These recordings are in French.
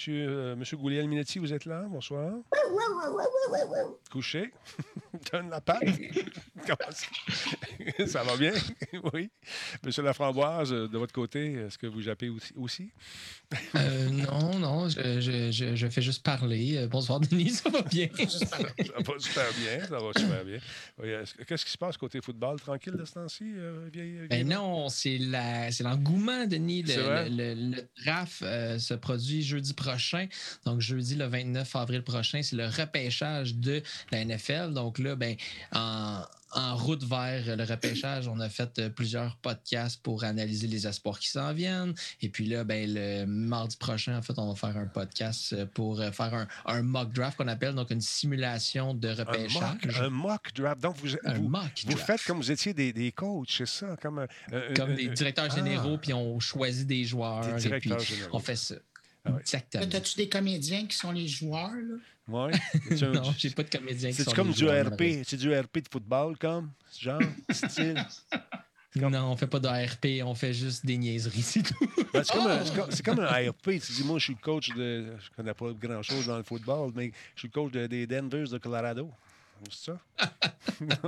Monsieur, euh, Monsieur Gouliel-Minetti, vous êtes là? Bonsoir. Couché? Donne la patte. Ça? ça va bien? oui. Monsieur Laframboise, de votre côté, est-ce que vous jappez aussi? Euh, non, non, je, je- je- je fais juste parler. Euh, Bonsoir, Denis, ça va bien? Ça va super bien, ça va super bien. Oui, Qu'est-ce qui se passe côté football? Tranquille de ce temps-ci, euh, Ben non, c'est l'engouement, Denis. Le, le- le- le draft euh, se produit jeudi prochain. Donc, jeudi le 29 avril prochain, c'est le repêchage de la NFL. Donc là, ben, en, en route vers le repêchage, on a fait euh, plusieurs podcasts pour analyser les espoirs qui s'en viennent. Et puis là, ben, le mardi prochain, en fait, on va faire un podcast euh, pour euh, faire un, un mock draft qu'on appelle donc une simulation de Un repêchage. mock, un mock draft. Donc, vous, Un vous, mock vous draft. faites comme vous étiez des, des coachs, c'est ça? Comme, euh, comme euh, des directeurs ah. généraux, puis on choisit des joueurs. Des et puis on fait ça. Ah ouais. Exactement. As-tu des comédiens qui sont les joueurs? Là? Ouais. C'est un- non, j'ai pas de comédien qui C'est sont comme les du RP. C'est du RP de football, comme? Genre, style? Non, on fait pas de RP, on fait juste des niaiseries, c'est tout. Ben, c'est, comme un, c'est comme- c'est comme un ARP. Tu dis, moi, je suis le coach de. Je connais pas grand-chose dans le football, mais je suis le coach de- des Denvers de Colorado. C'est ça?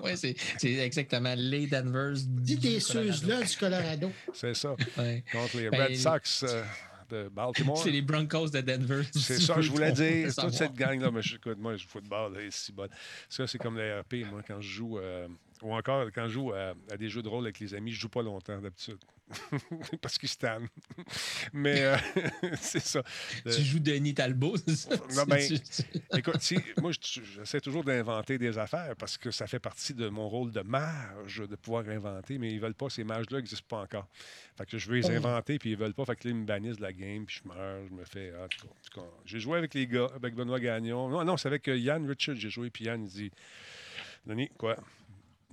ouais, c'est, c'est exactement les Danvers. Dis du des Colorado. Suze-là du Colorado. C'est ça. Ouais. Contre les Ben, Red Sox euh, de Baltimore. C'est les Broncos de Denver. C'est ça, tu je voulais dire. Toute cette gang-là, mais je, écoute, moi, je football, c'est si bon. Ça, c'est comme les RP, moi, quand je joue, euh, ou encore quand je joue à, à des jeux de rôle avec les amis, je joue pas longtemps d'habitude. Parce qu'ils se tannent. Mais euh, c'est ça. Euh, Tu joues Denis Talbot, c'est ça? Non, ben, Écoute, si, moi, je- j'essaie toujours d'inventer des affaires parce que ça fait partie de mon rôle de mage de pouvoir inventer, mais ils veulent pas, ces mages-là n'existent pas encore. Fait que je veux les Oh. inventer, puis ils veulent pas. Fait que là, ils me bannissent de la game, puis je meurs, je me fais. ah, j'ai joué avec les gars, avec Benoît Gagnon. Non, non, c'est avec euh, Yann Richard, j'ai joué, puis Yann, il dit Denis, quoi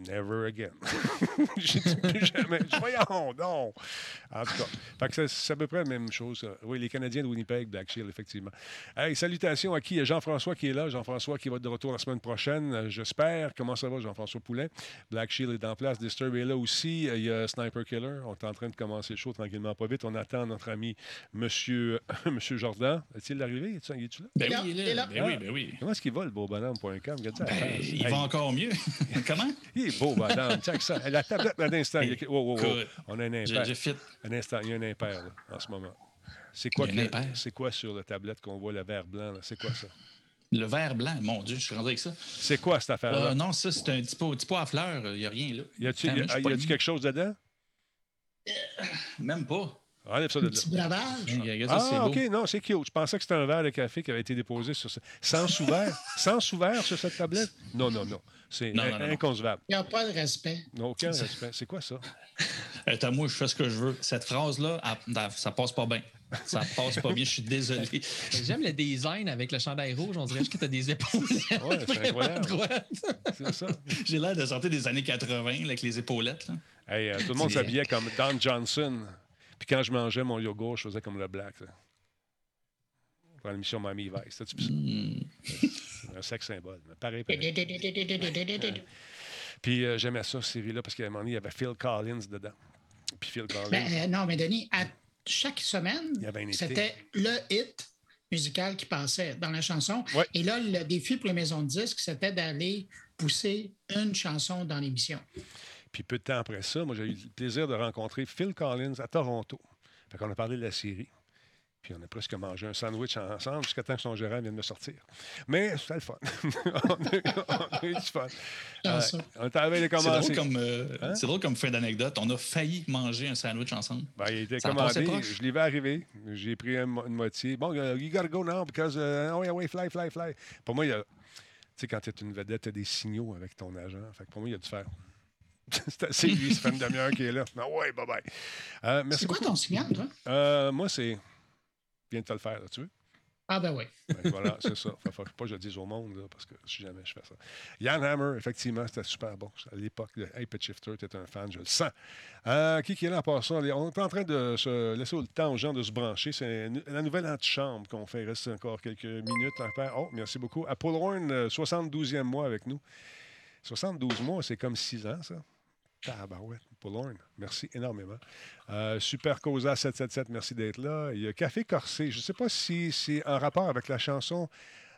Never again. J'ai dit plus jamais. Voyons, non. En tout cas, fait que c'est- à peu près la même chose. ça. Oui, les Canadiens de Winnipeg, Black Shield, effectivement. Hey, salutations à qui? Il y a Jean-François qui est là. Jean-François qui va être de retour la semaine prochaine, euh, j'espère. Comment ça va, Jean-François Poulet? Black Shield est en place. Disturb est là aussi. Il y a Sniper Killer. On est en train de commencer le show tranquillement, pas vite. On attend notre ami Monsieur, Monsieur Jordan. Est-il arrivé? Est-tu là? Ben Là, oui, il est là. Ben oui, ben oui. Comment est-ce qu'il va, le beau bonhomme.com? Ben, il Hey, va encore mieux. Comment? il beau, madame. Ça. La tablette, un instant. Il y a- On a un impair. Un instant, il y a un impair là, en ce moment. C'est quoi, que- c'est quoi sur la tablette qu'on voit le vert blanc? C'est quoi ça? Le vert blanc, mon Dieu, je suis rendu avec ça. C'est quoi cette affaire-là? Euh, non, ça, c'est un petit pot, petit pot à fleurs. Il n'y a rien là. y a-tu y Attends, a- je suis y pas a-tu mis. quelque chose dedans? Même pas. Enlève ça Un de petit bravage. Ça, Ah. OK, non, c'est cute. Je pensais que c'était un verre de café qui avait été déposé sur ce... Sans ouvert? Sans ouvert sur cette tablette? Non, non, non. C'est inconcevable. Il n'y a pas de respect. Non, aucun respect. C'est quoi ça? Attends, moi, je fais ce que je veux. Cette phrase-là, ça passe pas bien. Ça passe pas bien, je suis désolé. J'aime le design avec le chandail rouge. On dirait juste que tu as des épaules. Ouais, c'est incroyable. droites. C'est ça? J'ai l'air de sortir des années 80 là, avec les épaulettes. Là. Hey, euh, tout le monde s'habillait comme Don Johnson. Puis quand je mangeais mon yogourt, je faisais comme le black. là. Pour l'émission Mamie Vice. Vu ça? Hmm. Un sexe symbole. mais Pareil, pareil. Puis euh, j'aimais ça, cette série-là, parce qu'à un moment donné, il y avait Phil Collins dedans. Puis Phil Collins. Ben, euh, non, mais Denis, à chaque semaine, c'était le hit musical qui passait dans la chanson. Ouais. Et là, le défi pour les maisons de disques, c'était d'aller pousser une chanson dans l'émission. Puis peu de temps après ça, moi, j'ai eu le plaisir de rencontrer Phil Collins à Toronto. Fait qu'on a parlé de la série. Puis on a presque mangé un sandwich ensemble jusqu'à temps que son gérant vienne me sortir. Mais c'était le fun. on, a, eu- on a eu du fun. Ah, Euh, on était à C'est commencer. drôle, comme, euh, Hein? c'est drôle comme fait d'anecdote. On a failli manger un sandwich ensemble. Ben, il était Ça commandé, je l'ai vu arriver, j'ai pris mo- une moitié. Bon, uh, you gotta go now because, uh, oh yeah, ouais, fly, fly, fly. Pour moi, il y a, tu sais, quand tu es une vedette, tu as des signaux avec ton agent. Fait que pour moi, il y a dû faire. C'est assez lui, ça fait une demi-heure qu'il est là. Ah ouais, bye bye. Euh, C'est quoi beaucoup. ton signal, toi? Euh, moi, c'est. Je viens de te le faire, là, tu veux? Ah, ben oui. Ben, voilà, c'est ça. Faut, faut pas que je le dise au monde, là, parce que si jamais je fais ça. Yann Hammer, effectivement, c'était super bon. À l'époque de Hey Pitch Shifter, tu un fan, je le sens. Euh, qui, qui est là en passant? On est en train de se laisser le temps aux gens de se brancher. C'est la nouvelle antichambre qu'on fait. Il reste encore quelques minutes à faire. Oh, merci beaucoup. Apple Horn, euh, 72e mois avec nous. 72 mois, c'est comme 6 ans, ça. Tabarouette, pour Lorne. Merci énormément. Euh, Super Cosa 777, merci d'être là. Il y a Café Corsé. Je ne sais pas si c'est en rapport avec la chanson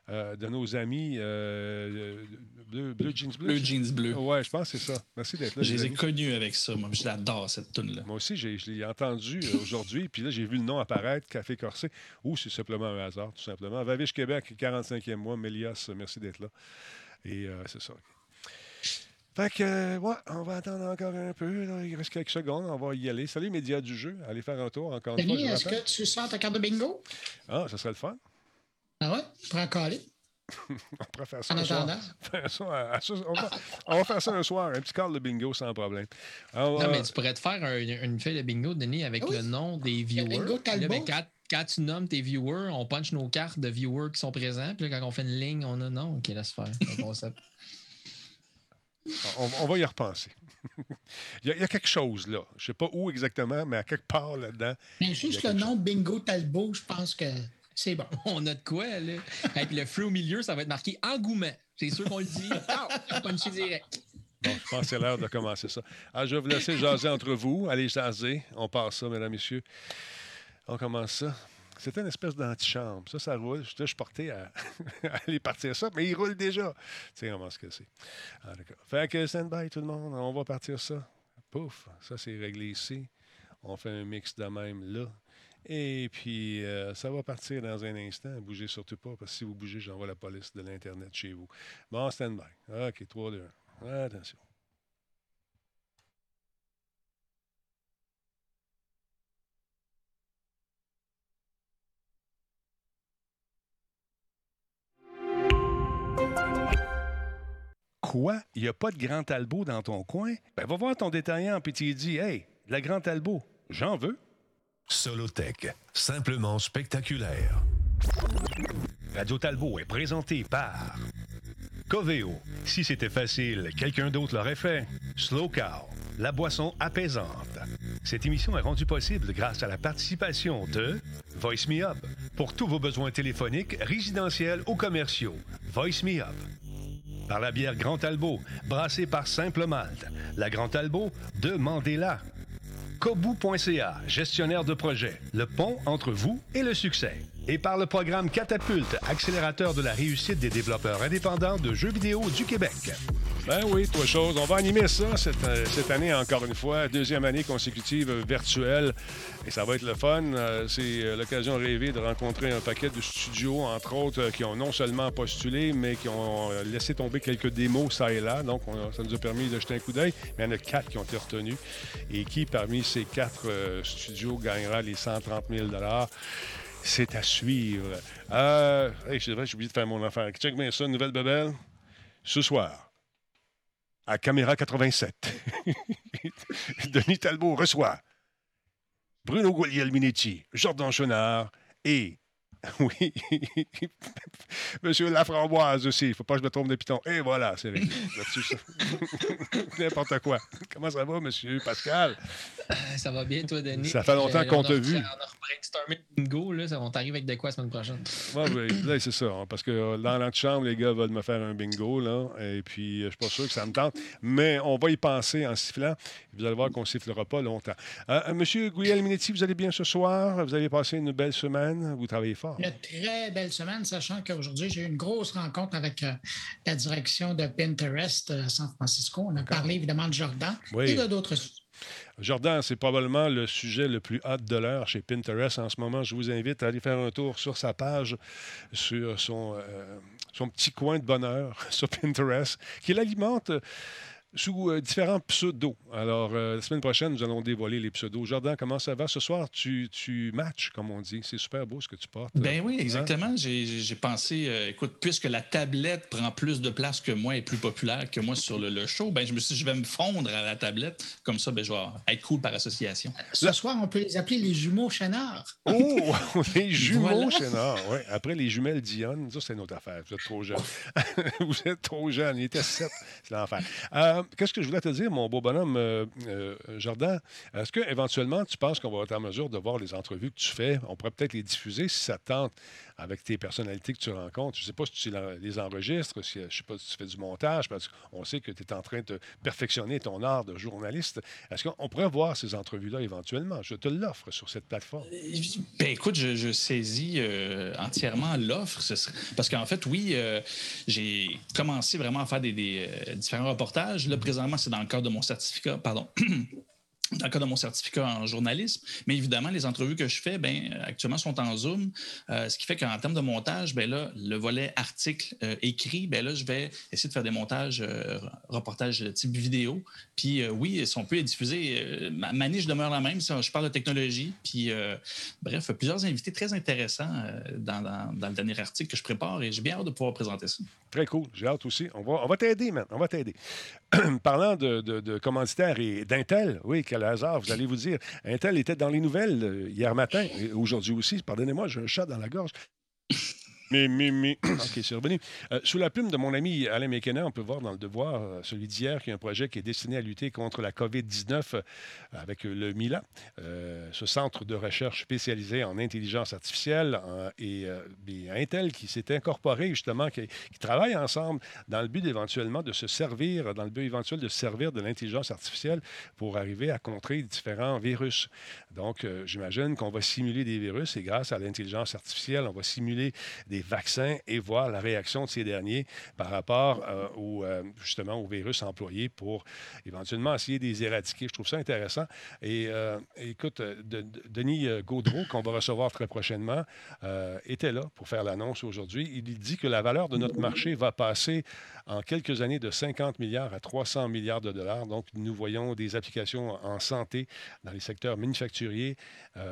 euh, de nos amis euh, Bleu, Bleu Jeans Bleu. Bleu Jeans Bleu. Ouais, je pense que c'est ça. Merci d'être là. Je les ai connus avec ça. Moi, je l'adore, cette tune-là. Moi aussi, je l'ai entendu euh, aujourd'hui, puis là, j'ai vu le nom apparaître, Café Corsé, ou c'est simplement un hasard, tout simplement. Vaviche Québec, 45e mois, Mélias, euh, merci d'être là. Et euh, c'est ça. Fait que, euh, ouais, on va attendre encore un peu. là. Il reste quelques secondes, on va y aller. Salut, médias du jeu. Allez faire un tour encore une fois. Denis, est-ce que tu sors ta carte de bingo? Ah, ça serait le fun. Ah ouais? Tu prends coller On pourrait faire ça en un soir. attendant. À- on, va, faire ça un soir, un petit call de bingo sans problème. Alors, Non, euh, mais tu pourrais te faire un- une feuille de bingo, Denis, avec Ah oui. le nom des viewers. bingo là, ben, quand, quand tu nommes tes viewers, on punch nos cartes de viewers qui sont présents. Puis là, quand on fait une ligne, on a non. OK, laisse faire. Concept. On, on va y repenser. il, y a, il y a quelque chose là. Je ne sais pas où exactement, mais à quelque part là-dedans. Mais juste le nom Bingo Talbot, je pense que c'est bon. on a de quoi, là? Et puis le fruit au milieu, ça va être marqué engouement. C'est sûr qu'on le dit. Ah, punché direct. Bon, je pense que c'est l'heure de commencer ça. Alors, je vais vous laisser jaser entre vous. Allez jaser. On passe ça, mesdames, messieurs. On commence ça. C'était une espèce d'antichambre. Ça, ça roule. Je, suis porté à, aller partir ça, mais il roule déjà. Tu sais comment ce que c'est. D'accord. Fait que stand-by, tout le monde. On va partir ça. Pouf. Ça, c'est réglé ici. On fait un mix de même là. Et puis, euh, ça va partir dans un instant. Bougez surtout pas, parce que si vous bougez, j'envoie la police de l'Internet chez vous. Bon, stand-by. OK, 3, 2, 1. Attention. Quoi? Il n'y a pas de Grand Talbot dans ton coin? Ben, va voir ton détaillant, puis tu lui dis Hey, de la Grand Talbot, j'en veux. Solotech, simplement spectaculaire. Radio Talbot est présenté par Coveo. Si c'était facile, quelqu'un d'autre l'aurait fait. Slow Cow, la boisson apaisante. Cette émission est rendue possible grâce à la participation de Voice Me Up. Pour tous vos besoins téléphoniques, résidentiels ou commerciaux, Voice Me Up. Par la bière Grand Talbot, brassée par Simple Malte. La Grand Talbot, demandez-la. Kobu.ca, gestionnaire de projet, le pont entre vous et le succès. Et par le programme Catapulte, accélérateur de la réussite des développeurs indépendants de jeux vidéo du Québec. Ben oui, trois choses. On va animer ça cette, euh, cette année encore une fois, deuxième année consécutive virtuelle. Et ça va être le fun. Euh, C'est euh, l'occasion rêvée de rencontrer un paquet de studios, entre autres, qui ont non seulement postulé, mais qui ont laissé tomber quelques démos ça et là. Donc, on ça nous a permis de jeter un coup d'œil. Mais il y en a quatre qui ont été retenus. Et qui, parmi ces quatre studios, gagnera les 130 000 c'est à suivre. Euh, hey, c'est vrai, j'ai oublié de faire mon affaire. Check bien ça, nouvelle bebelle. Ce soir, à Caméra 87, Denis Talbot reçoit Bruno Guglielminetti, Jordan Chenard et, oui, Monsieur Laframboise aussi. Il ne faut pas que je me trompe de piton. Et voilà, c'est réglé. N'importe quoi. Comment ça va, Monsieur Pascal? Ça va bien, toi, Denis? Ça fait longtemps Euh, qu'on t'a vu. On a brainstormé bingo, là. Ça, on t'arrive avec de quoi la semaine prochaine? Oui, là, c'est ça. hein, parce que euh, dans l'antichambre, les gars veulent me faire un bingo, là. Et puis, euh, je suis pas sûr que ça me tente. Mais on va y penser en sifflant. Vous allez voir qu'on ne sifflera pas longtemps. Euh, euh, Monsieur Guglielminetti, vous allez bien ce soir? Vous avez passé une belle semaine? Vous travaillez fort? Une très belle semaine, sachant qu'aujourd'hui, j'ai eu une grosse rencontre avec euh, la direction de Pinterest euh, à San Francisco. On a parlé évidemment de Jordan Oui. et de d'autres sujets. Jordan, c'est probablement le sujet le plus hot de l'heure chez Pinterest en ce moment. Je vous invite à aller faire un tour sur sa page, sur son, euh, son petit coin de bonheur sur Pinterest, qui l'alimente sous euh, différents pseudos. Alors, euh, la semaine prochaine, nous allons dévoiler les pseudos. Jordan, comment ça va? Ce soir, tu, tu matches, comme on dit. C'est super beau ce que tu portes. Ben oui, exactement. J'ai- pensé, euh, écoute, puisque la tablette prend plus de place que moi et est plus populaire que moi sur le, le show, ben je me suis dit, je vais me fondre à la tablette. Comme ça, ben, je vais être cool par association. Ce soir, on peut les appeler les jumeaux Chénard. Oh! les jumeaux Voilà. Chénard. Ouais. Après, les jumelles Dionne, ça, c'est une autre affaire. Vous êtes trop jeune. vous êtes trop jeune. Il était sept. C'est l'enfer. Euh, Qu'est-ce que je voulais te dire, mon beau bonhomme euh, euh, Jordan? Est-ce que éventuellement tu penses qu'on va être en mesure de voir les entrevues que tu fais? On pourrait peut-être les diffuser si ça te tente avec tes personnalités que tu rencontres. Je ne sais pas si tu les enregistres, si, je ne sais pas si tu fais du montage, parce qu'on sait que tu es en train de perfectionner ton art de journaliste. Est-ce qu'on pourrait voir ces entrevues-là éventuellement? Je te l'offre sur cette plateforme. Ben écoute, je, saisis euh, entièrement l'offre. Parce qu'en fait, oui, euh, j'ai commencé vraiment à faire des, euh, différents reportages. Là, présentement, c'est dans le cadre de mon certificat, pardon. Dans le cadre de mon certificat en journalisme, mais évidemment, les entrevues que je fais, ben, actuellement, sont en Zoom, euh, ce qui fait qu'en termes de montage, ben là, le volet article euh, écrit, ben là, je vais essayer de faire des montages, euh, reportages type vidéo. Puis euh, oui, si on peut les diffuser, euh, ma, niche demeure la même. ça, Je parle de technologie. Puis euh, bref, plusieurs invités très intéressants euh, dans, le dernier article que je prépare et j'ai bien hâte de pouvoir présenter ça. Très cool. J'ai hâte aussi. On va, on va t'aider, man. On va t'aider. Parlant de, commanditaires et d'Intel, oui, quel hasard, vous allez vous dire. Intel était dans les nouvelles euh, hier matin, aujourd'hui aussi. Pardonnez-moi, j'ai un chat dans la gorge. OK, c'est revenu. Euh, sous la plume de mon ami Alain Mekena, on peut voir dans le devoir, euh, celui d'hier, qu'il y a un projet qui est destiné à lutter contre la COVID-19 euh, avec le MILA, ce centre de recherche spécialisé en intelligence artificielle et, Intel qui s'est incorporé justement, qui, travaille ensemble dans le but éventuellement de se servir, dans le but éventuel de se servir de l'intelligence artificielle pour arriver à contrer différents virus. Donc, j'imagine qu'on va simuler des virus et grâce à l'intelligence artificielle, on va simuler des vaccins et voir la réaction de ces derniers par rapport euh, au, euh, justement aux virus employés pour éventuellement essayer de les éradiquer. Je trouve ça intéressant. Et euh, écoute, de- de- Denis Gaudreau, qu'on va recevoir très prochainement, était là pour faire l'annonce aujourd'hui. Il dit que la valeur de notre marché va passer en quelques années de 50 milliards à 300 milliards de dollars. Donc, nous voyons des applications en santé, dans les secteurs manufacturiers,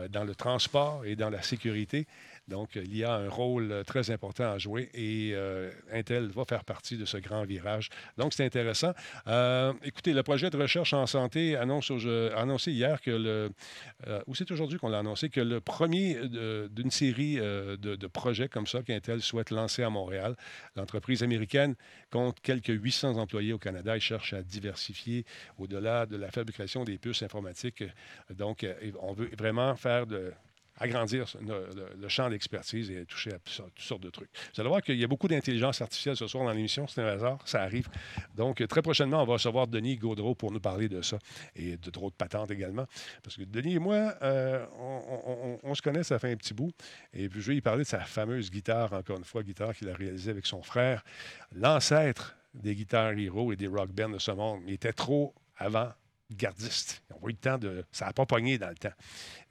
dans le transport et dans la sécurité. Donc, euh, l'IA a un rôle euh, très important à jouer et euh, Intel va faire partie de ce grand virage. Donc, c'est intéressant. Euh, écoutez, le projet de recherche en santé annonce a annoncé hier que le. ou c'est aujourd'hui qu'on l'a annoncé que le premier d'une série de, de projets comme ça qu'Intel souhaite lancer à Montréal. L'entreprise américaine compte quelques 800 employés au Canada et cherche à diversifier au-delà de la fabrication des puces informatiques. Donc, on veut vraiment faire de agrandir le, champ d'expertise et toucher à toutes sortes- de trucs. Vous allez voir qu'il y a beaucoup d'intelligence artificielle ce soir dans l'émission. C'est un hasard, ça arrive. Donc, très prochainement, on va recevoir Denis Gaudreau pour nous parler de ça et de d'autres patentes également. Parce que Denis et moi, euh, on, se connaît, ça fait un petit bout. Et puis, je vais lui parler de sa fameuse guitare, encore une fois, guitare qu'il a réalisée avec son frère, l'ancêtre des guitares Hero et des rock bands de ce monde. Il était trop avant gardiste. Ils ont eu le temps de. Ça n'a pas pogné dans le temps.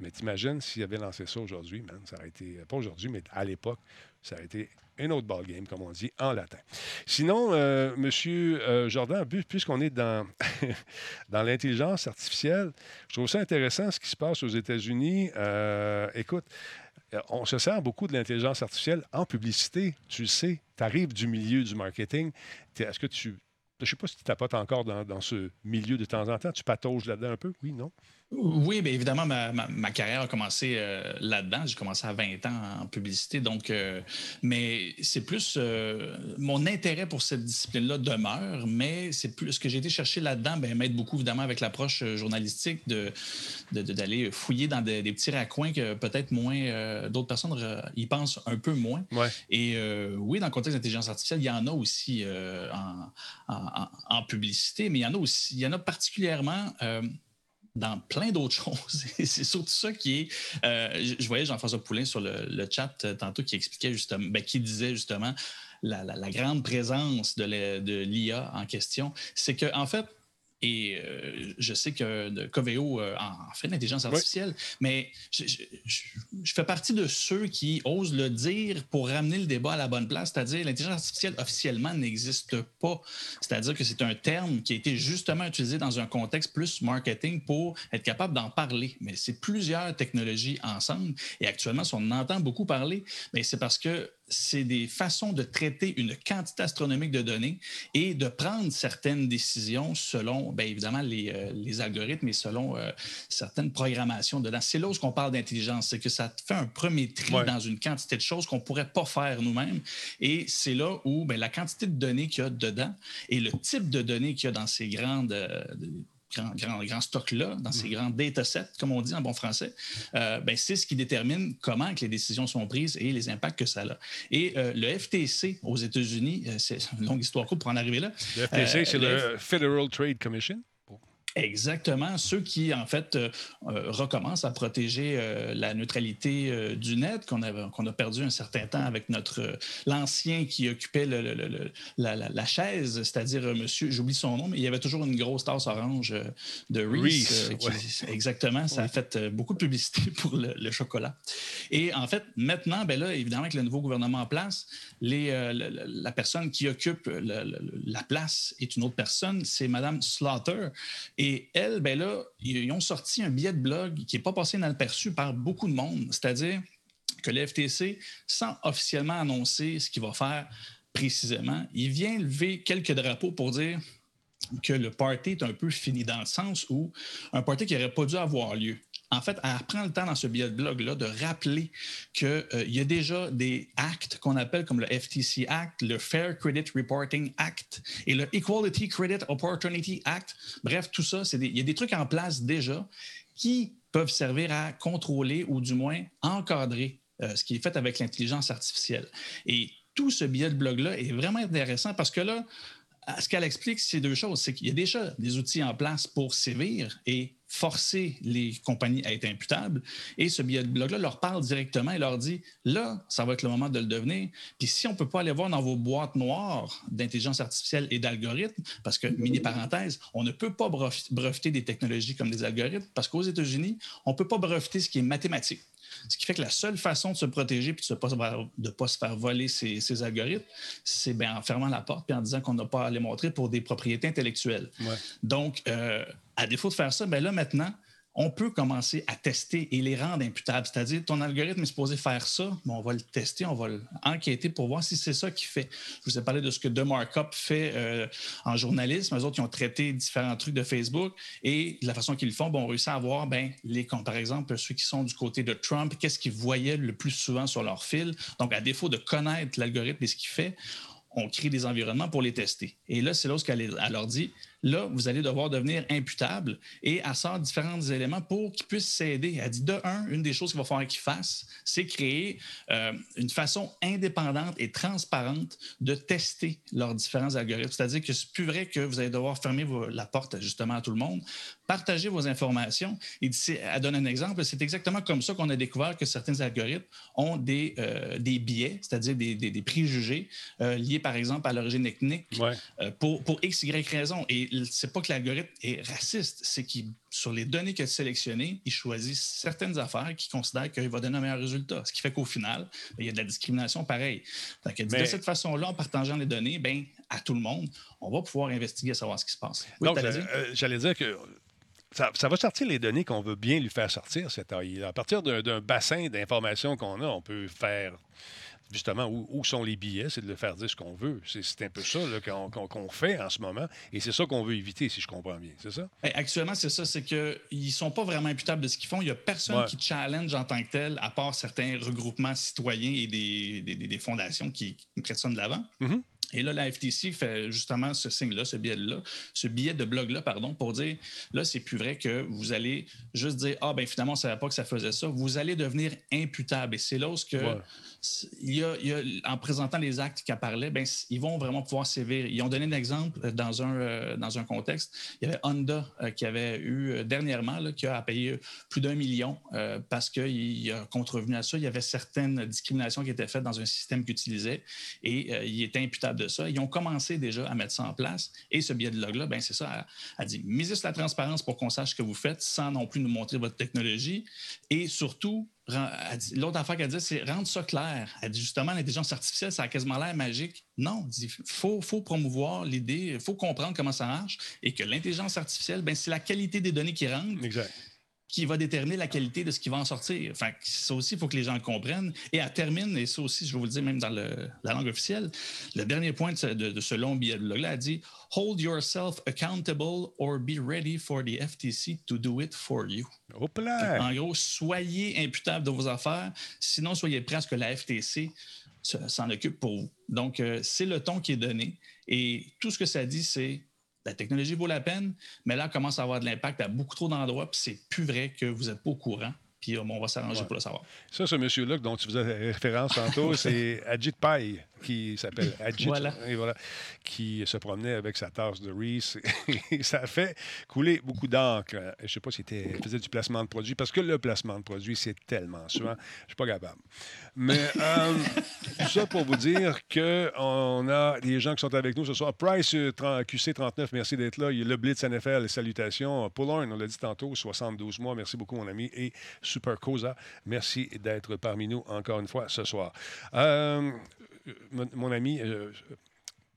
Mais t'imagines s'il avait lancé ça aujourd'hui, man, ça aurait été. Pas aujourd'hui, mais à l'époque, ça aurait été un autre ballgame, comme on dit en latin. Sinon, euh, Monsieur euh, Jordan, pu- puisqu'on est dans, dans l'intelligence artificielle, je trouve ça intéressant ce qui se passe aux États-Unis. Euh, écoute, euh, on se sert beaucoup de l'intelligence artificielle en publicité. Tu le sais, tu arrives du milieu du marketing. Est-ce que tu. Je ne sais pas si tu tapotes encore dans, ce milieu de temps en temps. Tu patauges là-dedans un peu? Oui, non? Oui, bien évidemment, ma, ma- ma carrière a commencé euh, là-dedans. J'ai commencé à 20 ans en publicité. Donc, euh, mais c'est plus euh, mon intérêt pour cette discipline-là demeure, mais c'est plus ce que j'ai été chercher là-dedans, ben, m'aide beaucoup évidemment avec l'approche journalistique de, de- de- d'aller fouiller dans des, des petits raccoins que peut-être moins d'autres personnes y pensent un peu moins. Ouais. Et oui, dans le contexte d'intelligence artificielle, il y en a aussi en, en- en- en publicité, mais il y en a aussi, il y en a particulièrement. Dans plein d'autres choses. C'est surtout ça qui est. euh, je, voyais Jean-François Poulain sur le, chat euh, tantôt qui expliquait justement, ben, qui disait justement la, la- la grande présence de l'IA en question. C'est que, en fait, et euh, je sais que Coveo euh, en fait l'intelligence artificielle, mais je, je- je- je fais partie de ceux qui osent le dire pour ramener le débat à la bonne place, c'est-à-dire l'intelligence artificielle officiellement n'existe pas. C'est-à-dire que c'est un terme qui a été justement utilisé dans un contexte plus marketing pour être capable d'en parler. Mais c'est plusieurs technologies ensemble. Et actuellement, si on en entend beaucoup parler, mais c'est parce que c'est des façons de traiter une quantité astronomique de données et de prendre certaines décisions selon, bien évidemment, les, euh, les, algorithmes et selon euh, certaines programmations dedans. C'est là où on parle d'intelligence, c'est que ça fait un premier tri dans une quantité de choses qu'on ne pourrait pas faire nous-mêmes. Et c'est là où bien, la quantité de données qu'il y a dedans et le type de données qu'il y a dans ces grandes grand, grand, grand stock-là, dans ces mm. grands datasets, comme on dit en bon français, euh, ben, c'est ce qui détermine comment que les décisions sont prises et les impacts que ça a. Et euh, le FTC aux États-Unis, euh, c'est une longue histoire courte pour en arriver là. Le FTC, c'est le Federal Trade Commission? Exactement. Ceux qui, en fait, euh, euh, recommencent à protéger euh, la neutralité du net, qu'on a, perdu un certain temps avec notre l'ancien qui occupait le, la, chaise, c'est-à-dire monsieur, j'oublie son nom, mais il y avait toujours une grosse tasse orange de Reese. Exactement. Ça a fait beaucoup de publicité pour le, chocolat. Et en fait, maintenant, ben là, évidemment, avec le nouveau gouvernement en place, les, la, personne qui occupe la place est une autre personne, c'est Mme Slaughter. Et elle, ben là, ils ont sorti un billet de blog qui n'est pas passé inaperçu par beaucoup de monde, c'est-à-dire que le FTC, sans officiellement annoncer ce qu'il va faire précisément, il vient lever quelques drapeaux pour dire que le party est un peu fini dans le sens où un party qui n'aurait pas dû avoir lieu en fait, elle prend le temps dans ce billet de blog-là de rappeler qu'il euh, y a déjà des actes qu'on appelle comme le FTC Act, le Fair Credit Reporting Act et le Equality Credit Opportunity Act. Bref, tout ça, il y a des trucs en place déjà qui peuvent servir à contrôler ou du moins encadrer euh, ce qui est fait avec l'intelligence artificielle. Et tout ce billet de blog-là est vraiment intéressant parce que là, ce qu'elle explique, c'est deux choses. C'est qu'il y a déjà des outils en place pour sévir et forcer les compagnies à être imputables. Et ce billet de blog-là leur parle directement et leur dit là, ça va être le moment de le devenir. Puis si on ne peut pas aller voir dans vos boîtes noires d'intelligence artificielle et d'algorithmes, parce que, mini parenthèse, on ne peut pas breveter des technologies comme des algorithmes, parce qu'aux États-Unis, on ne peut pas breveter ce qui est mathématique. Ce qui fait que la seule façon de se protéger et de ne pas, se faire voler ces, algorithmes, c'est ben, en fermant la porte et en disant qu'on n'a pas à les montrer pour des propriétés intellectuelles. Donc, euh, à défaut de faire ça, ben là, maintenant, on peut commencer à tester et les rendre imputables. C'est-à-dire, ton algorithme est supposé faire ça, mais on va le tester, on va l'enquêter pour voir si c'est ça qu'il fait. Je vous ai parlé de ce que The Markup fait euh, en journalisme. Eux autres, ils ont traité différents trucs de Facebook et de la façon qu'ils le font, bon, on réussit à voir, ben, les, par ceux qui sont du côté de Trump, qu'est-ce qu'ils voyaient le plus souvent sur leur fil? Donc, à défaut de connaître l'algorithme et ce qu'il fait, on crée des environnements pour les tester. Et là, c'est là ce qu'elle leur dit là, vous allez devoir devenir imputable et elle sort différents éléments pour qu'ils puissent s'aider. Elle dit de un, une des choses qu'il va falloir qu'ils fassent, c'est créer euh, une façon indépendante et transparente de tester leurs différents algorithmes. C'est-à-dire que c'est plus vrai que vous allez devoir fermer la porte justement à tout le monde, partager vos informations. Et elle donne un exemple, c'est exactement comme ça qu'on a découvert que certains algorithmes ont des, euh, des biais, c'est-à-dire des, des, préjugés euh, liés par exemple à l'origine ethnique pour, pour X, Y raison. Et c'est pas que l'algorithme est raciste, c'est qu'il, sur les données qu'il a sélectionnées, il choisit certaines affaires qu'il considère qu'il va donner un meilleur résultat. Ce qui fait qu'au final, ben, il y a de la discrimination pareille. De cette façon-là, en partageant les données, ben, à tout le monde, on va pouvoir investiguer, savoir ce qui se passe. Donc, euh, j'allais dire que ça, va sortir les données qu'on veut bien lui faire sortir, cette AI. À partir d'un bassin d'informations qu'on a, on peut faire justement, où, sont les billets, c'est de le faire dire ce qu'on veut. C'est un peu ça qu'on fait en ce moment. Et c'est ça qu'on veut éviter, si je comprends bien. C'est ça? Ben, actuellement, c'est ça. C'est qu'ils ne sont pas vraiment imputables de ce qu'ils font. Il n'y a personne qui challenge en tant que tel, à part certains regroupements citoyens et des, fondations qui, mettent ça de l'avant. Mm-hmm. Et là, la FTC fait justement ce signe-là, ce billet-là, ce billet de blog-là, pardon, pour dire là, c'est plus vrai que vous allez juste dire Ah, ben finalement, on ne savait pas que ça faisait ça. Vous allez devenir imputable. Et c'est là où il, y a, en présentant les actes qu'elle parlait, ben, ils vont vraiment pouvoir sévir. Ils ont donné un exemple dans un, euh, dans un contexte. Il y avait Honda euh, qui avait eu euh, dernièrement, là, qui a payé plus d'un million parce qu'il a contrevenu à ça. Il y avait certaines discriminations qui étaient faites dans un système qu'il utilisait et il était imputable Ils ont commencé déjà à mettre ça en place. Et ce billet de log-là, ben, c'est ça. Elle, dit misez sur la transparence pour qu'on sache ce que vous faites sans non plus nous montrer votre technologie. Et surtout, l'autre affaire qu'elle dit, c'est rendre ça clair. Elle dit justement, l'intelligence artificielle, ça a quasiment l'air magique. Non, il faut, faut promouvoir l'idée, il faut comprendre comment ça marche et que l'intelligence artificielle, ben, c'est la qualité des données qui rentrent. Exact qui va déterminer la qualité de ce qui va en sortir. Enfin, ça aussi, il faut que les gens le comprennent. Et à termine, et ça aussi, je vais vous le dire même dans le, la langue officielle, le dernier point de ce, de, de ce long billet-là a dit « Hold yourself accountable or be ready for the FTC to do it for you ». Là! En gros, soyez imputable de vos affaires, sinon soyez prêts à ce que la FTC s'en occupe pour vous. Donc, euh, c'est le ton qui est donné. Et tout ce que ça dit, c'est la technologie vaut la peine, mais là, elle commence à avoir de l'impact à beaucoup trop d'endroits, puis c'est plus vrai que vous n'êtes pas au courant. Puis euh, on va s'arranger Ouais. pour le savoir. Ça, ce monsieur-là dont tu faisais référence tantôt, c'est Ajit Pai, qui s'appelle Ajit, Voilà. et voilà, qui se promenait avec sa tasse de Reese. Et ça a fait couler beaucoup d'encre. Je ne sais pas s'il était- il faisait du placement de produits, parce que le placement de produits, c'est tellement souvent, je suis pas capable. Mais euh, tout ça pour vous dire qu'on a des gens qui sont avec nous ce soir. Price euh, 30 QC39, merci d'être là. Il y a le Blitz NFL, salutations. Pullhorn, on l'a dit tantôt, 72 mois, merci beaucoup, mon ami. Et Super Cosa, merci d'être parmi nous encore une fois ce soir. Euh, mon, mon ami, euh,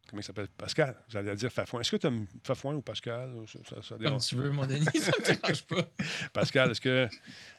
comment il s'appelle? Pascal, j'allais dire Fafouin. Est-ce que tu aimes Fafouin ou Pascal? Ça- ça- ça Comme dérange- tu veux, mon Denis, ça me dérange pas. Pascal, est-ce que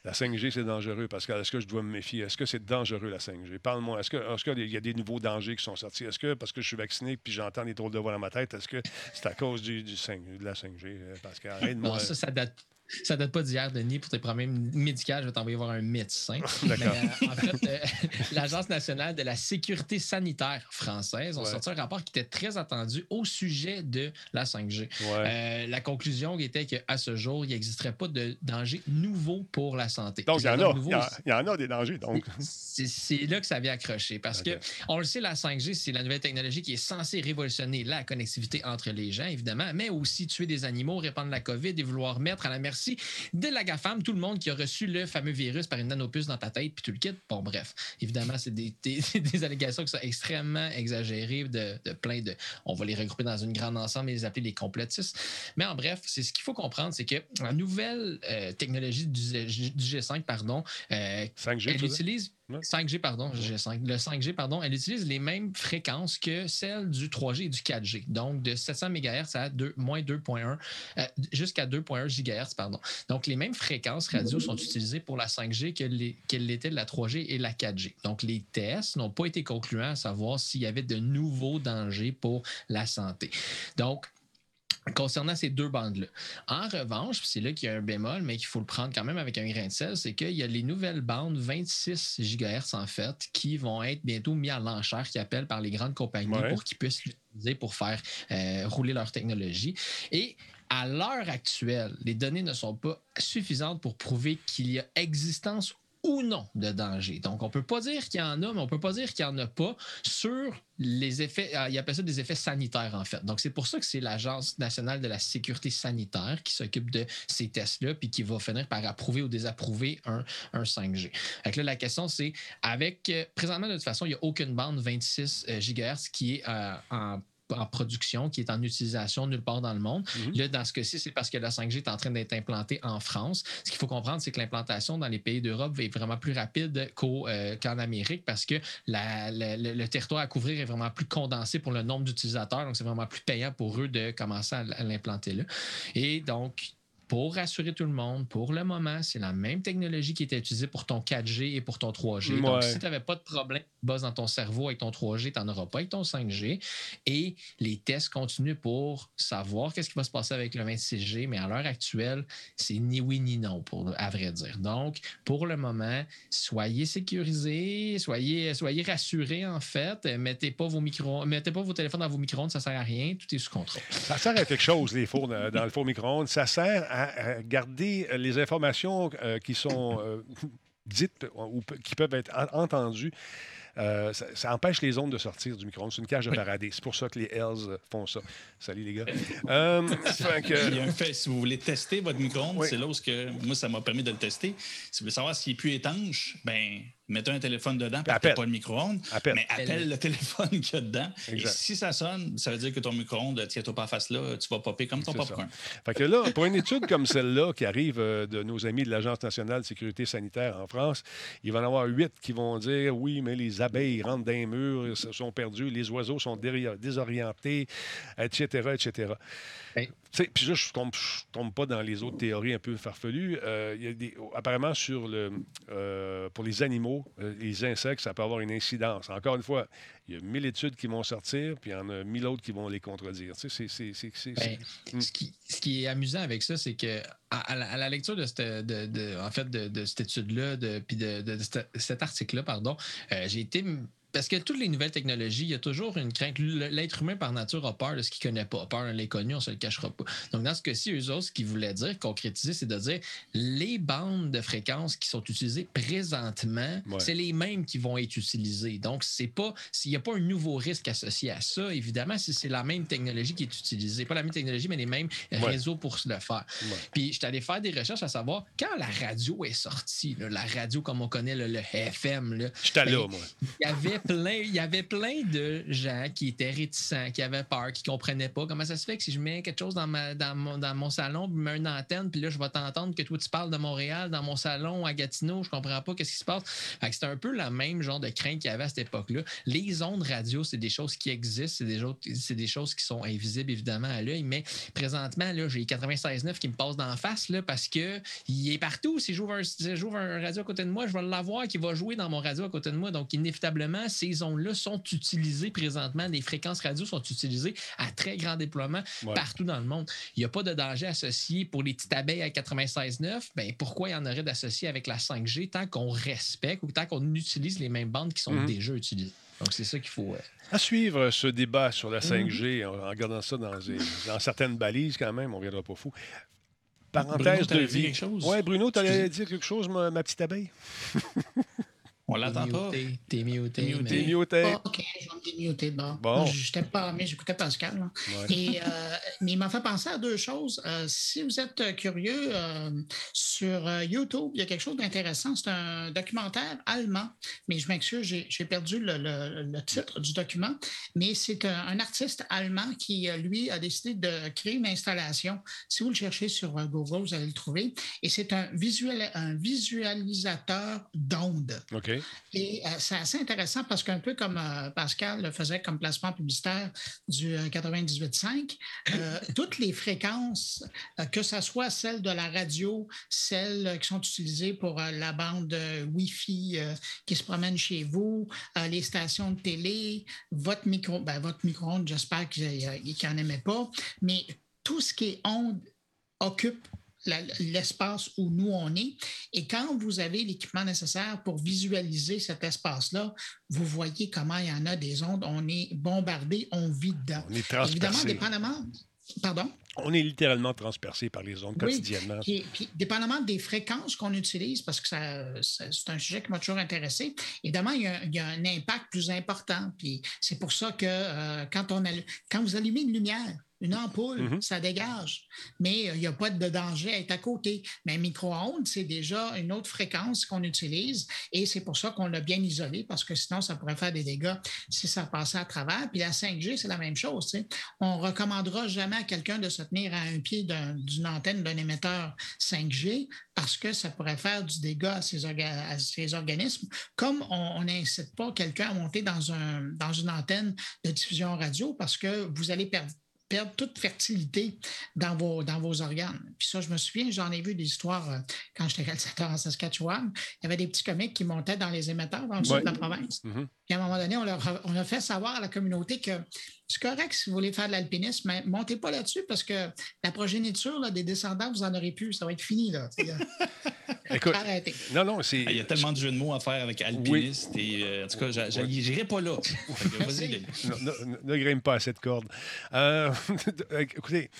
la 5G, c'est dangereux? Pascal, est-ce que je dois me méfier? Est-ce que c'est dangereux, la 5G? Parle-moi. Est-ce qu'il y a des nouveaux dangers qui sont sortis? Est-ce que parce que je suis vacciné puis j'entends des drôles de voix dans ma tête, est-ce que c'est à cause du, du 5 de la 5G, euh, Pascal? Aide-moi. Non, ça, ça date. Ça date pas d'hier, Denis. Pour tes problèmes médicaux, je vais t'envoyer voir un médecin. D'accord. Mais, euh, en fait, euh, l'Agence nationale de la sécurité sanitaire française a Ouais. sorti un rapport qui était très attendu au sujet de la 5G. Ouais. Euh, la conclusion était qu'à ce jour, il n'existerait pas de danger nouveau pour la santé. donc, il y en a. nouveau, Il y il y en a des dangers. Donc, c'est c'est là que ça vient accrocher. Parce Ok. que, on le sait, la 5G, c'est la nouvelle technologie qui est censée révolutionner la connectivité entre les gens, évidemment, mais aussi tuer des animaux, répandre la COVID et vouloir mettre à la merci de la GAFAM tout le monde qui a reçu le fameux virus par une nanopuce dans ta tête, puis tout le kit. Bon, bref. Évidemment, c'est des, des- des allégations qui sont extrêmement exagérées de, de plein de. On va les regrouper dans une grande ensemble et les appeler les complotistes. Mais en bref, c'est ce qu'il faut comprendre, c'est que la nouvelle euh, technologie du, du G5, pardon, euh, 5G, tu elle utilise. 5G, pardon, G5. Le 5G, pardon, elle utilise les mêmes fréquences que celles du 3G et du 4G. Donc, de 700 MHz à 2, moins 2.1, euh, jusqu'à 2.1 GHz, pardon. Donc, les mêmes fréquences radio sont utilisées pour la 5G que les- qu'elles l'étaient de la 3G et la 4G. Donc, les tests n'ont pas été concluants à savoir s'il y avait de nouveaux dangers pour la santé. Donc, concernant ces deux bandes-là. En revanche, c'est là qu'il y a un bémol, mais qu'il faut le prendre quand même avec un grain de sel, c'est qu'il y a les nouvelles bandes 26 GHz en fait qui vont être bientôt mis à l'enchère, qui appellent par les grandes compagnies Ouais. pour qu'ils puissent l'utiliser pour faire euh, rouler leur technologie. Et à l'heure actuelle, les données ne sont pas suffisantes pour prouver qu'il y a existence ou non de danger. Donc, on ne peut pas dire qu'il y en a, mais on ne peut pas dire qu'il n'y en a pas sur les effets, euh, ils appellent ça des effets sanitaires, en fait. Donc, c'est pour ça que c'est l'Agence nationale de la sécurité sanitaire qui s'occupe de ces tests-là, puis qui va finir par approuver ou désapprouver un, un 5G. Fait que là, la question, c'est, avec, euh, présentement, de toute façon, il n'y a aucune bande 26 euh, GHz qui est en en production, qui est en utilisation nulle part dans le monde. Mhm. Là, dans ce cas-ci, c'est parce que la 5G est en train d'être implantée en France. Ce qu'il faut comprendre, c'est que l'implantation dans les pays d'Europe être vraiment plus rapide euh, qu'en Amérique parce que la- la- le, le territoire à couvrir est vraiment plus condensé pour le nombre d'utilisateurs. Donc, c'est vraiment plus payant pour eux de commencer à, à l'implanter là. Et donc, pour rassurer tout le monde, pour le moment, c'est la même technologie qui était utilisée pour ton 4G et pour ton 3G. Donc, si tu n'avais pas de problème buzz dans ton cerveau avec ton 3G, tu n'en auras pas avec ton 5G. Et les tests continuent pour savoir qu'est-ce qui va se passer avec le 26G, mais à l'heure actuelle, c'est ni oui ni non, pour, à vrai dire. Donc, pour le moment, soyez sécurisés, soyez, soyez rassurés, en fait. Mettez pas vos micro mettez pas vos téléphones dans vos micro-ondes, ça sert à rien. Tout est sous contrôle. Ça sert à quelque chose, les fours dans, dans le four micro-ondes. Ça sert à, à garder euh, les informations euh, qui sont euh, dites ou qui peuvent être en- entendues. Euh, ça, ça empêche les ondes de sortir du micro-ondes. C'est une cage de. Faraday. C'est pour ça que les Hells font ça. Salut, les gars. Euh, que- Il y a un fait, si vous voulez tester votre micro-ondes, Oui. c'est là où que, moi, ça m'a permis de le tester. Si vous voulez savoir s'il est plus étanche, ben mets un téléphone dedans, puis appelle. pas le micro-ondes, Appelle. mais appelle le téléphone qu'il y a dedans. Exact. Et si ça sonne, ça veut dire que ton micro-ondes, tiens-toi pas face là, tu vas popper comme ton C'est popcorn. Fait que là, pour une étude comme celle-là qui arrive euh, de nos amis de l'Agence nationale de sécurité sanitaire en France, il va y en avoir huit qui vont dire oui, mais les abeilles rentrent dans les murs, ils se sont perdus, les oiseaux sont désorientés, etc., etc. Ben. Puis là, je ne tombe, je tombe pas dans les autres théories un peu farfelues. Euh, il y a des, apparemment, sur le, euh, pour les animaux, euh, les insectes, ça peut avoir une incidence. Encore une fois, il y a mille études qui vont sortir, puis il y en a mille autres qui vont les contredire. Tu sais, c'est- c'est- c'est- c'est- Ben, Mm. ce, qui, ce qui est amusant avec ça, c'est que à, à la, à la lecture de cette, de, de- en fait, de, de cette étude-là, de, puis de, cet article-là, pardon, euh, j'ai été. Parce que toutes les nouvelles technologies, il y a toujours une crainte. L'être humain, par nature, a peur de ce qu'il ne connaît pas. A peur de l'inconnu, on ne se le cachera pas. Donc, dans ce cas-ci, eux autres, ce qu'ils voulaient dire, concrétiser, c'est de dire les bandes de fréquences qui sont utilisées présentement, Ouais. c'est les mêmes qui vont être utilisées. Donc, c'est pas s'il n'y a pas un nouveau risque associé à ça, évidemment, si c'est la même technologie qui est utilisée. Pas la même technologie, mais les mêmes réseaux pour le faire. Ouais. Puis, je suis allé faire des recherches à savoir quand la radio est sortie, là, la radio comme on connaît, là, le FM, là, J'étais là, Ben, moi. il y avait il y avait plein de gens qui étaient réticents, qui avaient peur, qui comprenaient pas comment ça se fait que si je mets quelque chose dans, mon, salon, je mets une antenne, puis là, je vais t'entendre que toi, tu parles de Montréal dans mon salon à Gatineau, je comprends pas qu'est-ce qui se passe. C'était un peu la même genre de crainte qu'il y avait à cette époque-là. Les ondes radio, c'est des choses qui existent, c'est des, choses- qui sont invisibles, évidemment, à l'œil, mais présentement, là, j'ai 96.9 qui me passe d'en face, là, parce que il est partout. Si j'ouvre un, si un radio à côté de moi, je vais l'avoir qui va jouer dans mon radio à côté de moi. Donc, inévitablement, ces ondes-là sont utilisées présentement. Les fréquences radio sont utilisées à très grand déploiement Ouais. partout dans le monde. Il n'y a pas de danger associé pour les petites abeilles à 96.9. Ben, pourquoi il y en aurait d'associé avec la 5G tant qu'on respecte ou tant qu'on utilise les mêmes bandes qui sont Mhm. déjà utilisées? Donc, c'est ça qu'il faut. euh, À suivre ce débat sur la 5G, en, en gardant ça dans, des- dans certaines balises quand même, on ne viendra pas fou. Parenthèse Bruno, de vie. Oui, Bruno, tu allais dire quelque chose, ma, ma petite abeille? On l'attend t'es pas. T'es muté. T'es mais- muté. T'es muté. Ah, OK, je vais me démuter de bord. Bon. Je n'étais pas armé, j'écoutais Pascal. là. Ouais. Et, euh, mais il m'a fait penser à deux choses. Euh, si vous êtes euh, curieux, euh, sur YouTube, il y a quelque chose d'intéressant. C'est un documentaire allemand, mais je m'excuse, j'ai perdu le, le- le titre du document. Mais c'est un, un artiste allemand qui, lui, a décidé de créer une installation. Si vous le cherchez sur Google, vous allez le trouver. Et c'est un, visuel, un visualisateur d'ondes. OK. Et euh, c'est assez intéressant parce qu'un peu comme euh, Pascal le faisait comme placement publicitaire du euh, 98.5, euh, toutes les fréquences, que ce soit celles de la radio, celles qui sont utilisées pour la bande Wi-Fi qui se promène chez vous, les stations de télé, votre micro, ben, votre micro-ondes, j'espère qu'il n'en aimait pas, mais tout ce qui est onde occupe l'espace où nous on est. Et quand vous avez l'équipement nécessaire pour visualiser cet espace-là, vous voyez comment il y en a des ondes. On est bombardé, on vit dedans. On est Évidemment, dépendamment. Pardon? On est littéralement transpercé par les ondes Oui. quotidiennement. Puis, puis, dépendamment des fréquences qu'on utilise, parce que ça, ça- c'est un sujet qui m'a toujours intéressé, évidemment, il y, a, il y a un impact plus important. Puis c'est pour ça que euh, quand, on allu- quand vous allumez une lumière, une ampoule, Mhm. ça dégage. Mais euh, il n'y a pas de danger à être à côté. Mais un micro-ondes, c'est déjà une autre fréquence qu'on utilise et c'est pour ça qu'on l'a bien isolé parce que sinon, ça pourrait faire des dégâts si ça passait à travers. Puis la 5G, c'est la même chose. tu sais. On ne recommandera jamais à quelqu'un de se tenir à un pied d'un- d'une antenne d'un émetteur 5G parce que ça pourrait faire du dégât à ces, orga- à ces organismes. Comme on on n'incite pas quelqu'un à monter dans, un, dans une antenne de diffusion radio parce que vous allez perdre perdre toute fertilité dans vos, dans vos organes. Puis ça, je me souviens, j'en ai vu des histoires euh, quand j'étais réalisateur en Saskatchewan. Il y avait des petits comiques qui montaient dans les émetteurs dans le sud de la province. Mhm. À un moment donné, on, leur a, on a fait savoir à la communauté que c'est correct si vous voulez faire de l'alpinisme, mais montez pas là-dessus parce que la progéniture là, des descendants, vous en aurez plus. Ça va être fini. Là. Écoute, Arrêtez. non, non, c'est. Il y a tellement de jeux de mots à faire avec alpiniste et euh, en tout cas, j'irai pas là. Denis. Ne, ne- ne grimpe pas à cette corde. Euh, écoutez,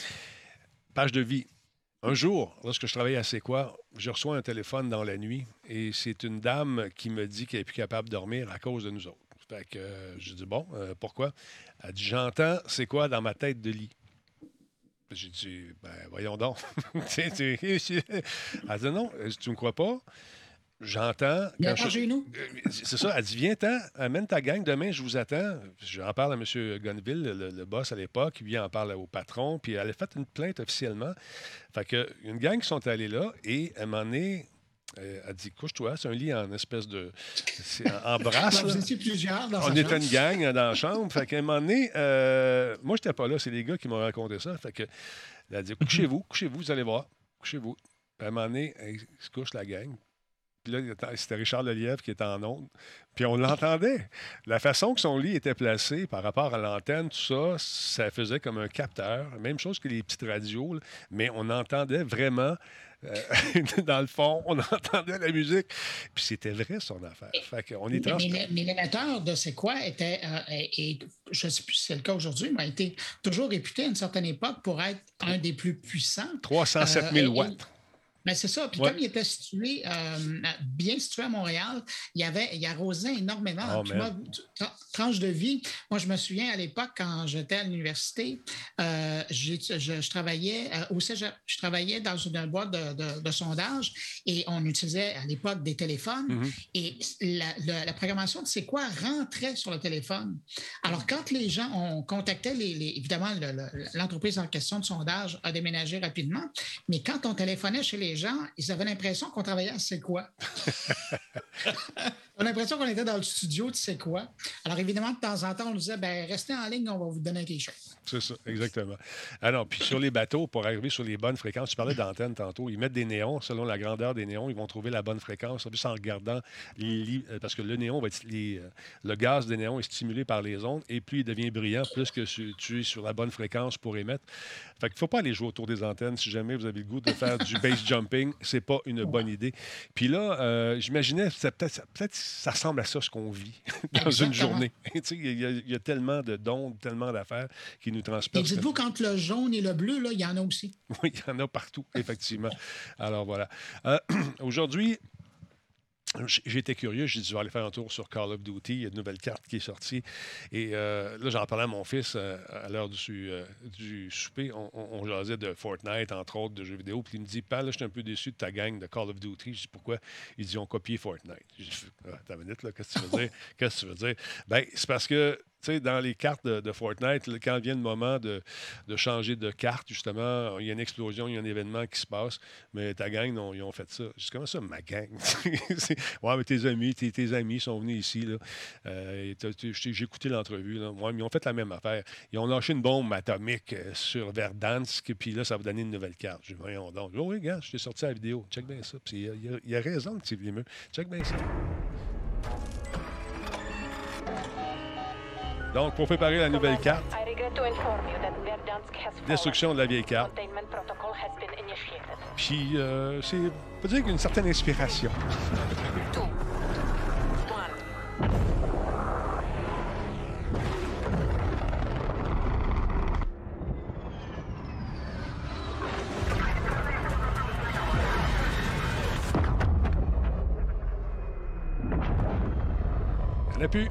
page de vie. Un jour, lorsque je travaillais à C'est quoi, je reçois un téléphone dans la nuit et c'est une dame qui me dit qu'elle n'est plus capable de dormir à cause de nous autres. Fait que euh, je dis bon, euh, pourquoi? Elle dit J'entends c'est quoi dans ma tête de lit. J'ai dit ben voyons donc. Elle dit non, tu ne me crois pas? j'entends. Viens je- chez nous. Euh, C'est ça, elle dit Viens-t'en, amène ta gang, demain je vous attends. J'en parle à M. Gonville, le, le boss à l'époque, lui en parle au patron, puis elle a fait une plainte officiellement. Fait que une gang qui sont allés là et à un moment donné, elle dit Couche-toi, c'est un lit en espèce de. c'est en, en brasse. Vous étiez plusieurs dans On était une gang euh, dans la chambre. Fait qu'à un moment donné, euh, moi, j'étais pas là. C'est les gars qui m'ont raconté ça. Fait que, elle a dit Couchez-vous, couchez-vous, vous allez voir. Couchez-vous. Puis à un moment donné, elle se couche la gang. Puis là, c'était Richard Lelièvre qui était en onde. Puis on l'entendait. La façon que son lit était placé par rapport à l'antenne, tout ça, ça faisait comme un capteur. Même chose que les petites radios. là. Mais on entendait vraiment. Euh, dans le fond, on entendait la musique. Puis c'était vrai, son affaire. Fait qu'on est Mais, mais- l'émetteur de C'est quoi était, euh, et, et je ne sais plus si c'est le cas aujourd'hui, mais a été toujours réputé à une certaine époque pour être un des plus puissants. 307 Euh, 000 et- watts. Mais c'est ça. Puis Ouais. comme il était situé, euh, bien situé à Montréal, il y avait, il arrosait énormément. Oh, Puis moi, tra- tranche de vie, moi, je me souviens à l'époque, quand j'étais à l'université, euh, je, je travaillais euh, au cégep. Je travaillais dans une boîte de, de- de sondage et on utilisait à l'époque des téléphones. Mhm. Et la, la- la programmation de C'est quoi rentrait sur le téléphone. Alors, quand les gens, on contactait les, les- évidemment, le- le- l'entreprise en question de sondage a déménagé rapidement, mais quand on téléphonait chez les gens, ils avaient l'impression qu'on travaillait à C'est quoi? on a l'impression qu'on était dans le studio de C'est quoi. Alors, évidemment, de temps en temps, on nous disait, ben, restez en ligne, on va vous donner un T-shirt. C'est ça, exactement. Non, puis sur les bateaux, pour arriver sur les bonnes fréquences, tu parlais d'antenne tantôt, ils mettent des néons, selon la grandeur des néons, ils vont trouver la bonne fréquence, en plus en regardant les euh, parce que le néon va être, les, euh, le gaz des néons est stimulé par les ondes, et plus il devient brillant, plus que tu es sur la bonne fréquence pour émettre. Fait qu'il ne faut pas aller jouer autour des antennes si jamais vous avez le goût de faire du base jumping, c'est pas une bonne idée. Puis là, euh, j'imaginais, peut-être, peut-être ça ressemble à ça ce qu'on vit dans une journée. Il y, a- il y a tellement de d'ondes, tellement d'affaires qui nous Et transportent. dites-vous, quand le jaune et le bleu, il y en a aussi. Oui, il y en a partout, effectivement. Alors voilà. Euh, Aujourd'hui, j'étais curieux, j'ai dit, je vais aller faire un tour sur Call of Duty. Il y a une nouvelle carte qui est sortie. Et euh, là, j'en parlais à mon fils euh, à l'heure du, euh, du souper. On, on- on jasait de Fortnite, entre autres, de jeux vidéo. Puis il me dit, Pal, là, je suis un peu déçu de ta gang de Call of Duty. Je dis, pourquoi? Il dit, on copié Fortnite. J'ai dit, Ah, minute, là, qu'est-ce que tu veux dire? Qu'est-ce que tu veux dire? Ben, c'est parce que, dans les cartes de, Fortnite, quand vient le moment de, changer de carte, justement, il y a une explosion, il y a un événement qui se passe, mais ta gang, ils ont fait ça. Je dis, comment ça, ma gang? Ouais, mais tes amis, tes, amis sont venus ici. Euh, j'ai écouté l'entrevue. Ouais, mais ils ont fait la même affaire. Ils ont lâché une bombe atomique euh, sur Verdansk, puis là, ça va donner une nouvelle carte. Je dis, voyons donc. Oh, oui, gars, je t'ai sorti la vidéo. Check bien ça. Il il a, raison, le petit Vlimeux. Check bien ça. Donc, pour préparer la nouvelle carte, destruction de la vieille carte. Puis, euh, c'est, peut dire qu'une certaine inspiration. En a plus.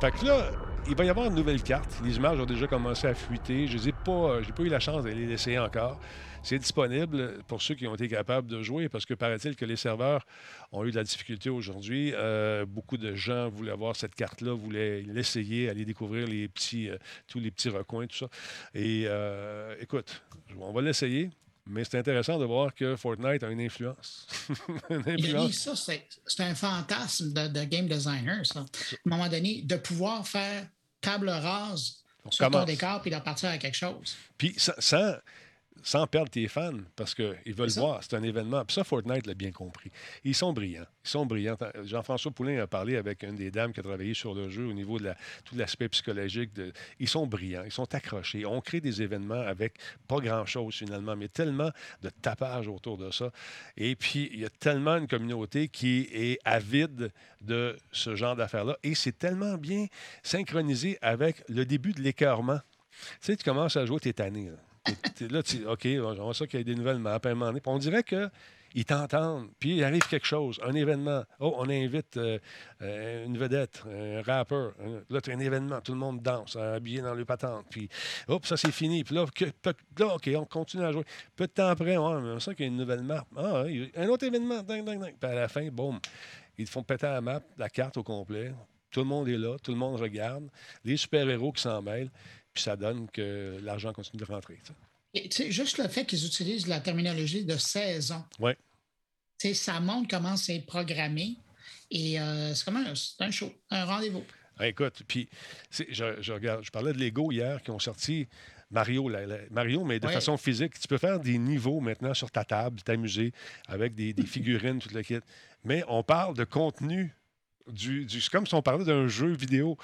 Fait que là, il va y avoir une nouvelle carte. Les images ont déjà commencé à fuiter. Je n'ai pas, j'ai pas eu la chance d'aller l'essayer encore. C'est disponible pour ceux qui ont été capables de jouer parce que paraît-il que les serveurs ont eu de la difficulté aujourd'hui. Euh, beaucoup de gens voulaient avoir cette carte-là, voulaient l'essayer, aller découvrir les petits, euh, tous les petits recoins, tout ça. Et euh, écoute, on va l'essayer. Mais c'est intéressant de voir que Fortnite a une influence. une Denis, influence. ça, c'est c'est un fantasme de, de game designer, ça. À un moment donné, de pouvoir faire table rase On sur ton décor puis de partir à quelque chose. Puis sans, sans, sans perdre tes fans, parce qu'ils veulent voir, c'est un événement. Puis ça, Fortnite l'a bien compris. Ils sont brillants. Ils sont brillants. Jean-François Poulain a parlé avec une des dames qui a travaillé sur le jeu au niveau de la, tout l'aspect psychologique. De, ils sont brillants, ils sont accrochés. On crée des événements avec pas grand-chose finalement, mais tellement de tapage autour de ça. Et puis, il y a tellement une communauté qui est avide de ce genre d'affaires-là. Et c'est tellement bien synchronisé avec le début de l'écœurement. Tu sais, tu commences à jouer, t'es tanné. Là, là tu, OK, j'aimerais ça qu'il y ait des nouvelles maps à un moment donné. On dirait que ils t'entendent, puis il arrive quelque chose, un événement. Oh, on invite euh, euh, une vedette, un rappeur. Là, tu as un événement, tout le monde danse, habillé dans le patente. Puis, hop, ça, c'est fini. Puis là, là, OK, on continue à jouer. Peu de temps après, on sent qu'il y a une nouvelle map. Ah, a un autre événement, ding, ding, ding. Puis à la fin, boum, ils te font péter la map, la carte au complet. Tout le monde est là, tout le monde regarde. Les super-héros qui s'en mêlent, puis ça donne que l'argent continue de rentrer. tu sais. Juste le fait qu'ils utilisent la terminologie de saison, sais, ça montre comment c'est programmé. Et euh, c'est comme un, un show, un rendez-vous. Ah, écoute, puis je, je regarde, je parlais de Lego hier qui ont sorti Mario, la- la- Mario, mais de Ouais. façon physique. Tu peux faire des niveaux maintenant sur ta table, t'amuser avec des, des figurines, tout le kit. Mais on parle de contenu. C'est comme si on parlait d'un jeu vidéo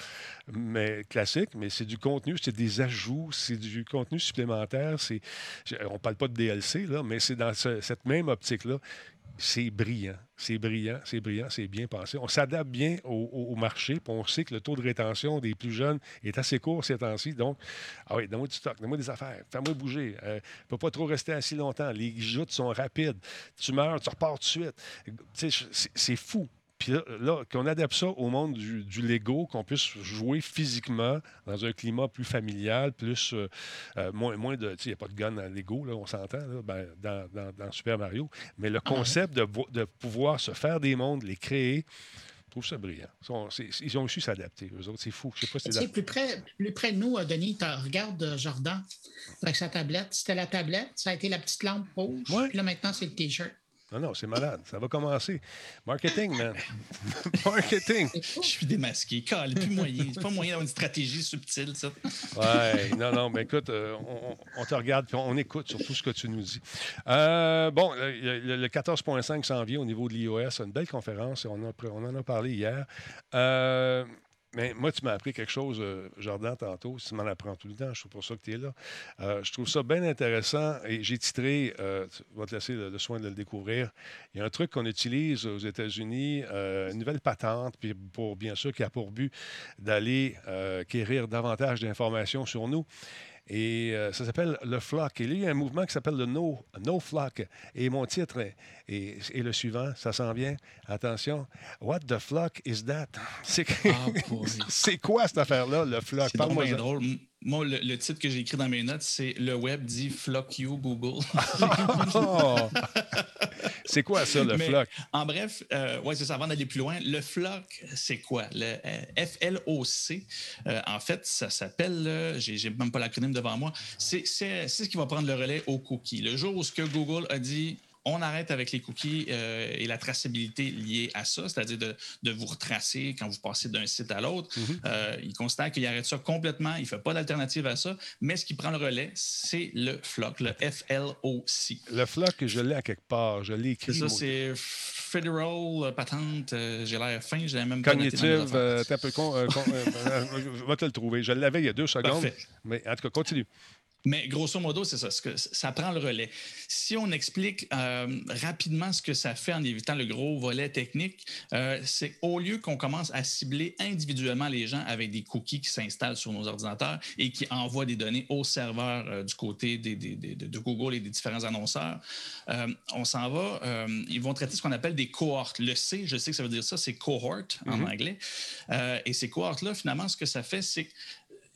mais classique, mais c'est du contenu, c'est des ajouts, c'est du contenu supplémentaire. On parle pas de DLC, là, mais c'est dans ce- cette même optique-là. C'est brillant, c'est brillant, c'est brillant, c'est bien pensé. On s'adapte bien au, marché, puis on sait que le taux de rétention des plus jeunes est assez court ces temps-ci. Donc, ah oui, donne-moi du stock, donne-moi des affaires, fais-moi bouger. Euh, ne peux pas trop rester assis longtemps. Les joutes sont rapides. Tu meurs, tu repars tout de suite. C'est fou. Puis là, qu'on adapte ça au monde du, du Lego, qu'on puisse jouer physiquement dans un climat plus familial, plus euh, euh, moins, moins de. Tu sais, il n'y a pas de gun dans Lego, là, on s'entend, là, ben, dans, dans- dans Super Mario. Mais le concept de, vo- de pouvoir se faire des mondes, les créer, je trouve ça brillant. Ils, ont su s'adapter, eux autres. C'est fou. Je sais pas si c'est plus près, plus près de nous, euh, Denis, euh, Jordan avec sa tablette. C'était la tablette, ça a été la petite lampe rouge. Ouais. Puis là, maintenant, c'est le T-shirt. Non, non, c'est malade. Ça va commencer. Marketing, man. Marketing. Je suis démasqué. Calme, plus moyen. Pas moyen d'avoir une stratégie subtile, ça. Ouais, non, non, mais écoute, euh, on, te regarde puis on, on écoute sur tout ce que tu nous dis. Euh, bon, le, le- le 14.5 s'en vient au niveau de l'iOS. Une belle conférence. On, a- on en a parlé hier. Euh, mais moi, tu m'as appris quelque chose, euh, Jordan, tantôt. Tu m'en apprends tout le temps. Je trouve pour ça que tu es là. Euh, je trouve ça bien intéressant et j'ai titré, euh, tu vas te laisser le, soin de le découvrir. Il y a un truc qu'on utilise aux États-Unis, euh, une nouvelle patente, puis pour bien sûr qui a pour but d'aller quérir davantage d'informations sur nous. Et euh, ça s'appelle le flock. Et là, il y a un mouvement qui s'appelle le no, no flock. Et mon titre est, est- est le suivant, ça s'en vient. Attention. What the flock is that? C'est Ah, c'est quoi cette affaire-là, le flock? C'est drôle. Moi, le, le titre que j'ai écrit dans mes notes, c'est Le web dit Flock you, Google. Oh! C'est quoi ça, le Mais, flock? En bref, euh, ouais, c'est ça. Avant d'aller plus loin, le flock, c'est quoi? Le euh, FLOC, euh, en fait, ça s'appelle, j'ai même pas l'acronyme devant moi, c'est ce qui va prendre le relais aux cookies. Le jour où ce que Google a dit, on arrête avec les cookies euh, et la traçabilité liée à ça, c'est-à-dire de, de vous retracer quand vous passez d'un site à l'autre. Mhm. Euh, il considère qu'il arrête ça complètement, il ne fait pas d'alternative à ça, mais ce qui prend le relais, c'est le flock, le FLOC. Le flock, je l'ai à quelque part. Je l'ai écrit. Ça, c'est Federal euh, Patente. euh, j'ai l'air fin, j'ai même pas Cognitive, euh, t'es un peu con. con- vais te le trouver. Je l'avais il y a deux secondes. Parfait. Mais en tout cas, continue. Mais grosso modo, c'est ça. que- ça prend le relais. Si on explique euh, rapidement ce que ça fait en évitant le gros volet technique, euh, c'est au lieu qu'on commence à cibler individuellement les gens avec des cookies qui s'installent sur nos ordinateurs et qui envoient des données au serveur euh, du côté des- des- des- de, Google et des différents annonceurs, on s'en va. ils vont traiter ce qu'on appelle des cohortes. Le C, je sais que ça veut dire ça, c'est cohort en Mhm. anglais. Et ces cohortes-là, finalement, ce que ça fait, c'est que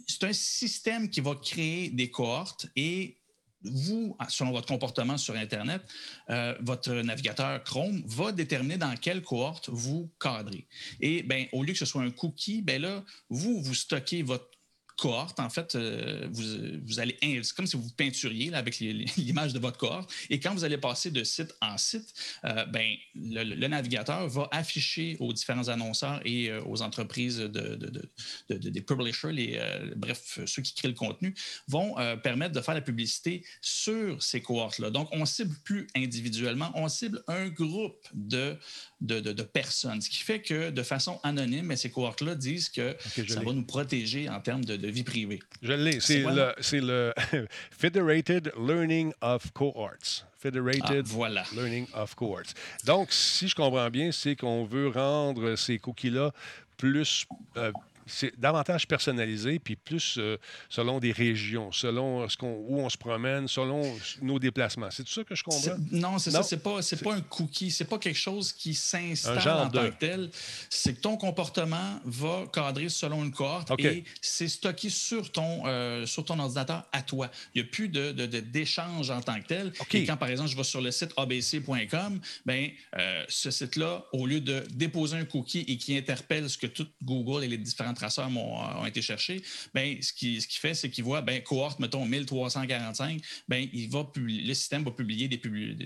c'est un système qui va créer des cohortes et vous, selon votre comportement sur Internet, euh, votre navigateur Chrome va déterminer dans quelle cohorte vous cadrez. Et ben, au lieu que ce soit un cookie, ben là, vous, vous stockez votre cohorte, en fait, euh, vous, vous allez, c'est comme si vous peinturiez là, avec l'image de votre cohorte. Et quand vous allez passer de site en site, euh, ben, le, le navigateur va afficher aux différents annonceurs et euh, aux entreprises de, de- de- de- de- des publishers, les, euh, bref, ceux qui créent le contenu, vont euh, permettre de faire la publicité sur ces cohortes-là. Donc, on cible plus individuellement, on cible un groupe de, de, personnes, ce qui fait que de façon anonyme, mais ces cohortes-là disent que ça va nous protéger en termes de, de vie privée. Je l'ai. C'est le, Federated Learning of Cohorts. Ah, Federated voilà. Learning of Cohorts. Donc, si je comprends bien, c'est qu'on veut rendre ces cookies-là plus, euh, c'est davantage personnalisé, puis plus euh, selon des régions, selon ce qu'on, où on se promène, selon nos déplacements. C'est tout ça que je comprends? Non, c'est ça. C'est pas, c'est pas un cookie. C'est pas quelque chose qui s'installe en tant que tel. C'est que ton comportement va cadrer selon une cohorte et c'est stocké sur ton, euh, sur ton ordinateur à toi. Il n'y a plus de, de- de- d'échange en tant que tel. Et quand, par exemple, je vais sur le site abc.com, ben, euh, ce site-là, au lieu de déposer un cookie et qui interpelle ce que tout Google et les différents traceurs m'ont- euh, ont été chercher, ben, ce qu'il ce qu'il fait, c'est qu'il voit ben, cohorte, mettons, 1345, ben, il va publier- le système va publier des,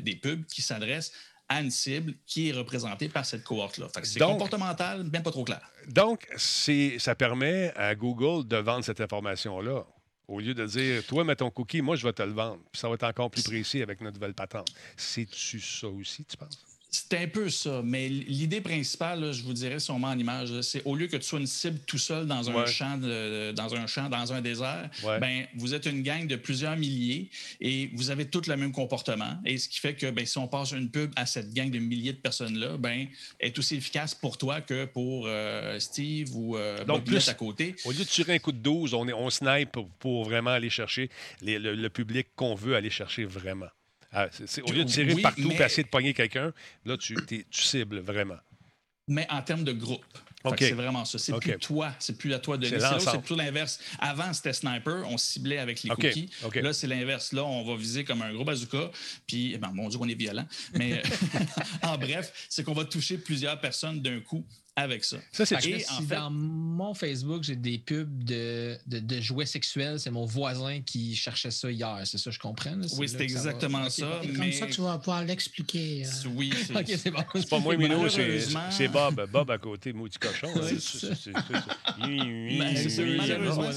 des pubs qui s'adressent à une cible qui est représentée par cette cohorte-là. C'est comportemental, bien pas trop clair. Donc, ça permet à Google de vendre cette information-là. Au lieu de dire, toi, mets ton cookie, moi, je vais te le vendre. Puis ça va être encore plus précis avec notre nouvelle patente. C'est-tu ça aussi, tu penses? C'est un peu ça, mais l'idée principale, là, je vous dirais, met en image, là, c'est au lieu que tu sois une cible tout seul dans un Ouais. champ, de- dans un champ, dans un désert, Ouais. ben vous êtes une gang de plusieurs milliers et vous avez tous le même comportement. Et ce qui fait que ben, si on passe une pub à cette gang de milliers de personnes-là, ben elle est aussi efficace pour toi que pour euh, Steve ou euh, Donc, plus- à côté. Au lieu de tirer un coup de 12, on, est, on snipe pour, pour vraiment aller chercher les- le, le public qu'on veut aller chercher vraiment. Ah, au lieu de tirer Oui, partout et essayer de pogner quelqu'un, là, tu, cibles vraiment. mais en termes de groupe. C'est vraiment ça. C'est plus toi, c'est plus à toi de C'est C'est plutôt l'inverse. Avant, c'était sniper, on ciblait avec les OK. cookies. OK. Là, c'est l'inverse. Là, on va viser comme un gros bazooka. Puis, eh ben, mon Dieu, on est violent. Mais en bref, c'est qu'on va toucher plusieurs personnes d'un coup avec ça. Ça, c'est Et en si fait- dans mon Facebook, j'ai des pubs de, de, de jouets sexuels, c'est mon voisin qui cherchait ça hier. C'est ça, je comprends? là? Oui, c'est que ça va. exactement ça. parfait. C'est Mais- comme ça que tu vas pouvoir l'expliquer. euh. Oui, c'est Ok, c'est bon. C'est pas moi, Minou, c'est Malheureusement- c'est Bob. Bob à côté, maudit cochon. Ben, malheureusement,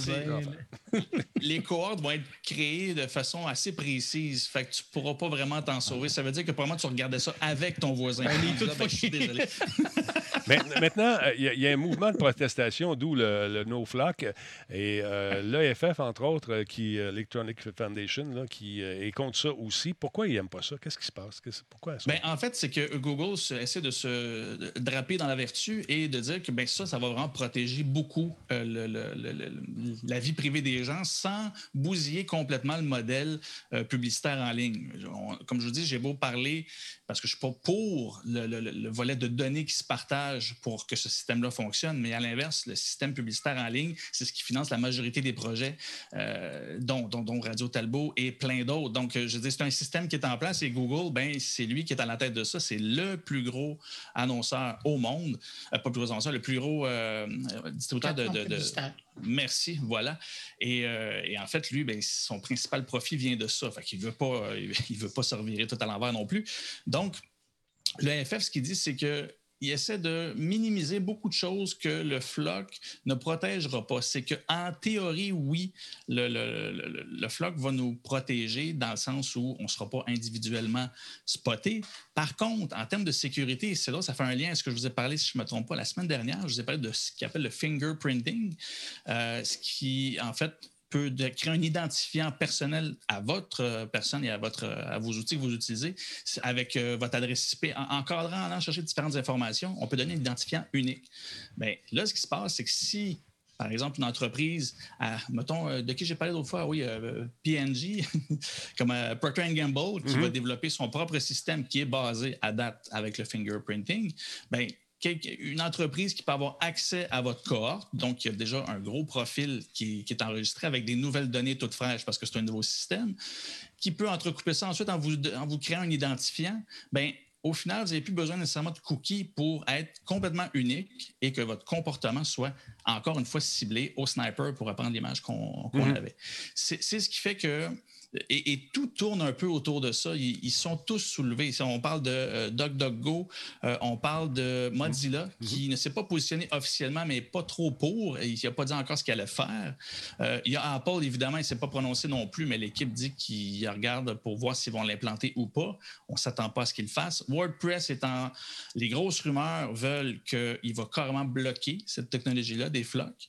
les cohortes vont être créées de façon assez précise. Fait que tu pourras pas vraiment t'en sauver. Ça veut dire que probablement tu regardais ça avec ton voisin. On est Là, tous ben, je suis désolé. Maintenant, euh, il y, a- un mouvement de protestation, d'où le, le NoFlock. Et euh, l'EFF, entre autres, euh, qui, euh, Electronic Foundation, qui est contre ça aussi. Pourquoi ils n'aiment pas ça? Qu'est-ce qui se passe? Pourquoi? Ben, en fait, c'est que Google essaie de se draper dans la vertu et de dire que ben, ça, ça va vraiment protéger beaucoup la vie privée des gens sans bousiller complètement le modèle publicitaire en ligne. Comme je vous dis, j'ai beau parler parce que je ne suis pas pour le, le- le- le volet de données qui se partagent pour que ce système-là fonctionne, mais à l'inverse, le système publicitaire en ligne, c'est ce qui finance la majorité des projets, euh, dont, dont- dont Radio Talbot et plein d'autres. Donc, euh, je dis, c'est un système qui est en place et Google, ben, c'est lui qui est à la tête de ça. C'est le plus gros annonceur au monde, Euh, pas le plus gros annonceur, le plus gros euh, distributeur de, de-. Merci, voilà. Et, euh, et en fait, lui, ben, son principal profit vient de ça. Fait ne veut pas, il veut pas se revirer tout à l'envers non plus. Donc, le FF, ce qu'il dit, c'est que il essaie de minimiser beaucoup de choses que le floc ne protégera pas. C'est qu'en théorie, oui, le, floc va nous protéger dans le sens où on ne sera pas individuellement spoté. Par contre, en termes de sécurité, c'est là, ça fait un lien à ce que je vous ai parlé, si je ne me trompe pas, la semaine dernière, je vous ai parlé de ce qu'il appelle le fingerprinting, euh, ce qui, en fait, peut de- créer un identifiant personnel à votre euh, personne et à, votre, euh, à vos outils que vous utilisez avec euh, votre adresse IP. En encadrant, en allant chercher différentes informations, on peut donner un identifiant unique. Bien, là, ce qui se passe, c'est que si, par exemple, une entreprise, à, mettons, de qui j'ai parlé l'autre fois, oui, euh, PNG, comme euh, Procter Gamble, qui Mhm. va développer son propre système qui est basé à date avec le fingerprinting, bien, quelque- une entreprise qui peut avoir accès à votre cohorte, donc il y a déjà un gros profil qui, qui est enregistré avec des nouvelles données toutes fraîches parce que c'est un nouveau système, qui peut entrecouper ça ensuite en vous, en vous créant un identifiant, ben au final, vous n'avez plus besoin nécessairement de cookies pour être complètement unique et que votre comportement soit encore une fois ciblé au sniper pour reprendre l'image qu'on Mhm. avait. C'est ce qui fait que et, et tout tourne un peu autour de ça. Ils, ils sont tous soulevés. On parle de euh, DuckDuckGo, euh, on parle de Mozilla, qui ne s'est pas positionné officiellement, mais pas trop pour. Il n'a pas dit encore ce qu'il allait faire. Euh, il y a Apple, évidemment, il ne s'est pas prononcé non plus, mais l'équipe dit qu'il regarde pour voir s'ils vont l'implanter ou pas. On ne s'attend pas à ce qu'ils le fassent. WordPress étant... Les grosses rumeurs veulent qu'il va carrément bloquer cette technologie-là, des flocs.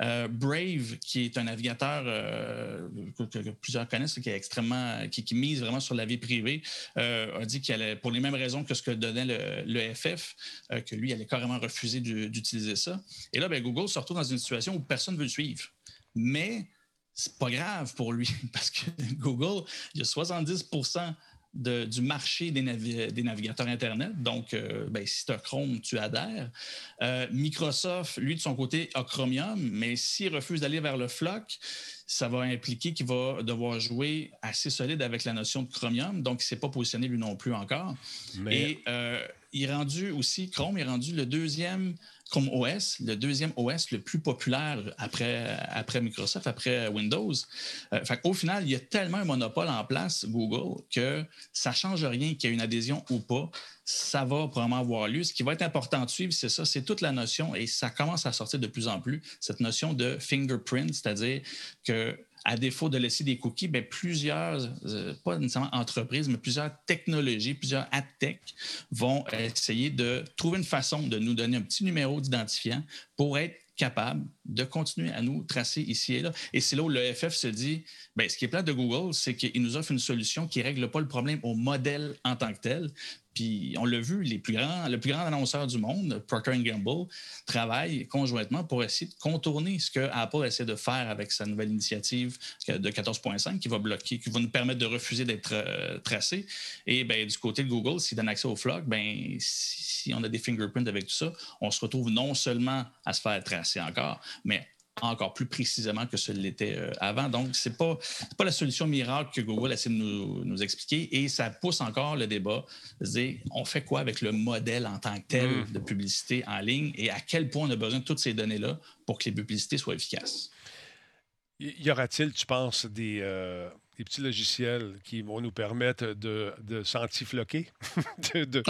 Euh, Brave, qui est un navigateur euh, que, plusieurs connaissent, qui est extrêmement, qui, mise vraiment sur la vie privée, a dit qu'il allait, pour les mêmes raisons que ce que donnait le, FF, que lui allait carrément refuser d'utiliser ça. Et là, ben, Google se retrouve dans une situation où personne ne veut le suivre. Mais c'est pas grave pour lui parce que Google, il y a 70 du marché des, navigateurs Internet. Donc, euh, ben, si tu as Chrome, tu adhères. Euh, Microsoft, lui, de son côté, a Chromium, mais s'il refuse d'aller vers le Flock, ça va impliquer qu'il va devoir jouer assez solide avec la notion de Chromium. Donc, il ne s'est pas positionné lui non plus encore. Et euh, il est rendu aussi, Chrome est rendu le deuxième Chrome OS, le deuxième OS le plus populaire après, après Microsoft, après Windows. Euh, Au final, il y a tellement un monopole en place, Google, que ça ne change rien qu'il y ait une adhésion ou pas. Ça va probablement avoir lieu. Ce qui va être important de suivre, c'est ça, c'est toute la notion, et ça commence à sortir de plus en plus, cette notion de fingerprint, c'est-à-dire que à défaut de laisser des cookies, bien, plusieurs, euh, pas nécessairement entreprises, mais plusieurs technologies, plusieurs ad tech vont essayer de trouver une façon de nous donner un petit numéro d'identifiant pour être capable de continuer à nous tracer ici et là. Et c'est là où le FF se dit, bien, ce qui est plat de Google, c'est qu'il nous offre une solution qui ne règle pas le problème au modèle en tant que tel, puis on l'a vu, les plus grands, le plus grand annonceur du monde, Procter Gamble, travaille conjointement pour essayer de contourner ce que Apple essaie de faire avec sa nouvelle initiative de 14.5 qui va bloquer, qui va nous permettre de refuser d'être euh, tracé. Et ben, du côté de Google, s'il donne accès au flock, ben, si, on a des fingerprints avec tout ça, on se retrouve non seulement à se faire tracer encore, mais encore plus précisément que ce l'était euh, avant. Donc, ce n'est pas, pas la solution miracle que Google essaie de nous, expliquer et ça pousse encore le débat dire on fait quoi avec le modèle en tant que tel mm. de publicité en ligne et à quel point on a besoin de toutes ces données-là pour que les publicités soient efficaces? Y aura-t-il, tu penses, des, euh, des petits logiciels qui vont nous permettre de, de s'antifloquer, de, de,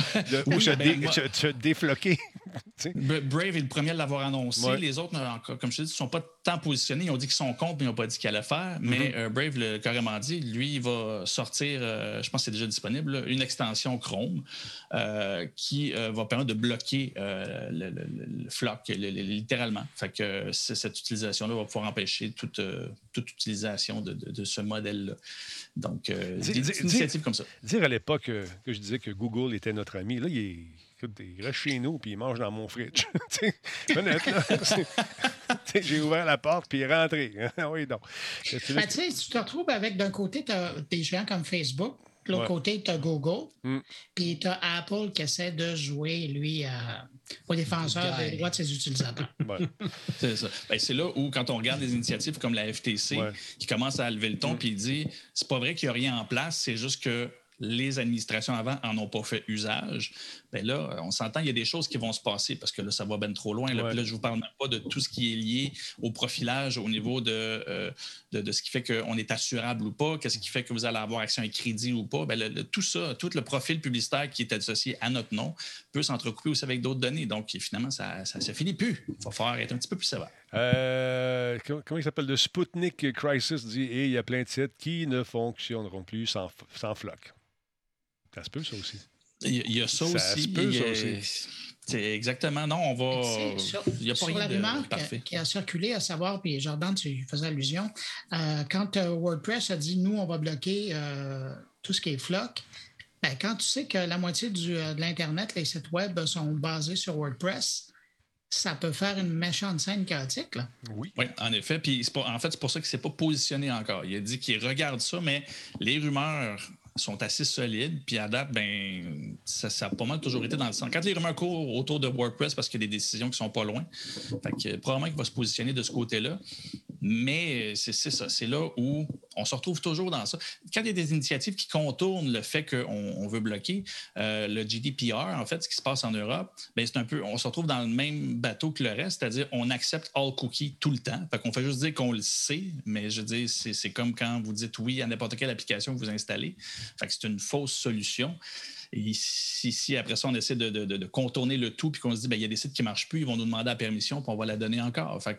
ou se, ben, défloquer. Brave est le premier à l'avoir annoncé. Les autres, comme je te dis, ne sont pas tant positionnés. Ils ont dit qu'ils sont contre, mais ils n'ont pas dit qu'ils allaient faire. Mais mm-hmm. euh, Brave l'a carrément dit. Lui, il va sortir, euh, je pense que c'est déjà disponible, une extension Chrome euh, qui va permettre de bloquer le, le, floc, littéralement. Fait que cette utilisation-là va pouvoir empêcher toute, toute utilisation de, de ce modèle-là. Donc, euh, des initiatives comme ça. Dire à l'époque que je disais que Google était notre ami, là, il, est, il reste chez nous puis il mange dans mon fridge. honnête, là. J'ai ouvert la porte puis il est rentré. Ah oui, donc. Ben, tu te retrouves avec, d'un côté, tu as des gens comme Facebook, de l'autre côté, tu as Google, mm. puis tu as Apple qui essaie de jouer, lui, à aux défenseurs des droits de ses utilisateurs. c'est ça. Ben, c'est là où, quand on regarde des initiatives comme la FTC, qui commence à lever le ton, mm. puis il dit c'est pas vrai qu'il n'y a rien en place, c'est juste que les administrations avant en ont pas fait usage, bien là, on s'entend, il y a des choses qui vont se passer parce que là, ça va bien trop loin. Là, là je ne vous parle même pas de tout ce qui est lié au profilage au niveau de, euh, de, ce qui fait qu'on est assurable ou pas, qu'est-ce qui fait que vous allez avoir accès à un crédit ou pas. Bien, tout ça, tout le profil publicitaire qui est associé à notre nom peut s'entrecouper aussi avec d'autres données. Donc, finalement, ça ne se finit plus. Il va falloir être un petit peu plus sévère. Euh, comment il s'appelle? Le Sputnik Crisis dit et il y a plein de sites qui ne fonctionneront plus sans, sans floc. Ça se peut, ça aussi. Il y a ça, aussi. Se peut, ça aussi. C'est exactement. Non, on va. Sur, il y a pas sur la rumeur qui a circulé, à savoir, puis Jordan, tu faisais allusion, euh, quand euh, WordPress a dit nous, on va bloquer euh, tout ce qui est floc, ben, quand tu sais que la moitié du, de l'Internet, les sites web sont basés sur WordPress, ça peut faire une méchante scène chaotique. Là. Oui. oui, en effet. Puis en fait, c'est pour ça qu'il ne s'est pas positionné encore. Il a dit qu'il regarde ça, mais les rumeurs sont assez solides. Puis à date, ben, ça, ça, a pas mal toujours été dans le sens. Quand les rumeurs courent autour de WordPress, parce qu'il y a des décisions qui sont pas loin, fait que, probablement qu'il va se positionner de ce côté-là. Mais c'est ça, c'est là où on se retrouve toujours dans ça. Quand il y a des initiatives qui contournent le fait qu'on veut bloquer euh, le GDPR, en fait, ce qui se passe en Europe, ben c'est un peu, on se retrouve dans le même bateau que le reste, c'est-à-dire on accepte all cookies tout le temps. Fait qu'on fait juste dire qu'on le sait, mais je dis, c'est comme quand vous dites oui à n'importe quelle application que vous installez. Fait c'est une fausse solution. Et si, après ça, on essaie de, contourner le tout, puis qu'on se dit, ben, il y a des sites qui ne marchent plus, ils vont nous demander la permission, puis on va la donner encore. Fait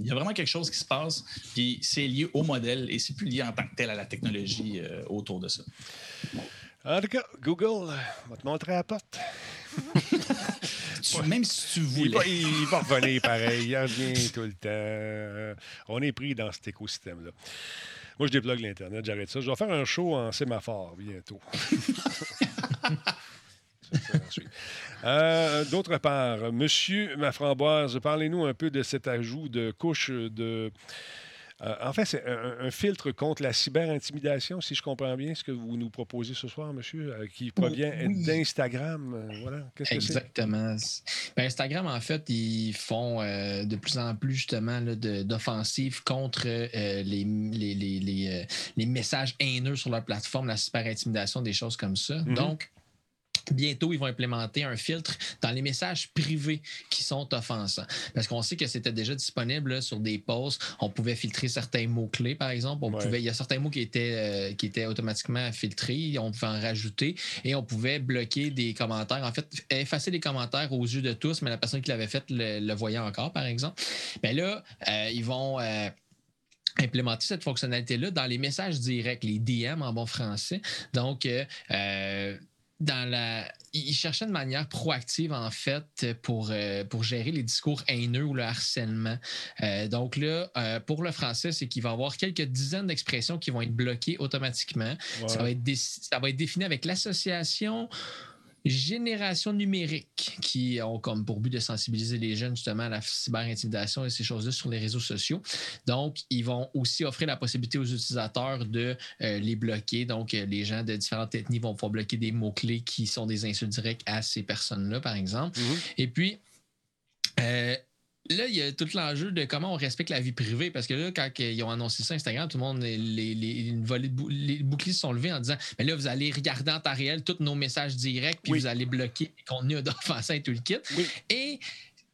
il y a vraiment quelque chose qui se passe, puis c'est lié au modèle et c'est plus lié en tant que tel à la technologie euh, autour de ça. En tout cas, Google euh, va te montrer à la porte. Tu- même si tu Il voulais. va, il va revenir pareil. Il revient tout le temps. On est pris dans cet écosystème-là. Moi, je déplogue l'Internet, j'arrête ça. Je vais faire un show en sémaphore bientôt. Ça, ça. Euh, D'autre part, Monsieur Maframboise, parlez-nous un peu de cet ajout de couche de. Euh, en fait, c'est un, un filtre contre la cyberintimidation, si je comprends bien ce que vous nous proposez ce soir, monsieur, euh, qui provient Oui. d'Instagram. euh, voilà. Qu'est-ce que c'est? Exactement. Ben, Instagram, en fait, ils font de plus en plus justement d'offensives contre les, les, les, les, messages haineux sur leur plateforme, la super-intimidation, des choses comme ça. Mhm. Donc, Bientôt, ils vont implémenter un filtre dans les messages privés qui sont offensants. Parce qu'on sait que c'était déjà disponible là, sur des posts. On pouvait filtrer certains mots-clés, par exemple. On Ouais. pouvait, il y a certains mots qui étaient, euh, qui étaient automatiquement filtrés. On pouvait en rajouter et on pouvait bloquer des commentaires. En fait, effacer les commentaires aux yeux de tous, mais la personne qui l'avait fait le, le voyait encore, par exemple. Mais là, euh, ils vont. euh, implémenter cette fonctionnalité-là dans les messages directs, les DM en bon français. Donc, euh, dans la, ils cherchaient une manière proactive, en fait, pour, euh, pour gérer les discours haineux ou le harcèlement. Euh, donc là, euh, pour le français, c'est qu'il va y avoir quelques dizaines d'expressions qui vont être bloquées automatiquement. Ça, va être dé- ça va être défini avec l'association Génération numérique qui ont comme pour but de sensibiliser les jeunes justement à la cyberintimidation et ces choses-là sur les réseaux sociaux. Donc, ils vont aussi offrir la possibilité aux utilisateurs de euh, les bloquer. Donc, euh, les gens de différentes ethnies vont pouvoir bloquer des mots-clés qui sont des insultes directes à ces personnes-là, par exemple. Mhm. Et puis, euh, là, il y a tout l'enjeu de comment on respecte la vie privée. Parce que là, quand ils ont annoncé ça Instagram, tout le monde, les, les, une volée de bou- les boucliers se sont levés en disant Mais là, vous allez regarder en temps réel tous nos messages directs, puis Oui. vous allez bloquer les contenus d'offensants et tout le kit. Oui. Et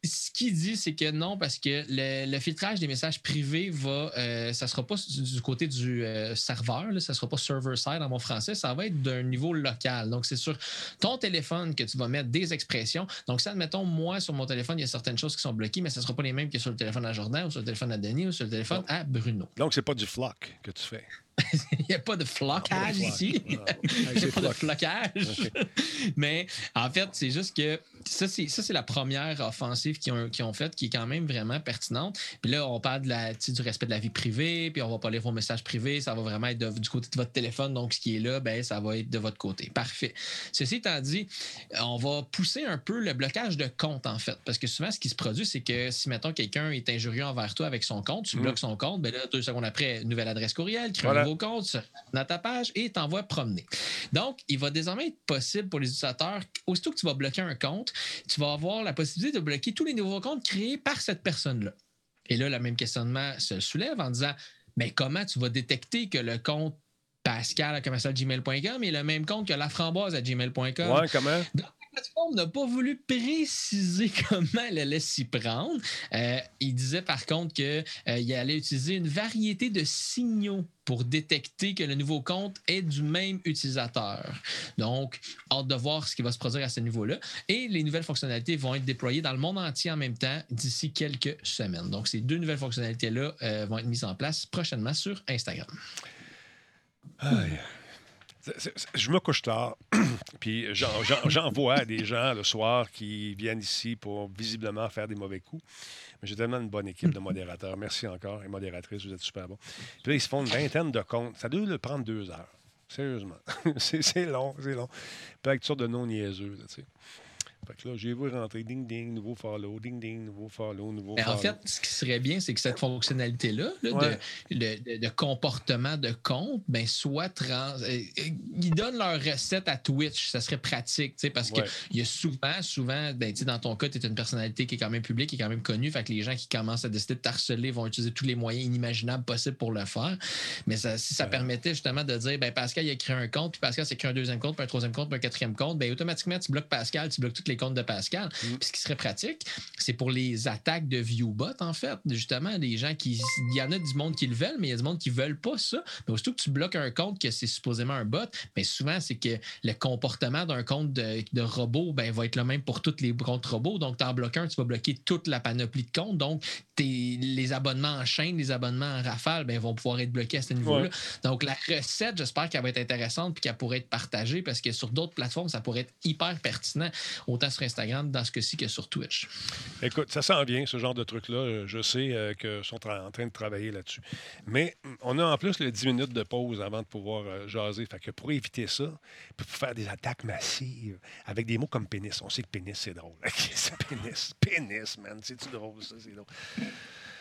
ce qu'il dit, c'est que non, parce que le, le filtrage des messages privés va, euh, ça sera pas du, côté du euh, serveur, là, ça sera pas server-side en mon français, ça va être d'un niveau local. Donc, c'est sur ton téléphone que tu vas mettre des expressions. Donc, ça, admettons, moi, sur mon téléphone, il y a certaines choses qui sont bloquées, mais ne sera pas les mêmes que sur le téléphone à Jordan ou sur le téléphone à Denis ou sur le téléphone à Bruno. Donc, c'est pas du flock que tu fais. il n'y a pas de flocage Flock. ici. Ah, Il n'y a pas de flocage. Ok. Mais en fait, c'est juste que ça, c'est, ça, c'est la première offensive qu'ils ont, ont faite qui est quand même vraiment pertinente. Puis là, on parle de la, du respect de la vie privée, puis on va pas lire vos messages privés. Ça va vraiment être de- du côté de votre téléphone. Donc, ce qui est là, ben, ça va être de votre côté. Parfait. Ceci étant dit, on va pousser un peu le blocage de compte, en fait. Parce que souvent, ce qui se produit, c'est que si, mettons, quelqu'un est injurieux envers toi avec son compte, tu Mhm. bloques son compte, ben là, deux secondes après, nouvelle adresse courriel, crée Voilà. Se dans ta page et t'envoie promener. Donc, il va désormais être possible pour les utilisateurs, aussitôt que tu vas bloquer un compte, tu vas avoir la possibilité de bloquer tous les nouveaux comptes créés par cette personne-là. Et là, le même questionnement se soulève en disant, mais comment tu vas détecter que le compte Pascal à commercial.gmail.com est le même compte que la framboise à gmail.com? Ouais, comment? La plateforme n'a pas voulu préciser comment elle allait s'y prendre. Euh, il disait par contre qu'il allait utiliser une variété de signaux pour détecter que le nouveau compte est du même utilisateur. Donc, hâte de voir ce qui va se produire à ce niveau-là. Et les nouvelles fonctionnalités vont être déployées dans le monde entier en même temps d'ici quelques semaines. Donc, ces deux nouvelles fonctionnalités-là euh, vont être mises en place prochainement sur Instagram. Aïe. Je me couche tard, puis j'en- vois des gens le soir qui viennent ici pour visiblement faire des mauvais coups. Mais j'ai tellement une bonne équipe de modérateurs. Merci encore, et modératrices, vous êtes super bons. Puis là, ils se font une vingtaine de comptes. Ça doit le prendre deux heures. Sérieusement. c'est long, c'est long. Puis avec toutes sortes de noms niaiseux, tu sais. Fait que là, j'ai vu rentrer, ding, ding, nouveau follow, ding, ding, nouveau follow, nouveau Mais follow. en fait, ce qui serait bien, c'est que cette fonctionnalité-là là, Ouais. de, de- de comportement de compte, ben, soit trans. euh, euh, ils donnent leur recette à Twitch. Ça serait pratique, tu sais, parce Ouais. qu'il y a souvent, souvent, ben, tu sais, dans ton cas, tu es une personnalité qui est quand même publique, qui est quand même connue. Fait que les gens qui commencent à décider de t'harceler vont utiliser tous les moyens inimaginables possibles pour le faire. Mais ça- si ça Ouais. permettait justement de dire, ben, Pascal, il a créé un compte, puis Pascal s'est créé un deuxième compte, puis un troisième compte, puis un quatrième compte, ben, automatiquement, tu bloques Pascal, tu bloques tous les compte de Pascal. Mm. Puis ce qui serait pratique, c'est pour les attaques de viewbot, en fait. Justement, des gens qui. Il y en a du monde qui le veulent, mais il y a du monde qui ne veulent pas ça. Mais aussitôt que tu bloques un compte que c'est supposément un bot, mais souvent, c'est que le comportement d'un compte de, de robot ben, va être le même pour tous les comptes robots. Donc, tu en bloques un, tu vas bloquer toute la panoplie de comptes. Donc, tes- les abonnements en chaîne, les abonnements en rafale, ben, vont pouvoir être bloqués à ce niveau-là. Ouais. Donc, la recette, j'espère qu'elle va être intéressante puis qu'elle pourrait être partagée parce que sur d'autres plateformes, ça pourrait être hyper pertinent, autant sur Instagram dans ce cas-ci que sur Twitch. Écoute, ça s'en vient, ce genre de truc-là. Je sais euh, qu'ils sont en train de travailler là-dessus. Mais mm, on a en plus les 10 minutes de pause avant de pouvoir euh, jaser. Fait que pour éviter ça, pour faire des attaques massives avec des mots comme pénis. On sait que pénis, c'est drôle. C'est pénis. Pénis, man. C'est-tu drôle, ça? C'est drôle.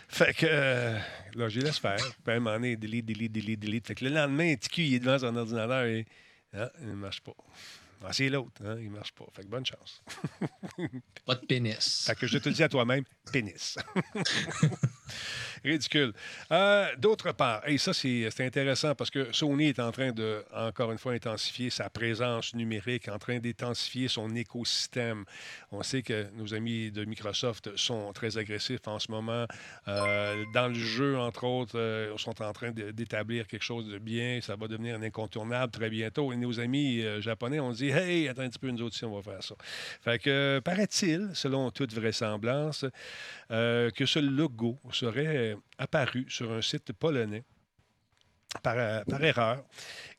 Fait que euh, là, je laisse faire. Puis à un delete, delete, delete, delete. Fait que le lendemain, TQ, il est devant son ordinateur et ah, il ne marche pas. Ah, c'est l'autre, hein, il ne marche pas. Fait que bonne chance. Pas de pénis. Fait que je te le dis à toi-même, pénis. Ridicule. Euh, D'autre part, et ça, c'est intéressant parce que Sony est en train de, encore une fois, intensifier sa présence numérique, en train d'intensifier son écosystème. On sait que nos amis de Microsoft sont très agressifs en ce moment. Euh, dans le jeu, entre autres, euh, sont en train d'établir quelque chose de bien. Ça va devenir un incontournable très bientôt. Et nos amis euh, japonais ont dit Hey, attends un petit peu, nous aussi, on va faire ça. Fait que, paraît-il, selon toute vraisemblance, que ce logo serait euh, apparu sur un site polonais par, euh, erreur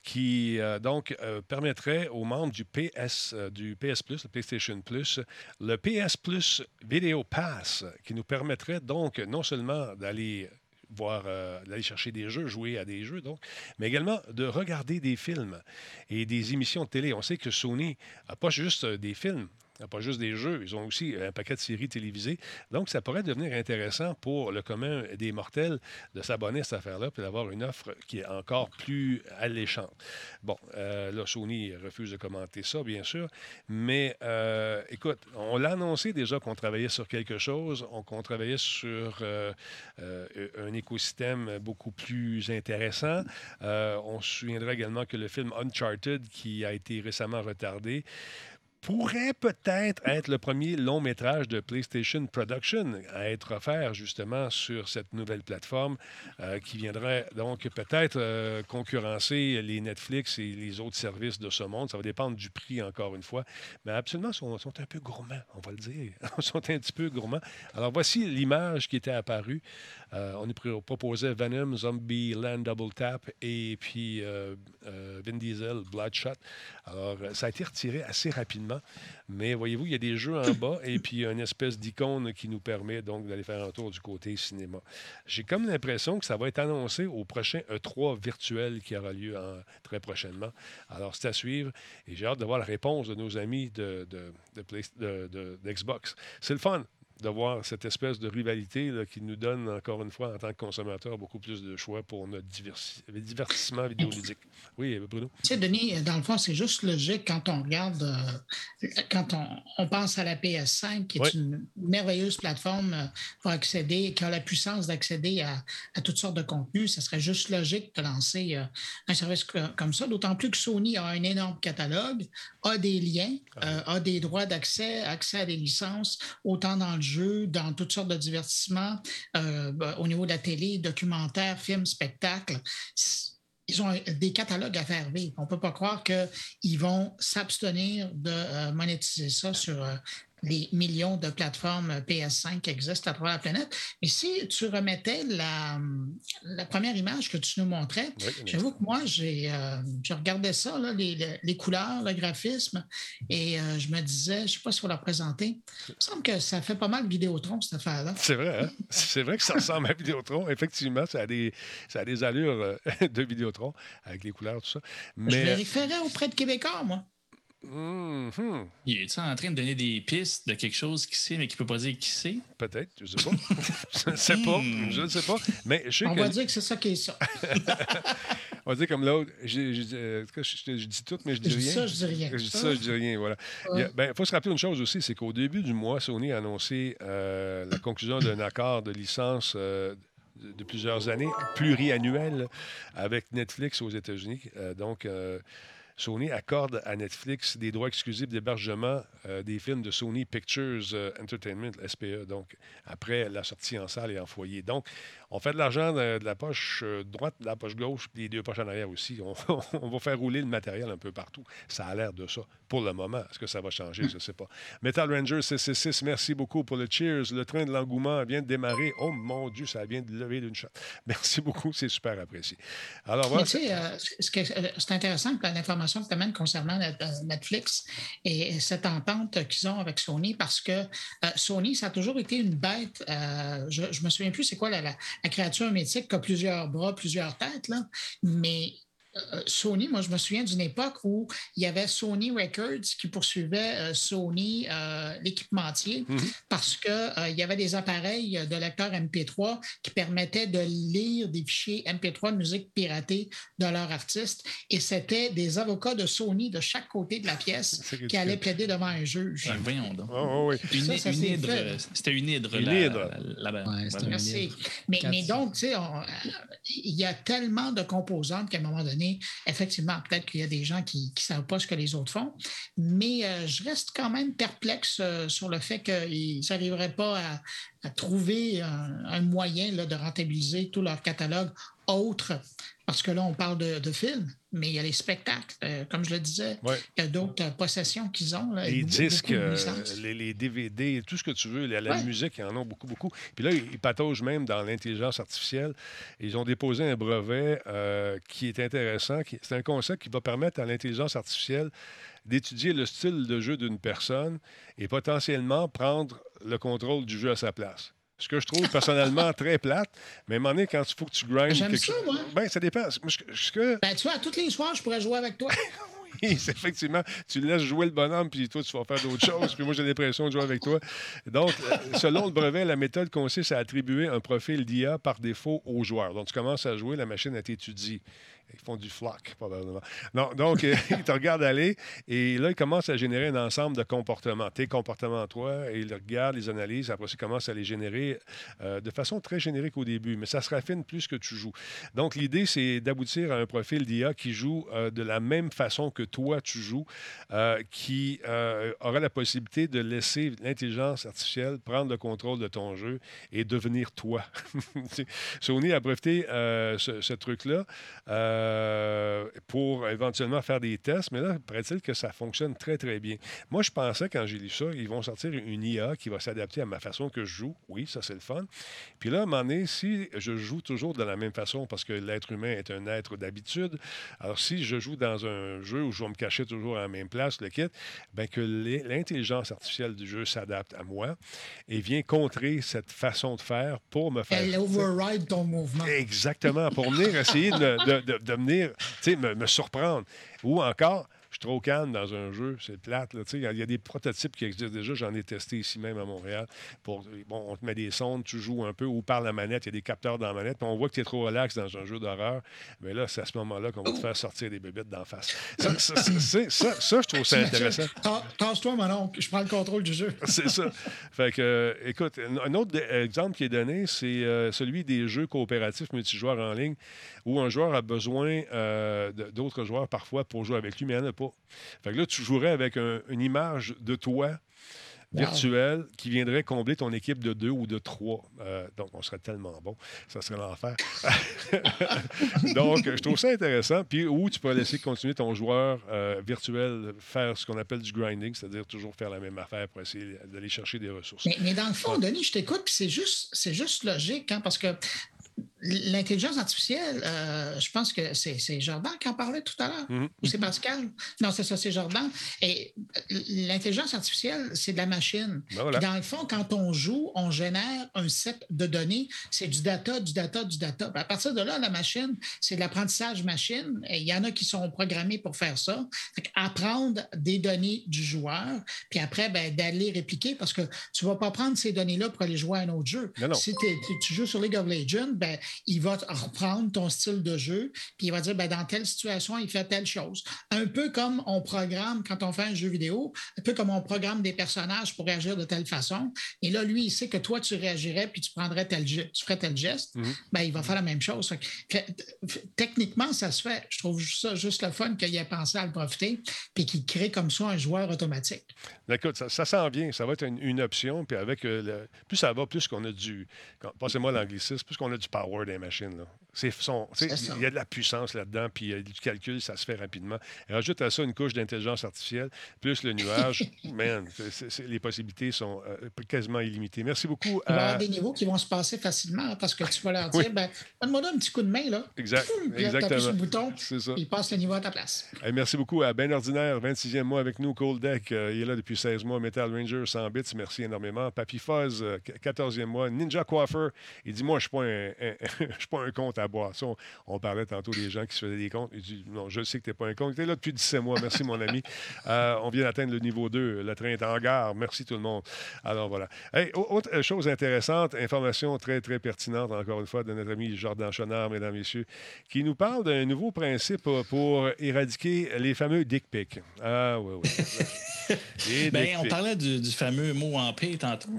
qui euh, donc permettrait aux membres du PS, du PS Plus, le PlayStation Plus, le PS Plus Video Pass, qui nous permettrait donc non seulement d'aller voir, d'aller chercher des jeux, jouer à des jeux, mais également de regarder des films et des émissions de télé. On sait que Sony n'a pas juste des films, pas juste des jeux, ils ont aussi un paquet de séries télévisées. Donc, ça pourrait devenir intéressant pour le commun des mortels de s'abonner à cette affaire-là puis d'avoir une offre qui est encore plus alléchante. Bon, euh, là, Sony refuse de commenter ça, bien sûr, mais euh, écoute, on l'a annoncé déjà qu'on travaillait sur quelque chose, on- qu'on travaillait sur euh, euh, un écosystème beaucoup plus intéressant. Euh, on se souviendra également que le film Uncharted, qui a été récemment retardé, pourrait peut-être être le premier long métrage de PlayStation Production à être offert justement sur cette nouvelle plateforme euh, qui viendrait donc peut-être euh, concurrencer les Netflix et les autres services de ce monde. Ça va dépendre du prix encore une fois. Mais absolument, sont, sont un peu gourmands, on va le dire. Ils sont un petit peu gourmands. Alors voici l'image qui était apparue. Euh, on pro- proposait Venom, Zombie Land Double Tap et puis euh, euh, Vin Diesel, Bloodshot. Alors, ça a été retiré assez rapidement. Mais voyez-vous, il y a des jeux en bas et puis une espèce d'icône qui nous permet donc d'aller faire un tour du côté cinéma. J'ai comme l'impression que ça va être annoncé au prochain E3 virtuel qui aura lieu très prochainement. Alors, c'est à suivre et j'ai hâte de voir la réponse de nos amis de, de, de d'Xbox. C'est le fun de voir cette espèce de rivalité là, qui nous donne, encore une fois, en tant que consommateur, beaucoup plus de choix pour notre divertissement vidéoludique. Oui, Bruno? Tu sais, Denis, dans le fond, c'est juste logique quand on regarde, euh, quand on, on pense à la PS5, qui est une merveilleuse plateforme euh, pour accéder, qui a la puissance d'accéder à, à toutes sortes de contenus. Ça serait juste logique de lancer euh, un service co- comme ça, d'autant plus que Sony a un énorme catalogue, a des liens, euh, a des droits d'accès, accès à des licences, autant dans le jeu, dans toutes sortes de divertissements, euh, ben, au niveau de la télé, documentaires, films, spectacles ils ont des catalogues à faire vivre. On ne peut pas croire qu'ils vont s'abstenir de euh, monétiser ça sur euh, les millions de plateformes PS5 qui existent à travers la planète. Mais si tu remettais la, la première image que tu nous montrais, Oui, j'avoue que moi, j'ai euh, je regardais ça, là, les, couleurs, le graphisme, et euh, je me disais, je ne sais pas si vous la présenter, il me semble que ça fait pas mal Vidéotron, cette affaire-là. C'est vrai, hein? C'est vrai que ça ressemble à Vidéotron. Effectivement, ça a des, ça a des allures euh, de Vidéotron avec les couleurs, tout ça. Je Mais. vérifierais auprès de Québécois, moi. Mhm. Il est en train de donner des pistes de quelque chose qui sait, mais qui peut pas dire qui c'est? Peut-être, je ne sais pas. je ne sais pas. Hmm. Je ne sais pas. Mais je sais On que. va dire que c'est ça qui est ça. On va dire comme l'autre. euh, Je, je- je dis tout, mais je dis Je dis rien. ça, je dis rien. Je dis ça, je dis rien, voilà. Il ben, faut se rappeler une chose aussi, c'est qu'au début du mois, Sony a annoncé euh, la conclusion d'un accord de licence euh, de, de plusieurs années, pluriannuel, avec Netflix aux États-Unis. Euh, donc, euh, Sony accorde à Netflix des droits exclusifs d'hébergement euh, des films de Sony Pictures euh, Entertainment, SPE, donc après la sortie en salle et en foyer. Donc, on fait de l'argent de, de la poche euh, droite, de la poche gauche, puis les deux poches en arrière aussi. On, on va faire rouler le matériel un peu partout. Ça a l'air de ça pour le moment. Est-ce que ça va changer? Je ne sais pas. Metal Ranger 666, merci beaucoup pour le cheers. Le train de l'engouement vient de démarrer. Oh mon Dieu, ça vient de lever d'une shot. Merci beaucoup, c'est super apprécié. Alors, voilà. Tu sais, euh, euh, c'est intéressant que l'information que tu amènes concernant Net- Netflix et cette entente qu'ils ont avec Sony parce que euh, Sony, ça a toujours été une bête. euh, je ne me souviens plus c'est quoi la, la- la créature mythique a plusieurs bras, plusieurs têtes, là, mais. Euh, Sony, moi, je me souviens d'une époque où il y avait Sony Records qui poursuivait euh, Sony, euh, l'équipementier, Mhm. parce qu'il y avait des appareils de lecteurs MP3 qui permettaient de lire des fichiers MP3 de musique piratée de leur artiste. Et c'était des avocats de Sony de chaque côté de la pièce qui allaient plaider devant un juge. Ben, voyons donc. Oh, oh, oui. Une, Ça, ça une s'est hydre, fait. euh, C'était une hydre. Une là-bas. Ouais, Ouais. Mais, mais donc, tu sais, il y a tellement de composantes qu'à un moment donné, effectivement, peut-être qu'il y a des gens qui ne savent pas ce que les autres font, mais euh, je reste quand même perplexe euh, sur le fait qu'ils n'arriveraient pas à, trouver un, un moyen là, de rentabiliser tout leur catalogue autre, parce que là, on parle de, de films, mais il y a les spectacles, euh, comme je le disais, Ouais. il y a d'autres euh, possessions qu'ils ont. là, les disques, euh, les, les DVD, tout ce que tu veux, la, la Ouais. musique, ils en ont beaucoup, beaucoup. Puis là, ils, pataugent même dans l'intelligence artificielle. Ils ont déposé un brevet qui est intéressant. qui- C'est un concept qui va permettre à l'intelligence artificielle d'étudier le style de jeu d'une personne et potentiellement prendre le contrôle du jeu à sa place. Ce que je trouve personnellement très plate, mais à un moment donné, quand il faut que tu grindes J'aime ça, moi. Ben, ça dépend. Ce que- Ben, tu vois, tous les soirs, je pourrais jouer avec toi. effectivement, tu laisses jouer le bonhomme, puis toi, tu vas faire d'autres choses, puis moi, j'ai l'impression de jouer avec toi. Donc, euh, selon le brevet, la méthode consiste à attribuer un profil d'IA par défaut au joueur. Donc, tu commences à jouer, la machine, elle t'étudie. Ils font du flock, probablement. Non, donc, euh, ils te regardent aller, et là, ils commencent à générer un ensemble de comportements. Tes comportements, toi, et ils regardent, les analysent, après, ils commencent à les générer euh, de façon très générique au début, mais ça se raffine plus que tu joues. Donc, l'idée, c'est d'aboutir à un profil d'IA qui joue euh, de la même façon que toi, tu joues, qui aura la possibilité de laisser l'intelligence artificielle prendre le contrôle de ton jeu et devenir toi. Sony a breveté ce truc-là euh, pour éventuellement faire des tests, mais là, paraît-il que ça fonctionne très, très bien. Moi, je pensais, quand j'ai lu ça, ils vont sortir une IA qui va s'adapter à ma façon que je joue. Oui, ça, c'est le fun. Puis là, à un moment donné, si je joue toujours de la même façon, parce que l'être humain est un être d'habitude, alors si je joue dans un jeu où je vais me cacher toujours à la même place, le kit, bien que l'intelligence artificielle du jeu s'adapte à moi et vient contrer cette façon de faire pour me faire... Elle override ton mouvement. Exactement, pour venir essayer de, de, de- de venir tu sais, me, me surprendre. Ou encore, je suis trop calme dans un jeu, c'est plate. Il y, a- il y a des prototypes qui existent déjà, j'en ai testé ici même à Montréal. Pour, bon, on te met des sondes, tu joues un peu, ou par la manette, il y a des capteurs dans la manette, on voit que tu es trop relax dans un jeu d'horreur. Mais là, c'est à ce moment-là qu'on va te faire sortir des bébites d'en face. Ça, ça, je trouve ça intéressant. Ta- Tasse-toi, mon oncle, je prends le contrôle du jeu. C'est ça. Fait que, euh, écoute, un autre de- exemple qui est donné, c'est euh, celui des jeux coopératifs multijoueurs en ligne, où un joueur a besoin euh, d'autres joueurs parfois pour jouer avec lui, mais il n'y en a pas. Fait que là, tu jouerais avec un- une image de toi virtuelle qui viendrait combler ton équipe de deux ou de trois. Euh, donc, on serait tellement bon. Ça serait l'enfer. donc, je trouve ça intéressant. Puis, où tu peux laisser continuer ton joueur euh, virtuel faire ce qu'on appelle du grinding, c'est-à-dire toujours faire la même affaire pour essayer d'aller chercher des ressources. Mais, mais dans le fond, Denis, je t'écoute, puis c'est juste, juste logique, hein, parce que l'intelligence artificielle, euh, je pense que c'est Jordan qui en parlait tout à l'heure, Mhm. ou c'est Pascal? Non, c'est ça, c'est Jordan. Et l'intelligence artificielle, c'est de la machine. Ben voilà. Dans le fond, quand on joue, on génère un set de données. C'est du data, du data, du data. À partir de là, la machine, c'est de l'apprentissage machine. Et il y en a qui sont programmés pour faire ça. Apprendre des données du joueur, puis après, ben, d'aller répliquer parce que tu ne vas pas prendre ces données-là pour aller jouer à un autre jeu. Non, non. Si tu joues sur League of Legends, ben, il va reprendre ton style de jeu, puis il va dire, ben, dans telle situation, il fait telle chose. Un peu comme on programme quand on fait un jeu vidéo, un peu comme on programme des personnages pour réagir de telle façon. Et là, lui, il sait que toi, tu réagirais, puis tu prendrais tel tu ferais tel geste. Mhm. ben, il va faire la même chose. techniquement, ça se fait. Je trouve ça juste le fun qu'il ait pensé à le profiter, puis qu'il crée comme ça un joueur automatique. D'accord, ça, ça sent bien. Ça va être une, option. Puis avec euh, le, plus ça va, plus qu'on a du. Passez-moi l'anglicisme, plus qu'on a du power des machines. Là. il y a de la puissance là-dedans, puis il y a du calcul, ça se fait rapidement. Et rajoute à ça une couche d'intelligence artificielle, plus le nuage. man, les possibilités sont euh, quasiment illimitées. Merci beaucoup. Il va y avoir des niveaux qui vont se passer facilement hein, parce que tu vas leur dire ben, donne-moi un petit coup de main. Là. Exact. Exactement. sur le bouton, il passe le niveau à ta place. merci beaucoup à Ben Ordinaire, 26e mois avec nous, Cold Deck. Euh, il est là depuis 16 mois. Metal Ranger, 100 bits, merci énormément. Papy Fuzz, 14e mois. Ninja Coiffeur, il dit Moi, je ne suis pas un compte à boisson. On, parlait tantôt des gens qui se faisaient des comptes. Il dit Non, je sais que tu n'es pas un compte. Tu es là depuis 17 mois. Merci, mon ami. Euh, on vient d'atteindre le niveau 2. Le train est en gare. Merci tout le monde. Alors voilà. autre chose intéressante, information très, très pertinente, encore une fois, de notre ami Jordan Chonard, mesdames, messieurs, qui nous parle d'un nouveau principe pour éradiquer les fameux dick pics. Ah, oui, oui. ben, on parlait du, fameux mot en paix tantôt.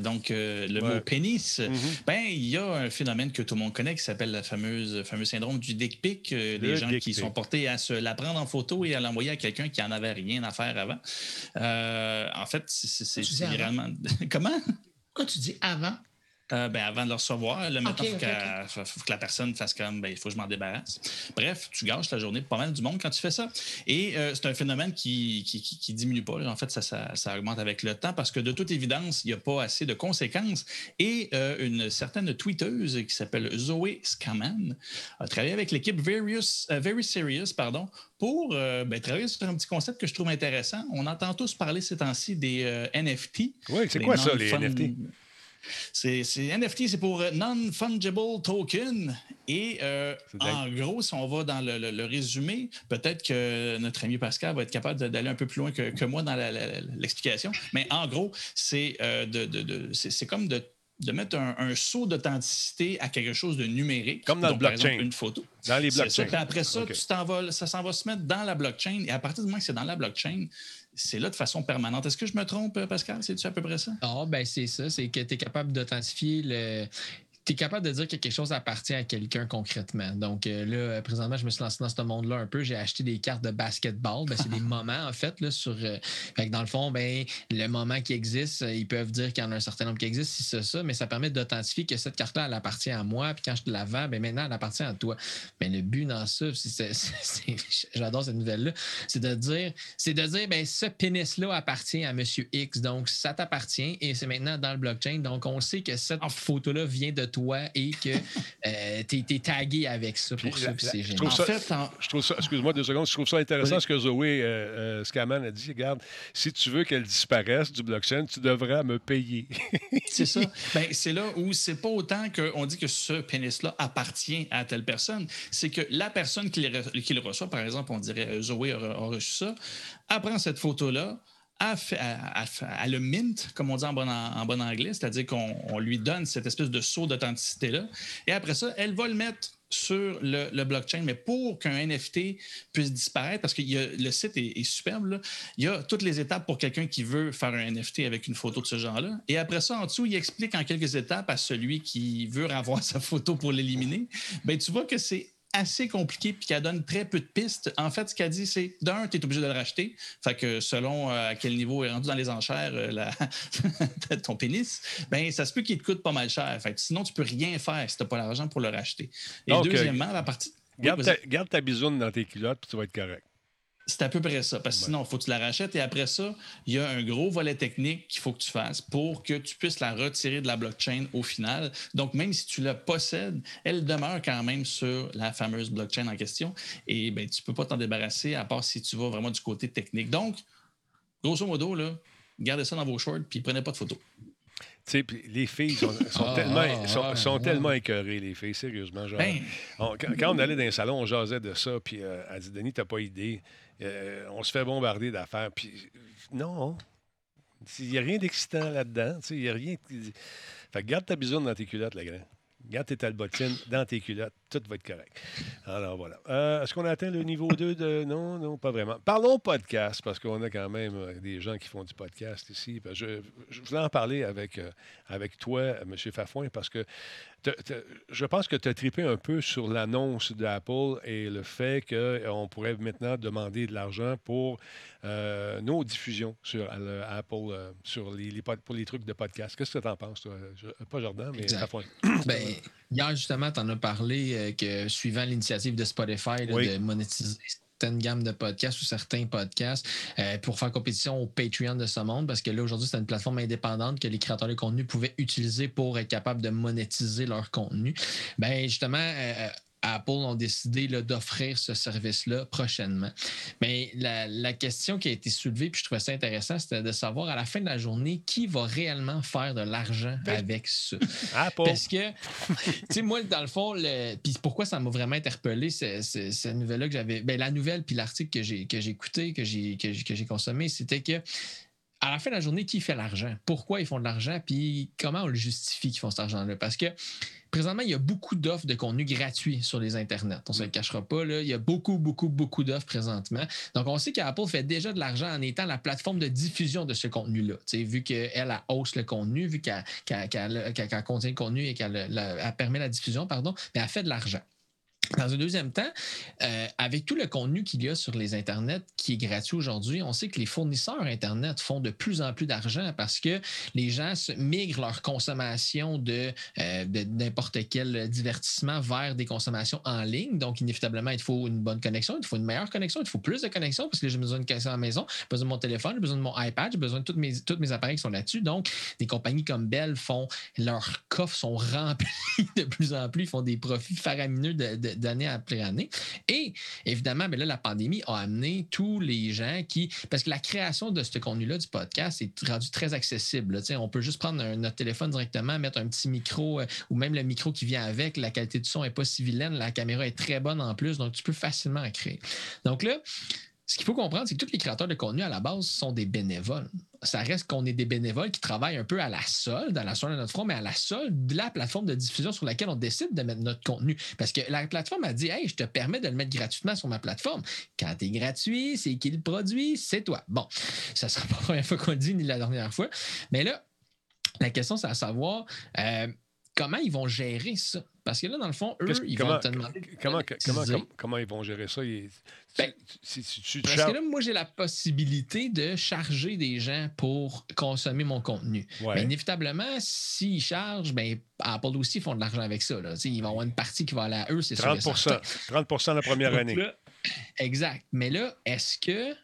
Donc, euh, le mot pénis. Mm-hmm. Ben, il y a un phénomène que tout le monde connaît qui s'appelle le fameux syndrome du dick pic. Euh, des gens qui sont portés à se la prendre en photo et à l'envoyer à quelqu'un qui n'en avait rien à faire avant. Euh, en fait, c'est vraiment. Comment? Pourquoi tu dis avant? Euh, ben, avant de le recevoir. Là, maintenant, il faut, que la personne fasse comme ben, il faut que je m'en débarrasse. Bref, tu gâches la journée de pas mal du monde quand tu fais ça. Et euh, c'est un phénomène qui qui, diminue pas. En fait, ça, ça, augmente avec le temps parce que de toute évidence, il n'y a pas assez de conséquences. Et euh, une certaine tweeteuse qui s'appelle Zoé Scaman a travaillé avec l'équipe Very Serious pardon, pour ben, travailler sur un petit concept que je trouve intéressant. On entend tous parler ces temps-ci des NFT. Oui, c'est quoi ça, les NFT? C'est, NFT, c'est pour euh, Non-Fungible Token. Et euh, en gros, si on va dans le, résumé, peut-être que notre ami Pascal va être capable d'aller un peu plus loin que, moi dans l'explication. Mais en gros, c'est, euh, de, c'est, comme de mettre un, saut d'authenticité à quelque chose de numérique. Comme dans le blockchain. une photo. Dans les blockchains. après ça, ça s'en va se mettre dans la blockchain. Et à partir du moment que c'est dans la blockchain, c'est là de façon permanente. Est-ce que je me trompe, Pascal? C'est-tu à peu près ça? Non, ben c'est ça. C'est que tu es capable d'authentifier le tu es capable de dire que quelque chose appartient à quelqu'un concrètement. Donc euh, là, présentement, je me suis lancé dans ce monde-là un peu. J'ai acheté des cartes de basketball. Ben, c'est des moments, en fait, là, sur. Euh, fait que dans le fond, ben, le moment qui existe, euh, ils peuvent dire qu'il y en a un certain nombre qui existe, si c'est ça, mais ça permet d'authentifier que cette carte-là, elle appartient à moi. Puis quand je te la vends, ben, maintenant, elle appartient à toi. Mais le but dans ça, j'adore cette nouvelle-là, c'est de dire, c'est de dire, ben, ce pénis-là appartient à Monsieur X. Donc, ça t'appartient et c'est maintenant dans le blockchain. Donc, on sait que cette photo-là vient de toi et que euh, tu es, tagué avec ça pour ça. c'est génial. Je trouve ça, excuse-moi deux secondes, je trouve ça intéressant ce que Zoé euh, euh, Scaman a dit. Regarde, si tu veux qu'elle disparaisse du blockchain, tu devras me payer. c'est ça. Ben, c'est là où c'est pas autant qu'on dit que ce pénis-là appartient à telle personne, c'est que la personne qui le, reçoit, par exemple, on dirait Zoé a reçu ça, apprend cette photo-là, à, le mint, comme on dit en bon, anglais, c'est-à-dire qu'on lui donne cette espèce de saut d'authenticité-là. Et après ça, elle va le mettre sur le, blockchain, mais pour qu'un NFT puisse disparaître, parce que le site est, superbe, il y a toutes les étapes pour quelqu'un qui veut faire un NFT avec une photo de ce genre-là. Et après ça, en dessous, il explique en quelques étapes à celui qui veut avoir sa photo pour l'éliminer. Ben, tu vois que c'est assez compliqué puis qu'elle donne très peu de pistes. En fait, ce qu'elle dit, c'est d'un, tu es obligé de le racheter. Fait que selon euh, à quel niveau est rendu dans les enchères euh, ton pénis, ben ça se peut qu'il te coûte pas mal cher. Fait que sinon, tu peux rien faire si tu n'as pas l'argent pour le racheter. Et deuxièmement, la partie. Garde, ta, garde ta bisoune dans tes culottes puis tu vas être correct. C'est à peu près ça. Parce que sinon, il faut que tu la rachètes. Et après ça, il y a un gros volet technique qu'il faut que tu fasses pour que tu puisses la retirer de la blockchain au final. Donc, même si tu la possèdes, elle demeure quand même sur la fameuse blockchain en question. Et ben, tu ne peux pas t'en débarrasser à part si tu vas vraiment du côté technique. Donc, grosso modo, là, gardez ça dans vos shorts puis prenez pas de photos. les filles sont, ah, tellement, sont, ah, tellement écœurées, les filles, sérieusement. Genre, ben. quand, on allait dans un salon, on jasait de ça, puis euh, elle dit Denis, t'as pas idée. Euh, on se fait bombarder d'affaires. Puis non, il n'y a rien d'excitant là-dedans. Il n'y a rien. Fait garde ta bisoune dans tes culottes, la grand. Garde tes talbotines dans tes culottes, tout va être correct. Alors voilà. Euh, Est-ce qu'on a atteint le niveau 2 de. Non, non, pas vraiment. Parlons podcast, parce qu'on a quand même euh, des gens qui font du podcast ici. Que Je, voulais en parler avec, avec toi, M. Fafouin, parce que je pense que tu as trippé un peu sur l'annonce d'Apple et le fait qu'on pourrait maintenant demander de l'argent pour euh, nos diffusions sur euh, Apple, euh, sur les, pour les trucs de podcast. Qu'est-ce que tu en penses, toi? Je- pas Jordan, mais. Ben, hier, justement, tu en as parlé euh, que suivant l'initiative de Spotify là, Oui. de monétiser certaines de podcasts ou certains podcasts euh, pour faire compétition au Patreon de ce monde, parce que là, aujourd'hui, c'est une plateforme indépendante que les créateurs de contenu pouvaient utiliser pour être capables de monétiser leur contenu. Ben, justement, euh, Apple ont décidé d'offrir ce service-là prochainement. Mais la, la question qui a été soulevée, puis je trouvais ça intéressant, c'était de savoir à la fin de la journée qui va réellement faire de l'argent Ben, avec ça? Apple. Parce que, tu sais, moi, dans le fond, le... puis pourquoi ça m'a vraiment interpellé, cette nouvelle-là que j'avais. Ben, la nouvelle, puis l'article que j'ai écouté, que j'ai consommé, c'était que. À la fin de la journée, qui fait l'argent? Pourquoi ils font de l'argent? Puis comment on le justifie qu'ils font cet argent-là? Parce que présentement, il y a beaucoup d'offres de contenu gratuit sur les internets. On ne se le cachera pas. Là. Il y a beaucoup, beaucoup, beaucoup d'offres présentement. Donc, on sait qu'Apple fait déjà de l'argent en étant la plateforme de diffusion de ce contenu-là. Tu sais, Vu qu'elle elle hausse le contenu, vu qu'elle contient le contenu et qu'elle permet la diffusion, pardon, mais elle fait de l'argent. Dans un deuxième temps, euh, avec tout le contenu qu'il y a sur les Internets qui est gratuit aujourd'hui, on sait que les fournisseurs Internet font de plus en plus d'argent parce que les gens migrent leur consommation de euh, de n'importe quel divertissement vers des consommations en ligne. Donc, inévitablement, il faut une bonne connexion, il faut une meilleure connexion, il faut plus de connexion parce que j'ai besoin de connexion à la maison, j'ai besoin de mon téléphone, j'ai besoin de mon iPad, j'ai besoin de tous mes, mes appareils qui sont là-dessus. Donc, des compagnies comme Bell font, leurs coffres sont remplis de plus en plus, ils font des profits faramineux de- d'année après année. Et évidemment, ben là, la pandémie a amené tous les gens qui. Parce que la création de ce contenu-là du podcast est rendu très accessible. On peut juste prendre notre téléphone directement, mettre un petit micro euh, ou même le micro qui vient avec. La qualité du son n'est pas si vilaine. La caméra est très bonne en plus. Donc, tu peux facilement en créer. Donc là, ce qu'il faut comprendre, c'est que tous les créateurs de contenu à la base sont des bénévoles. Ça reste qu'on est des bénévoles qui travaillent un peu à la solde, à la solde de notre front, mais à la solde de la plateforme de diffusion sur laquelle on décide de mettre notre contenu. Parce que la plateforme a dit Hey, je te permets de le mettre gratuitement sur ma plateforme. Quand tu es gratuit, c'est qui le produit, c'est toi. Bon, ça ne sera pas la première fois qu'on le dit, ni la dernière fois. Mais là, la question, c'est à savoir euh, comment ils vont gérer ça? Parce que là, dans le fond, eux, ils comment, vont te demander. de comment, comment, comment, comment ils vont gérer ça? Ils- Ben, tu Parce que là, moi, j'ai la possibilité de charger des gens pour consommer mon contenu. Ouais. Mais inévitablement, s'ils chargent, ben, Apple aussi font de l'argent avec ça. Là. Ils vont avoir une partie qui va aller à eux, c'est sûr. et 30 certain. 30% la première année. là, exact. Mais là, est-ce que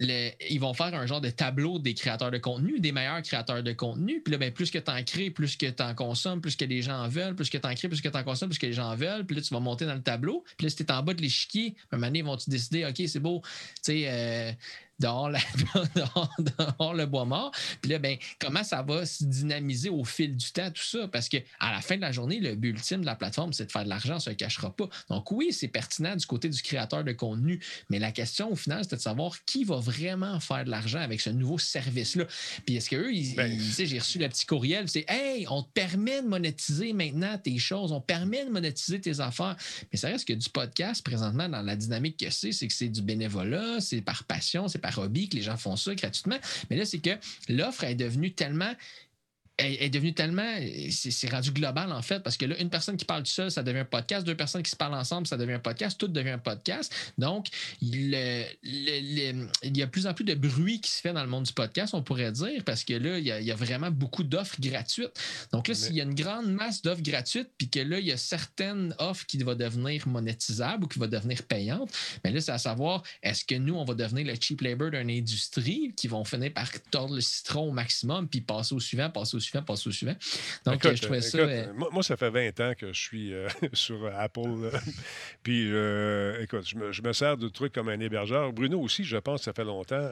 ils vont faire un genre de tableau des créateurs de contenu, des meilleurs créateurs de contenu. Puis là, ben, plus que tu en crées, plus que tu en consommes, plus que les gens en veulent, plus que tu en crées, plus que tu en consommes, plus que les gens en veulent. Puis là, tu vas monter dans le tableau. Puis là, si tu es en bas de l'échiquier, un moment donné, ils vont-tu décider, OK, c'est beau, tu sais, euh, dehors, la- dehors- dehors le bois mort. Puis là, ben, comment ça va se dynamiser au fil du temps, tout ça? Parce que à la fin de la journée, le but ultime de la plateforme, c'est de faire de l'argent, ça ne se cachera pas. Donc oui, c'est pertinent du côté du créateur de contenu, mais la question au final, c'était de savoir qui va vraiment faire de l'argent avec ce nouveau service-là. Puis est-ce qu'eux, ils, Ben, ils- j'ai reçu le petit courriel, c'est Hey, on te permet de monétiser maintenant tes choses, on te permet de monétiser tes affaires. Mais ça reste que du podcast, présentement, dans la dynamique que c'est, c'est que c'est du bénévolat, c'est par passion, c'est par que les gens font ça gratuitement. Mais là, c'est que l'offre est devenue tellement est, devenue tellement. C'est rendu global, en fait, parce que là, une personne qui parle tout seul, ça devient un podcast. Deux personnes qui se parlent ensemble, ça devient un podcast. Tout devient un podcast. Donc, il, y a de plus en plus de bruit qui se fait dans le monde du podcast, on pourrait dire, parce que là, il y a, il y a vraiment beaucoup d'offres gratuites. Donc là, s'il y a une grande masse d'offres gratuites, puis que là, il y a certaines offres qui vont devenir monétisables ou qui vont devenir payantes, mais là, c'est à savoir, est-ce que nous, on va devenir le cheap labor d'une industrie qui vont finir par tordre le citron au maximum, puis passer au suivant, passer au suivant, passer au suivant. Donc, Écoute, euh, je trouvais ça. écoute, euh, moi, moi, ça fait 20 ans que je suis euh, sur Apple. Puis, euh, écoute, je me, je me sers de trucs comme un hébergeur. Bruno aussi, je pense, ça fait longtemps.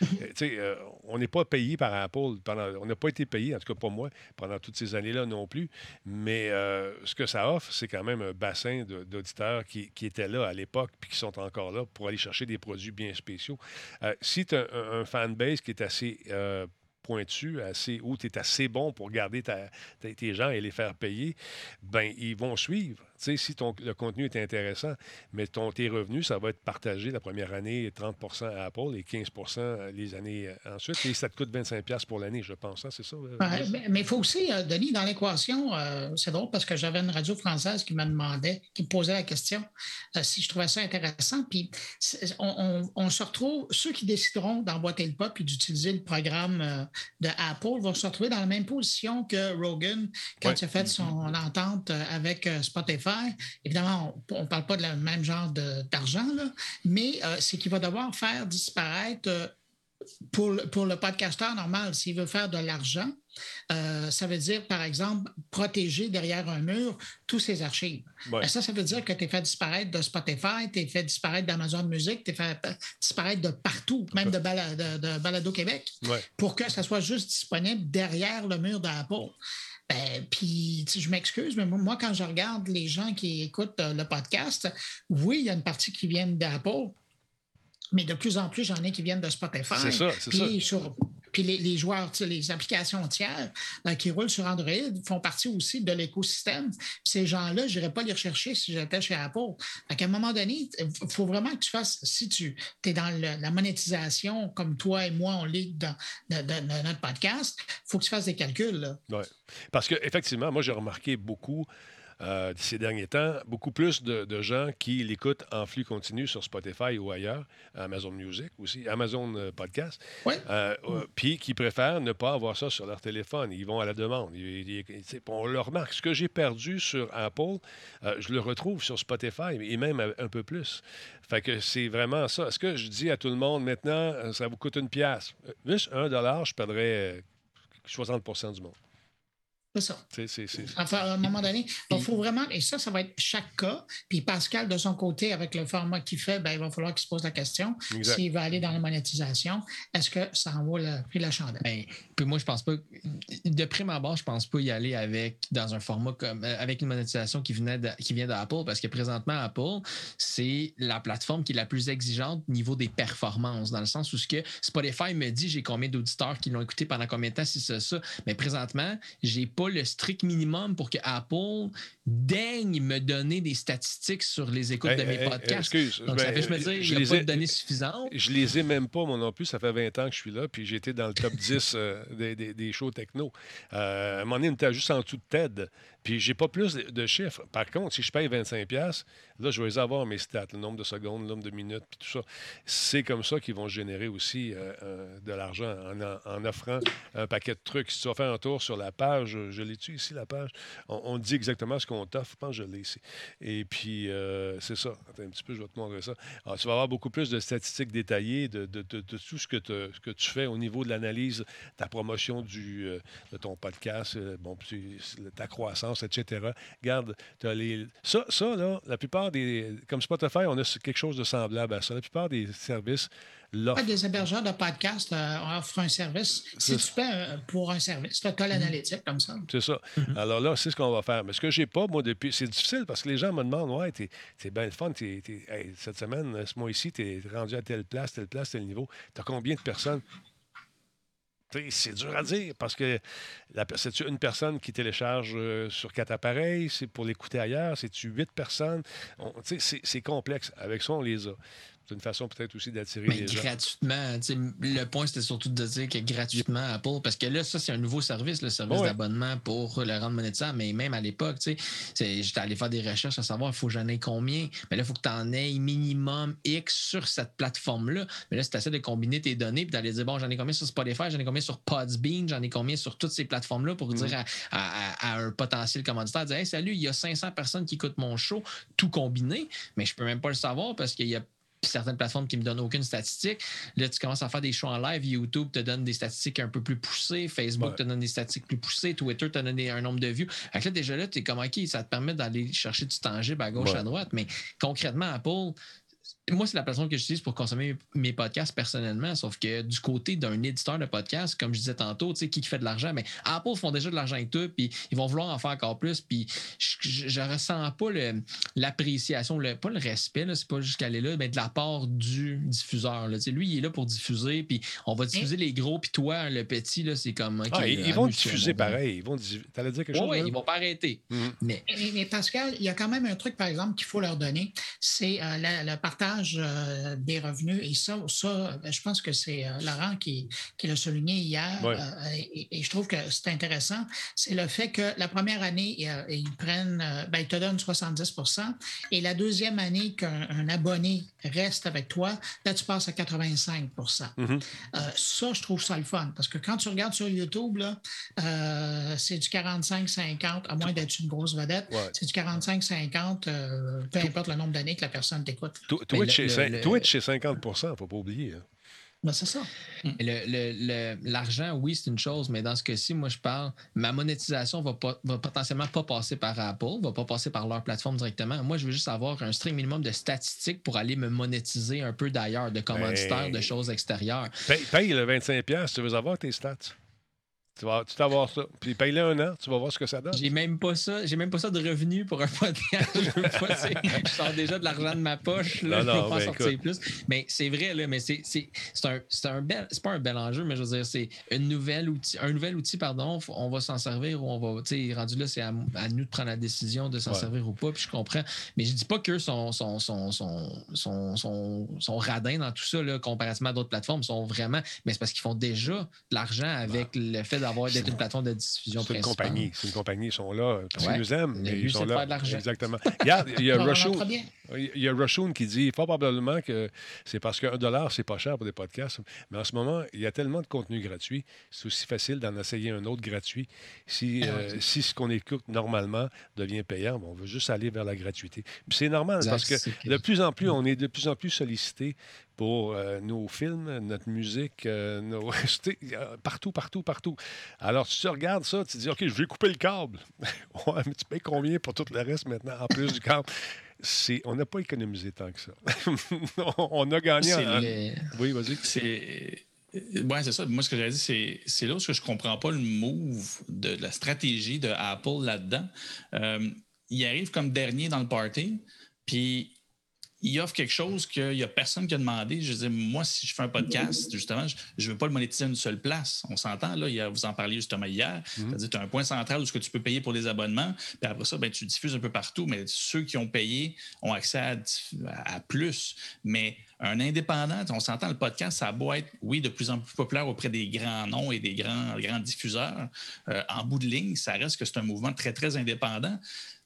tu sais, on n'est pas payé par Apple. Pendant, on n'a pas été payé, en tout cas pas moi, pendant toutes ces années-là non plus. Mais ce que ça offre, c'est quand même un bassin d'auditeurs qui, qui étaient là à l'époque puis qui sont encore là pour aller chercher des produits bien spéciaux. Si tu as un, un fanbase qui est assez. Pointu, assez, où tu es assez bon pour garder tes gens et les faire payer, ben ils vont suivre. Sais, si ton, le contenu est intéressant, mais ton, tes revenus, ça va être partagé la première année, 30% à Apple et 15% les années euh, ensuite. Et ça te coûte 25 pour l'année, je pense. hein, c'est ça? euh, Ouais, mais- il faut aussi, euh, Denis, dans l'équation, euh, c'est drôle parce que j'avais une radio française qui me demandait, qui me posait la question euh, si je trouvais ça intéressant. Puis on, on- on se retrouve, ceux qui décideront d'emboîter le pas puis d'utiliser le programme de Apple vont se retrouver dans la même position que Rogan quand Ouais. il a fait son entente euh, avec euh, Évidemment, on ne parle pas de la même genre d'argent, mais euh, c'est qu'il va devoir faire disparaître. euh, pour, le- pour le podcasteur normal, s'il veut faire de l'argent, euh, ça veut dire, par exemple, protéger derrière un mur tous ses archives. Ouais. Ben, ça, ça veut dire que tu es fait disparaître de Spotify, tu es fait disparaître d'Amazon Music, tu es fait disparaître de partout, même de, Bala- de- de Balado Québec, Ouais. pour que ça soit juste disponible derrière le mur d'Apple. Ben, puis, je m'excuse, mais moi, quand je regarde les gens qui écoutent euh, le podcast, oui, il y a une partie qui vient d'Apple, mais de plus en plus, j'en ai qui viennent de Spotify. C'est ça, c'est ça. Sur- puis les, joueurs, les applications tiers qui roulent sur Android font partie aussi de l'écosystème. Ces gens-là, je n'irais pas les rechercher si j'étais chez Apple. Qu'à un moment donné, il faut vraiment que tu fasses, si tu es dans la monétisation, comme toi et moi, on l'est dans, notre podcast, il faut que tu fasses des calculs. Ouais. Parce qu'effectivement, moi, j'ai remarqué beaucoup euh, ces derniers temps, beaucoup plus de, de gens qui l'écoutent en flux continu sur Spotify ou ailleurs, Amazon Music aussi, Amazon euh, Podcast, euh, puis qui préfèrent ne pas avoir ça sur leur téléphone. Ils vont à la demande. Ils- ils- on le remarque. Ce que j'ai perdu sur Apple, euh, je le retrouve sur Spotify et même un peu plus. Fait que c'est vraiment ça. Est-ce que je dis à tout le monde maintenant, ça vous coûte une pièce? Juste un dollar, je perdrais euh, 60% du monde. C'est ça. C'est- c'est- Enfin, à un moment donné, il faut vraiment, et ça, ça va être chaque cas. Puis Pascal, de son côté, avec le format qu'il fait, ben, il va falloir qu'il se pose la question Exact. s'il veut aller dans la monétisation. Est-ce que ça en vaut le prix de la chandelle? Ben, puis moi, je pense pas. De prime abord, je pense pas y aller avec dans un format comme euh, avec une monétisation qui venait de- qui vient d'Apple, parce que présentement, Apple, c'est la plateforme qui est la plus exigeante au niveau des performances, dans le sens où ce que Spotify me dit j'ai combien d'auditeurs qui l'ont écouté pendant combien de temps, si c'est ça. Mais présentement, j'ai pas le strict minimum pour que Apple daigne me donner des statistiques sur les écoutes Hey, de mes hey, podcasts. excuse, Donc, ça ben, fait, je me dire, je il n'y les a pas ai- de données suffisantes. Je les ai même pas, moi non plus. Ça fait 20 ans que je suis là, puis j'ai été dans le top 10 euh, des, des- des shows techno. Euh, à un moment donné, on était juste en dessous de TED. Puis j'ai pas plus de, chiffres. Par contre, si je paye 25$, là, je vais les avoir, mes stats, le nombre de secondes, le nombre de minutes, puis tout ça. C'est comme ça qu'ils vont générer aussi euh, euh, de l'argent en, en- en offrant un paquet de trucs. Si tu vas faire un tour sur la page, je l'ai-tu ici, la page? On, on dit exactement ce qu'on t'offre. Je pense que je l'ai ici. Et puis, euh, c'est ça. Attends un petit peu, je vais te montrer ça. Alors, tu vas avoir beaucoup plus de statistiques détaillées de, tout ce que, tu fais au niveau de l'analyse, ta promotion euh, de ton podcast, euh, ta croissance, etc. Regarde, t'as les... ça, ça, là, la plupart des... Comme Spotify, on a quelque chose de semblable à ça. La plupart des services Ouais, des hébergeurs de podcast euh, offrent un service. Si C'est- tu paies euh, pour un service, tu as l'analytique comme ça. C'est ça. Alors là, c'est ce qu'on va faire. Mais ce que j'ai pas, moi, depuis. C'est difficile parce que les gens me demandent Ouais, t'es t'es bien le fun. hey, cette semaine, ce mois-ci, t'es rendu à telle place, telle place, tel niveau. T'as combien de personnes? C'est dur à dire parce que c'est-tu une personne qui télécharge euh, sur quatre appareils? C'est pour l'écouter ailleurs? C'est-tu huit personnes? C'est c'est complexe. Avec ça, on les a. C'est une façon peut-être aussi d'attirer Mais les gens. gratuitement. tu sais, Le point, c'était surtout de dire que gratuitement, Apple, parce que là, ça, c'est un nouveau service, le service Ouais. d'abonnement pour le rendre monétaire. Mais même à l'époque, tu sais, c'est- j'étais allé faire des recherches à savoir, il faut que j'en ai combien? Mais là, il faut que tu en aies minimum X sur cette plateforme-là. Mais là, c'est assez de combiner tes données puis d'aller dire, bon, j'en ai combien sur Spotify, j'en ai combien sur Podbean, j'en ai combien sur toutes ces plateformes-là pour dire à- à- à un potentiel commanditaire, dire, hey, salut, il y a 500 personnes qui écoutent mon show, tout combiné. Mais je peux même pas le savoir parce qu'il y a certaines plateformes qui me donnent aucune statistique. Là, tu commences à faire des shows en live. YouTube te donne des statistiques un peu plus poussées. Facebook Ouais. te donne des statistiques plus poussées. Twitter te donne un nombre de vues. Fait que là, déjà là, tu es comme OK, ça te permet d'aller chercher du tangible à gauche, Ouais. à droite. Mais concrètement, Apple, moi, c'est la plateforme que j'utilise pour consommer mes podcasts personnellement. Sauf que du côté d'un éditeur de podcast, comme je disais tantôt, tu sais, qui fait de l'argent, mais Apple font déjà de l'argent avec tout, puis ils vont vouloir en faire encore plus. Puis je, ne ressens pas l'appréciation, le, pas le respect, c'est pas jusqu'à aller là, mais de la part du diffuseur. Là. Tu sais, lui, il est là pour diffuser, puis on va diffuser les gros, puis toi, le petit, là, c'est comme. Ah, ils, vont diffuser pareil. Ils vont allais dire quelque chose? Oui, ils vont pas arrêter. Mm-hmm. mais... mais... Pascal, il y a quand même un truc, par exemple, qu'il faut leur donner, c'est euh, le partage euh, des revenus. Et ça, ça ben, je pense que c'est euh, Laurent qui, qui l'a souligné hier. Et, je trouve que c'est intéressant. C'est le fait que la première année, ils prennent, ben, ils te donnent 70% et la deuxième année qu'un abonné reste avec toi, là, tu passes à 85 mm-hmm. Ça, je trouve ça le fun. Parce que quand tu regardes sur YouTube, c'est du 45-50, à moins d'être une grosse vedette. C'est du 45-50, peu importe le nombre d'années que la personne t'écoute. Twitch, c'est 50 il ne faut pas oublier. Hein. Ben, c'est ça. L'argent, oui, c'est une chose, mais dans ce cas-ci, moi, je parle, ma monétisation va, pas, va potentiellement pas passer par Apple, va pas passer par leur plateforme directement. Moi, je veux juste avoir un strict minimum de statistiques pour aller me monétiser un peu d'ailleurs, de commanditaires, de ben, choses extérieures. Paye, paye le 25$ si tu veux avoir tes stats? Tu vas tu vas ça. Puis paye-le un an, tu vas voir ce que ça donne. J'ai même pas ça. J'ai même pas ça de revenus pour un podcast. je, sors déjà de l'argent de ma poche. Là, non, je peux pas ben, sortir plus. Mais c'est vrai, là, mais c'est, c'est, c'est un, c'est un bel. C'est pas un bel enjeu, mais je veux dire, c'est une nouvelle outil, un nouvel outil, pardon. On va s'en servir ou on va. Tu sais, rendu là, c'est à, nous de prendre la décision de s'en servir ou pas. Puis je comprends. Mais je dis pas qu'eux sont, sont, sont, sont, sont, sont, radins dans tout ça, là, comparativement à d'autres plateformes. Sont vraiment. Mais c'est parce qu'ils font déjà de l'argent avec le fait d'avoir d'être une plateforme de diffusion C'est une compagnie. C'est une compagnie. Ils sont là parce qu'ils nous aiment. ils sont là. Exactement. Regarde, il y a. Il y a Rushon qui dit probablement que c'est parce qu'un dollar, c'est pas cher pour des podcasts. Mais en ce moment, il y a tellement de contenu gratuit. C'est aussi facile d'en essayer un autre gratuit. Si, ah euh, si ce qu'on écoute normalement devient payant, on veut juste aller vers la gratuité. C'est normal parce que de plus en plus, on est de plus en plus sollicité pour euh, nos films, notre musique, euh, nos... partout, partout, partout. Alors, si tu regardes ça, tu te dis, OK, je vais couper le câble. ouais, mais tu payes combien pour tout le reste maintenant, en plus du câble? on n'a pas économisé tant que ça. on a gagné. En... Oui, vas-y. C'est. Oui, c'est ça. Moi, ce que j'avais dit, c'est, c'est là où je ne comprends pas le move de, la stratégie de Apple là-dedans. Euh, il arrive comme dernier dans le party, puis il offre quelque chose qu'il n'y a personne qui a demandé. Je dis, moi, si je fais un podcast, justement, je ne veux pas le monétiser à une seule place. On s'entend, là, il a, vous en parliez justement hier. Mhm. C'est-à-dire, tu as un point central où ce que tu peux payer pour les abonnements, puis après ça, ben, tu diffuses un peu partout, mais ceux qui ont payé ont accès à, plus. Mais un indépendant, on s'entend, le podcast, ça doit être, oui, de plus en plus populaire auprès des grands noms et des grands, grands diffuseurs. Euh, en bout de ligne, ça reste que c'est un mouvement très, très indépendant.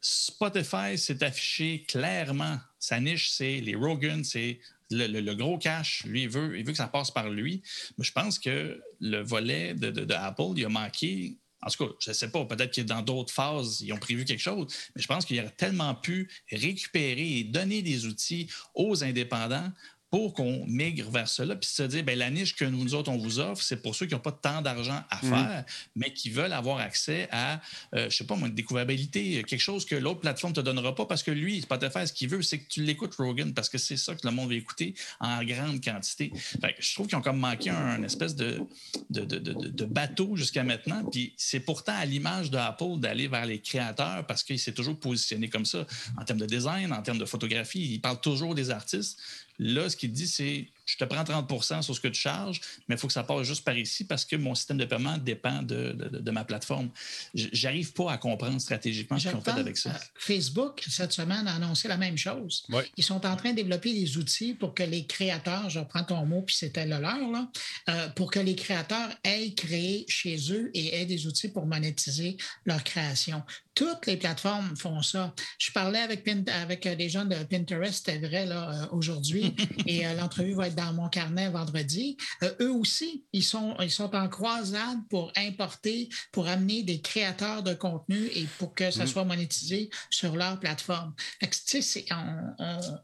Spotify s'est affiché clairement. Sa niche, c'est les Rogan, c'est le, gros cash. Lui, il veut, il veut que ça passe par lui. Mais je pense que le volet de, Apple, il a manqué. En tout cas, je ne sais pas, peut-être que dans d'autres phases, ils ont prévu quelque chose, mais je pense qu'il aurait tellement pu récupérer et donner des outils aux indépendants pour qu'on migre vers cela, puis se dire, bien, la niche que nous, autres, on vous offre, c'est pour ceux qui n'ont pas tant d'argent à mm. faire, mais qui veulent avoir accès à, je euh, je sais pas une découvrabilité, quelque chose que l'autre plateforme ne te donnera pas, parce que lui, Spotify, ce qu'il veut, c'est que tu l'écoutes, Rogan, parce que c'est ça que le monde veut écouter en grande quantité. je trouve qu'ils ont comme manqué un, espèce de, de, de, de bateau jusqu'à maintenant, puis c'est pourtant à l'image d'Apple d'aller vers les créateurs, parce qu'il s'est toujours positionné comme ça, en termes de design, en termes de photographie, il parle toujours des artistes. Là, ce qu'il dit, c'est je te prends 30% sur ce que tu charges, mais il faut que ça passe juste par ici parce que mon système de paiement dépend de, ma plateforme. J'arrive pas à comprendre stratégiquement ce qu'ils ont fait avec ça. Euh, Facebook, cette semaine, a annoncé la même chose. Ils sont en train de développer des outils pour que les créateurs, je reprends ton mot, puis c'était le leur, là, euh, pour que les créateurs aient créé chez eux et aient des outils pour monétiser leur création. Toutes les plateformes font ça. Je parlais avec, avec des gens de Pinterest, c'était vrai, là, aujourd'hui, et euh, l'entrevue va être dans mon carnet vendredi. Euh, eux aussi, ils sont, ils sont en croisade pour importer, pour amener des créateurs de contenu et pour que ça mm. soit monétisé sur leur plateforme.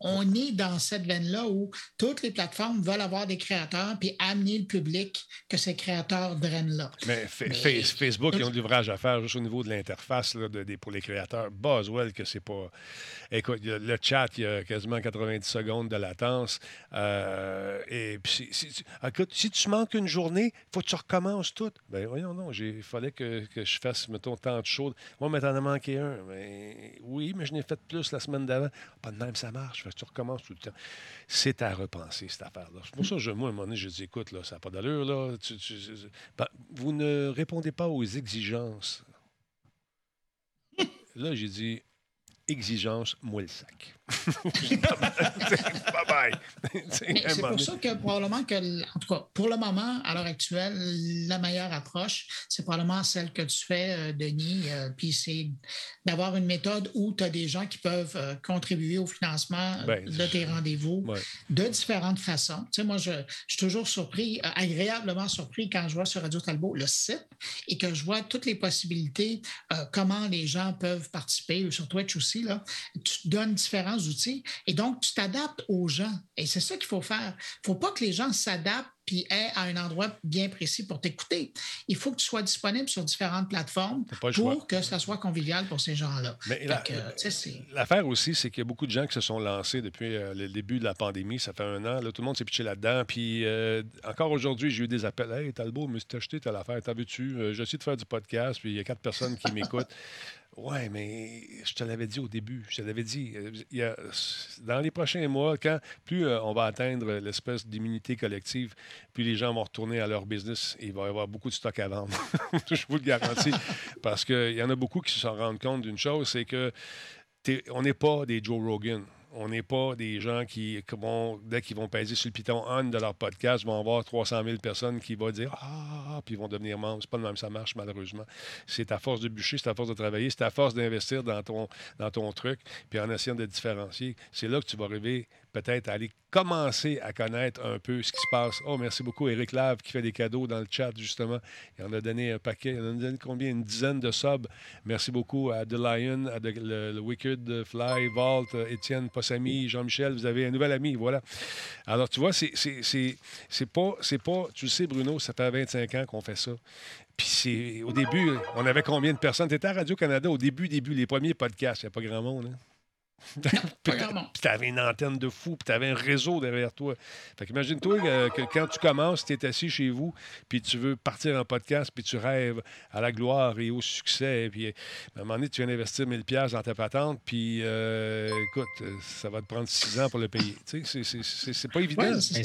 on, est dans cette veine-là où toutes les plateformes veulent avoir des créateurs puis amener le public que ces créateurs drainent là. Mais, Facebook, ils ont de l'ouvrage à faire juste au niveau de l'interface. Des, pour les créateurs. Boswell, que c'est pas. Écoute, le chat, il y a quasiment 90 secondes de latence. Euh, et puis, si- écoute, si tu manques une journée, faut que tu recommences tout. Ben voyons, non, il fallait que, je fasse, mettons, tant de choses. Moi, mais t'en as manqué un. Mais, oui, mais je n'ai fait plus la semaine d'avant. Pas de même, ça marche. Tu recommences tout le temps. C'est à repenser, cette affaire-là. C'est pour ça que moi, à un moment donné, je dis, écoute, là, ça n'a pas d'allure, là. Ben, vous ne répondez pas aux exigences. Là, j'ai dit, exigence, moi sac. Bye bye. Mais c'est pour ça que probablement que, en tout cas, pour le moment, à l'heure actuelle, la meilleure approche, c'est probablement celle que tu fais, euh, Denis. euh, Puis c'est d'avoir une méthode où tu as des gens qui peuvent euh, contribuer au financement Ben, de tes rendez-vous Ouais. de différentes façons. Tu sais, moi, je, je suis toujours surpris, agréablement surpris quand je vois sur Radio Talbot le site et que je vois toutes les possibilités, euh, comment les gens peuvent participer, sur Twitch aussi. Là, tu donnes différents outils et donc tu t'adaptes aux gens. Et c'est ça qu'il faut faire. Il ne faut pas que les gens s'adaptent puis aient à un endroit bien précis pour t'écouter. Il faut que tu sois disponible sur différentes plateformes T'as pour choix. que ça soit convivial pour ces gens-là. La- L'affaire aussi, c'est qu'il y a beaucoup de gens qui se sont lancés depuis euh, le début de la pandémie. Ça fait un an. Là, tout le monde s'est pitché là-dedans. Puis euh, encore aujourd'hui, j'ai eu des appels. Hey, Talbot, je me suis acheté telle affaire. T'en veux-tu? Euh, J'essaie de faire du podcast. Puis il y a quatre personnes qui m'écoutent. Ouais, mais je te l'avais dit au début. Je te l'avais dit. euh, il y a- dans les prochains mois, quand plus euh, on va atteindre l'espèce d'immunité collective, puis les gens vont retourner à leur business, il va y avoir beaucoup de stock à vendre. je vous le garantis. Parce qu'il y en a beaucoup qui se rendus compte d'une chose, c'est que on n'est pas des Joe Rogan. On n'est pas des gens qui, vont, dès qu'ils vont peser sur le piton on de leur podcast, vont avoir 300 000 personnes qui vont dire Ah, puis ils vont devenir membres. C'est pas de même ça marche, malheureusement. C'est à force de bûcher, c'est à force de travailler, c'est à force d'investir dans ton, dans ton truc, puis en essayant de différencier. C'est là que tu vas arriver peut-être aller commencer à connaître un peu ce qui se passe. Oh, merci beaucoup, Eric Lave, qui fait des cadeaux dans le chat, justement. Il en a donné un paquet. Il en a donné combien? Une dizaine de subs. Merci beaucoup à The Lion, à The- le, Wicked Fly, Vault, Étienne Possami, Jean-Michel. Vous avez un nouvel ami, voilà. Alors, tu vois, c'est pas, pas... Tu le sais, Bruno, ça fait 25 ans qu'on fait ça. Puis. Au début, on avait combien de personnes? Tu étais à Radio-Canada au début, début, les premiers podcasts. Il n'y a pas grand monde, hein? Puis t'avais une antenne de fou, puis t'avais un réseau derrière toi. Fait qu'imagine-toi que quand tu commences, tu es assis chez vous, puis tu veux partir en podcast, puis tu rêves à la gloire et au succès. Puis à un moment donné, tu viens d'investir 1000 pièces dans ta patente, puis euh, écoute, ça va te prendre 6 ans pour le payer. Tu sais, c'est- c'est- c'est c'est pas évident. Ouais,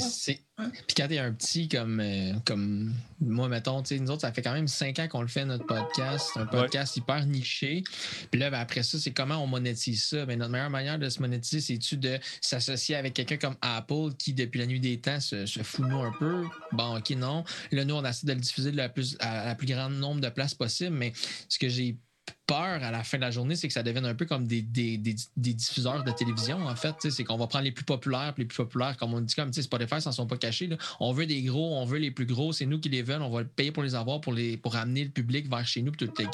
Puis quand t'es un petit comme, euh, comme moi, mettons, tu sais, nous autres, ça fait quand même cinq ans qu'on le fait, notre podcast. C'est un podcast hyper niché. Puis là, ben, après ça, c'est comment on monétise ça? Ben, notre meilleure manière de se monétiser, c'est-tu de s'associer avec quelqu'un comme Apple qui, depuis la nuit des temps, se, se fout de nous un peu? Bon, OK, non. Là, nous, on essaie de le diffuser de la plus, à la plus grande nombre de places possible. Mais ce que j'ai peur à la fin de la journée, c'est que ça devienne un peu comme des, des, des- des diffuseurs de télévision, en fait. C'est qu'on va prendre les plus populaires, les plus populaires, comme on dit, comme Spotify, s'en sont pas cachés. On veut des gros, on veut les plus gros, c'est nous qui les veulent, on va payer pour les avoir, pour, les, pour amener le public vers chez nous, puis tout le.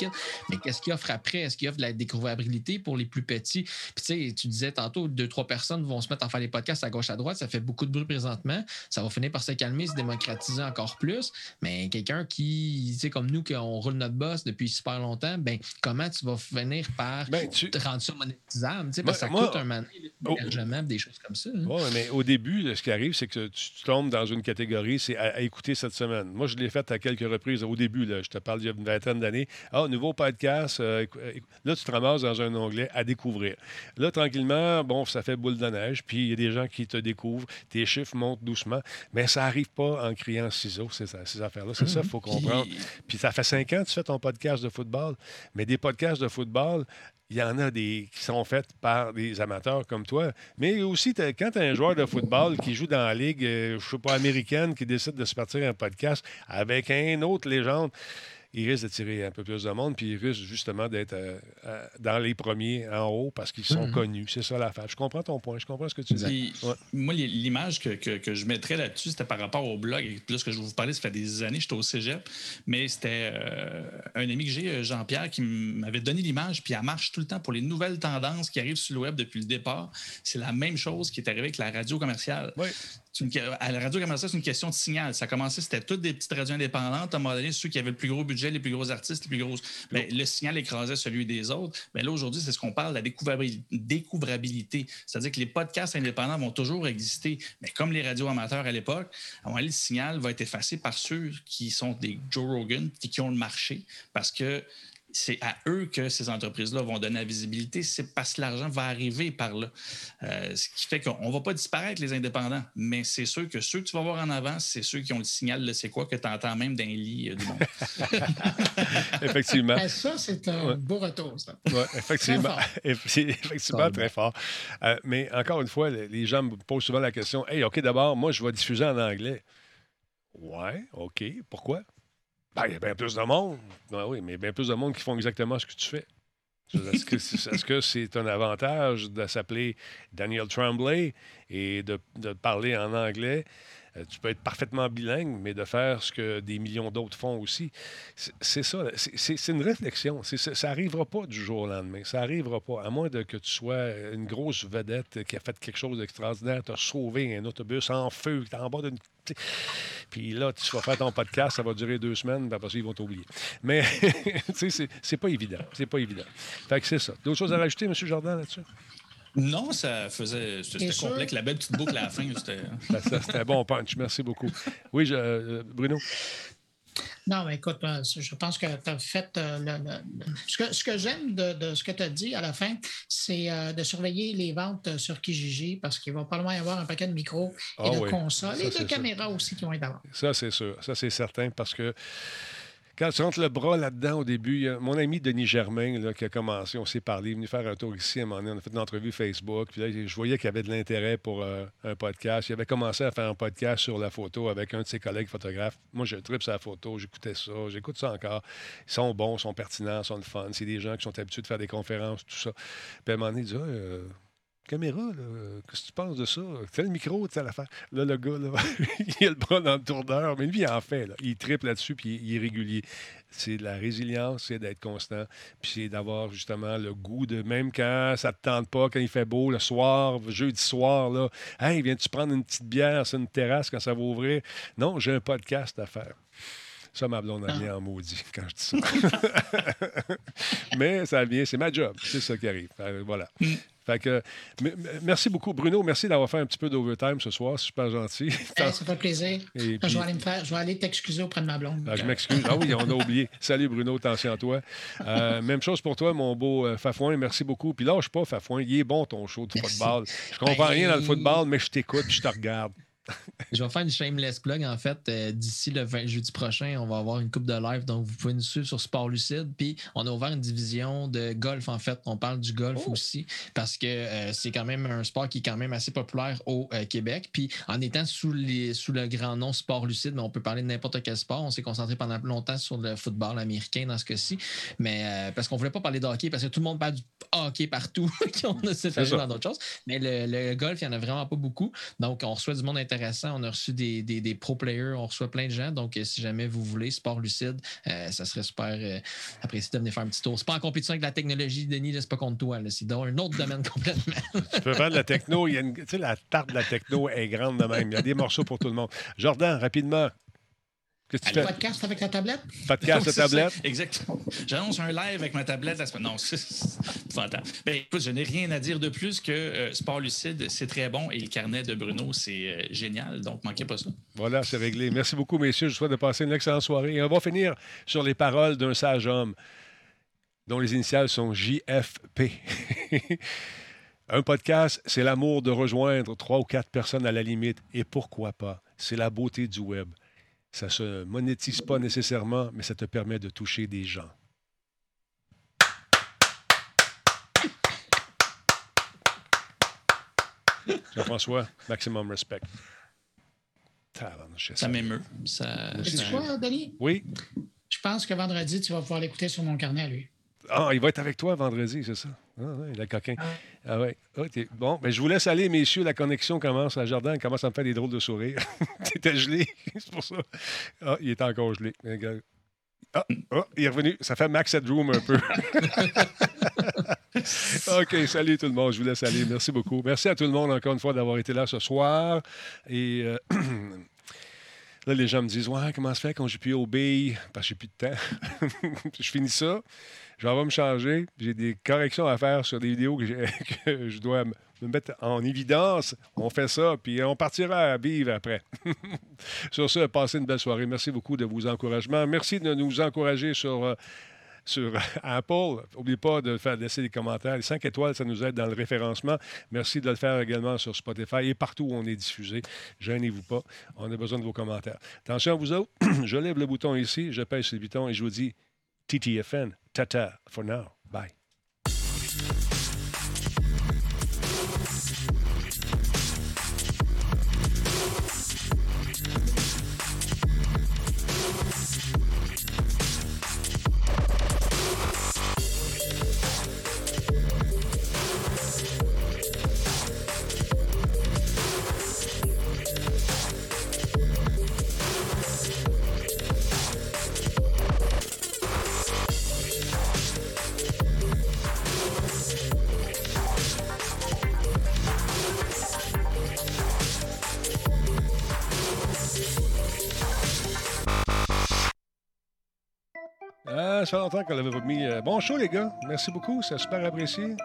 Mais qu'est-ce qu'il offre après? Est-ce qu'il offre de la découvrabilité pour les plus petits? Puis tu sais, tu disais tantôt, deux, trois personnes vont se mettre à faire les podcasts à gauche, à droite, ça fait beaucoup de bruit présentement. Ça va finir par se calmer, se démocratiser encore plus. Mais quelqu'un qui, tu sais, comme nous, qu'on roule notre boss depuis super longtemps, ben comment tu vas finir par Ben, tu- te rendre ça monétisable? tu sais, Parce que ça Moi- coûte un moment, Oh. l'hébergement, des choses comme ça. hein. Oui, mais au début, là, ce qui arrive, c'est que tu tombes dans une catégorie, c'est à, à écouter cette semaine. Moi, je l'ai fait à quelques reprises au début. Là, je te parle d'il y a une vingtaine d'années. Ah, nouveau podcast. euh, écou- là, tu te ramasses dans un onglet à découvrir. Là, tranquillement, bon, ça fait boule de neige. Puis il y a des gens qui te découvrent. Tes chiffres montent doucement. Mais ça n'arrive pas en criant ciseaux, ces, ces affaires-là. C'est ça qu'il faut comprendre. Puis- Puis ça fait cinq ans que tu fais ton podcast de football. Mais des podcasts de football, il y en a des qui sont faits par des amateurs comme toi. Mais aussi, quand tu as un joueur de football qui joue dans la ligue, euh, je sais pas, américaine, qui décide de se partir un podcast avec un autre légende, il risque d'attirer un peu plus de monde, puis il risque justement d'être euh, euh, dans les premiers en haut parce qu'ils sont Mhm. connus. C'est ça l'affaire. Je comprends ton point. Je comprends ce que tu dis. Ouais. Moi, li- l'image que, que- que je mettrais là-dessus, c'était par rapport au blog. Et là, ce que je vous parler, ça fait des années, j'étais au cégep, mais c'était euh, un ami que j'ai, Jean-Pierre, qui m'avait donné l'image, puis elle marche tout le temps pour les nouvelles tendances qui arrivent sur le web depuis le départ. C'est la même chose qui est arrivé avec la radio commerciale. Oui. C'est une- à la radio commerciale, c'est une question de signal. Ça commençait, c'était toutes des petites radios indépendantes. À un moment donné, ceux qui avaient le plus gros budget les plus gros artistes, les plus grosses. Ben, le signal écrasait celui des autres. Mais ben, là, aujourd'hui, c'est ce qu'on parle, la découvrabilité. C'est-à-dire que les podcasts indépendants vont toujours exister. Mais comme les radios amateurs à l'époque, à le signal va être effacé par ceux qui sont des Joe Rogan et qui ont le marché parce que c'est à eux que ces entreprises-là vont donner la visibilité. C'est parce que l'argent va arriver par là. Euh, ce qui fait qu'on ne va pas disparaître, les indépendants, mais c'est sûr que ceux que tu vas voir en avant, c'est ceux qui ont le signal de c'est quoi que tu entends même d'un lit euh, du monde. effectivement. Ben, ça, c'est un beau retour, ça. Effectivement. C'est effectivement très fort. Euh, mais encore une fois, les gens me posent souvent la question Hey, OK, d'abord, moi, je vais diffuser en anglais. Ouais, OK. Pourquoi? Ben, il y a bien plus de monde. Ben oui, mais il y a bien plus de monde qui font exactement ce que tu fais. Est-ce que c'est un avantage de s'appeler Daniel Tremblay et de, de, parler en anglais? Euh, tu peux être parfaitement bilingue, mais de faire ce que des millions d'autres font aussi. C'est ça. C'est une réflexion. Ça n'arrivera pas du jour au lendemain. Ça n'arrivera pas. À moins que tu sois une grosse vedette qui a fait quelque chose d'extraordinaire, tu as sauvé un autobus en feu, tu es en bas d'une puis là, tu vas faire ton podcast, ça va durer deux semaines, puis après ça, ils vont t'oublier. Mais, tu sais, c'est pas évident. C'est pas évident. Fait que c'est ça. D'autres choses à rajouter, M. Jordan, là-dessus? Non, ça faisait. C'était complexe. La belle petite boucle à la fin. C'était un bon punch. Merci beaucoup. Oui, euh, Bruno? Non, mais écoute, euh, je pense que tu as fait euh, le, Ce que, j'aime de, ce que tu as dit à la fin, c'est de surveiller les ventes sur Kijiji parce qu'il va probablement y avoir un paquet de micros et ah de consoles et de caméras aussi qui vont être avant. Ça, c'est sûr. Ça, c'est certain parce que quand tu rentres le bras là-dedans au début, mon ami Denis Germain qui a commencé, on s'est parlé, il est venu faire un tour ici à un moment donné, on a fait une entrevue Facebook. Puis là, je voyais qu'il y avait de l'intérêt pour euh, un podcast. Il avait commencé à faire un podcast sur la photo avec un de ses collègues photographes. Moi, je tripe la photo, j'écoutais ça, j'écoute ça encore. Ils sont bons, ils sont pertinents, ils sont le fun. C'est des gens qui sont habitués de faire des conférences, tout ça. Puis à un moment donné, il dit ah, caméra, qu'est-ce que tu penses de ça? Quel micro, tu l'affaire. Là, le gars, là, il a le bras dans le tourneur, mais lui, il en fait. Là. Il triple là-dessus, puis il est régulier. C'est de la résilience, c'est d'être constant, puis c'est d'avoir justement le goût de, même quand ça ne te tente pas, quand il fait beau, le soir, jeudi soir, là, hey, viens-tu prendre une petite bière sur une terrasse quand ça va ouvrir? Non, j'ai un podcast à faire. Ça, ma blonde a bien en maudit quand je dis ça. Mais ça vient, c'est ma job. C'est ça qui arrive. Voilà. Fait que, merci beaucoup, Bruno. Merci d'avoir fait un petit peu d'overtime ce soir. C'est super gentil. ça fait plaisir. je, vais aller me faire, je vais aller t'excuser auprès de ma blonde. Ah, je m'excuse. Ah oui, on a oublié. Salut, Bruno. Attention à toi. Euh, même chose pour toi, mon beau euh, Fafouin. Merci beaucoup. Puis lâche pas, Fafouin. Il est bon, ton show de football. Je comprends rien dans le football, mais je t'écoute je te regarde je vais faire une shameless plug en fait. Euh, d'ici le 20 jeudi prochain, on va avoir une coupe de live. Donc, vous pouvez nous suivre sur Sport Lucide. Puis, on a ouvert une division de golf en fait. On parle du golf oh! aussi parce que euh, c'est quand même un sport qui est quand même assez populaire au euh, Québec. Puis, en étant sous, les, sous le grand nom Sport Lucide, mais on peut parler de n'importe quel sport. On s'est concentré pendant longtemps sur le football américain dans ce cas-ci. Mais parce qu'on voulait pas parler de hockey parce que tout le monde parle du hockey partout. on a séparé dans d'autres choses. Mais le, golf, il n'y en a vraiment pas beaucoup. Donc, on reçoit du monde intéressant on a reçu des, pro players, on reçoit plein de gens. Donc, euh, si jamais vous voulez, sport lucide, euh, ça serait super euh, apprécié de venir faire un petit tour. C'est pas en compétition avec la technologie, Denis, c'est pas contre toi. C'est dans un autre domaine complètement. tu peux faire de la techno. Il y a tu sais, la tarte de la techno est grande de même. Il y a des morceaux pour tout le monde. Jordan, rapidement, Qu'est-ce que tu fais? Podcast avec ta tablette? Podcast avec tablette? Exactement. J'annonce un live avec ma tablette la semaine. Non, c'est fantastique. Ben, écoute, je n'ai rien à dire de plus que euh, Sport Lucide, c'est très bon et le carnet de Bruno, c'est euh, génial. Donc, manquez pas ça. Voilà, c'est réglé. Merci beaucoup, messieurs. Je souhaite de passer une excellente soirée. Et on va finir sur les paroles d'un sage homme dont les initiales sont JFP. un podcast, c'est l'amour de rejoindre trois ou quatre personnes à la limite. Et pourquoi pas? C'est la beauté du web. Ça ne se monétise pas nécessairement, mais ça te permet de toucher des gens. Jean-François, maximum respect. Ça m'émeut. Ça... Tu quoi, Denis? Oui. Je pense que vendredi, tu vas pouvoir l'écouter sur mon carnet à lui. Ah, il va être avec toi vendredi, c'est ça? Ah, oui, le coquin. Ah, ouais. bon, ben, je vous laisse aller, messieurs. La connexion commence. à jardin commence à me faire des drôles de sourires. C'était gelé, c'est pour ça. Ah, il est encore gelé. Ah, oh, il est revenu. Ça fait Max Headroom un peu. OK, salut tout le monde. Je vous laisse aller. Merci beaucoup. Merci à tout le monde encore une fois d'avoir été là ce soir. Et. Euh, Là, les gens me disent Ouais, comment se fait quand j'ai plus obéir Parce que j'ai plus de temps. je finis ça, j'en vais me changer. J'ai des corrections à faire sur des vidéos que, je dois me me mettre en évidence. On fait ça, puis on partira à vivre après. sur ce, passez une belle soirée. Merci beaucoup de vos encouragements. Merci de nous encourager sur. euh, Apple. N'oubliez pas de faire laisser des commentaires. Les 5 étoiles, ça nous aide dans le référencement. Merci de le faire également sur Spotify et partout où on est diffusé. Gênez-vous pas. On a besoin de vos commentaires. Attention à vous autres. je lève le bouton ici, je pèse le bouton et je vous dis TTFN. Tata for now. Bye. Ça longtemps qu'on l'avait pas mis. Euh, Bon show, les gars. Merci beaucoup. C'est super apprécié.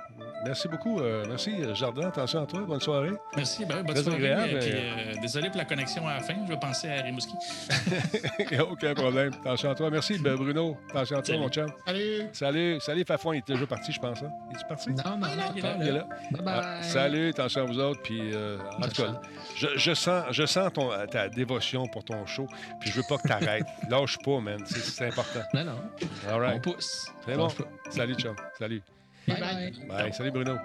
Merci beaucoup. Euh, merci, Jardin. Attention à toi. Bonne soirée. Merci, ben, bonne Très soirée. agréable, euh, puis, euh, euh, désolé pour la connexion à la fin. Je vais penser à Rimouski. Il n'y a aucun problème. Attention à toi. Merci, ben, Bruno. Attention à toi, Salut. mon chum. Salut. Salut. Salut, Fafon. Il est déjà parti, je pense. Hein? Il est parti? Non, non, non, il est pas Il est là. Bye Ah, bye. salut, attention à vous autres. Puis, euh, en tout cas, je, je sens, je sens ton, ta dévotion pour ton show. Puis, je veux pas que tu arrêtes. Lâche pas, man. C'est, c'est important. Non, non. All On right. pousse. C'est bon. Salut, chum. Salut. Bye Bye. bye. Bye. Salut, Bruno.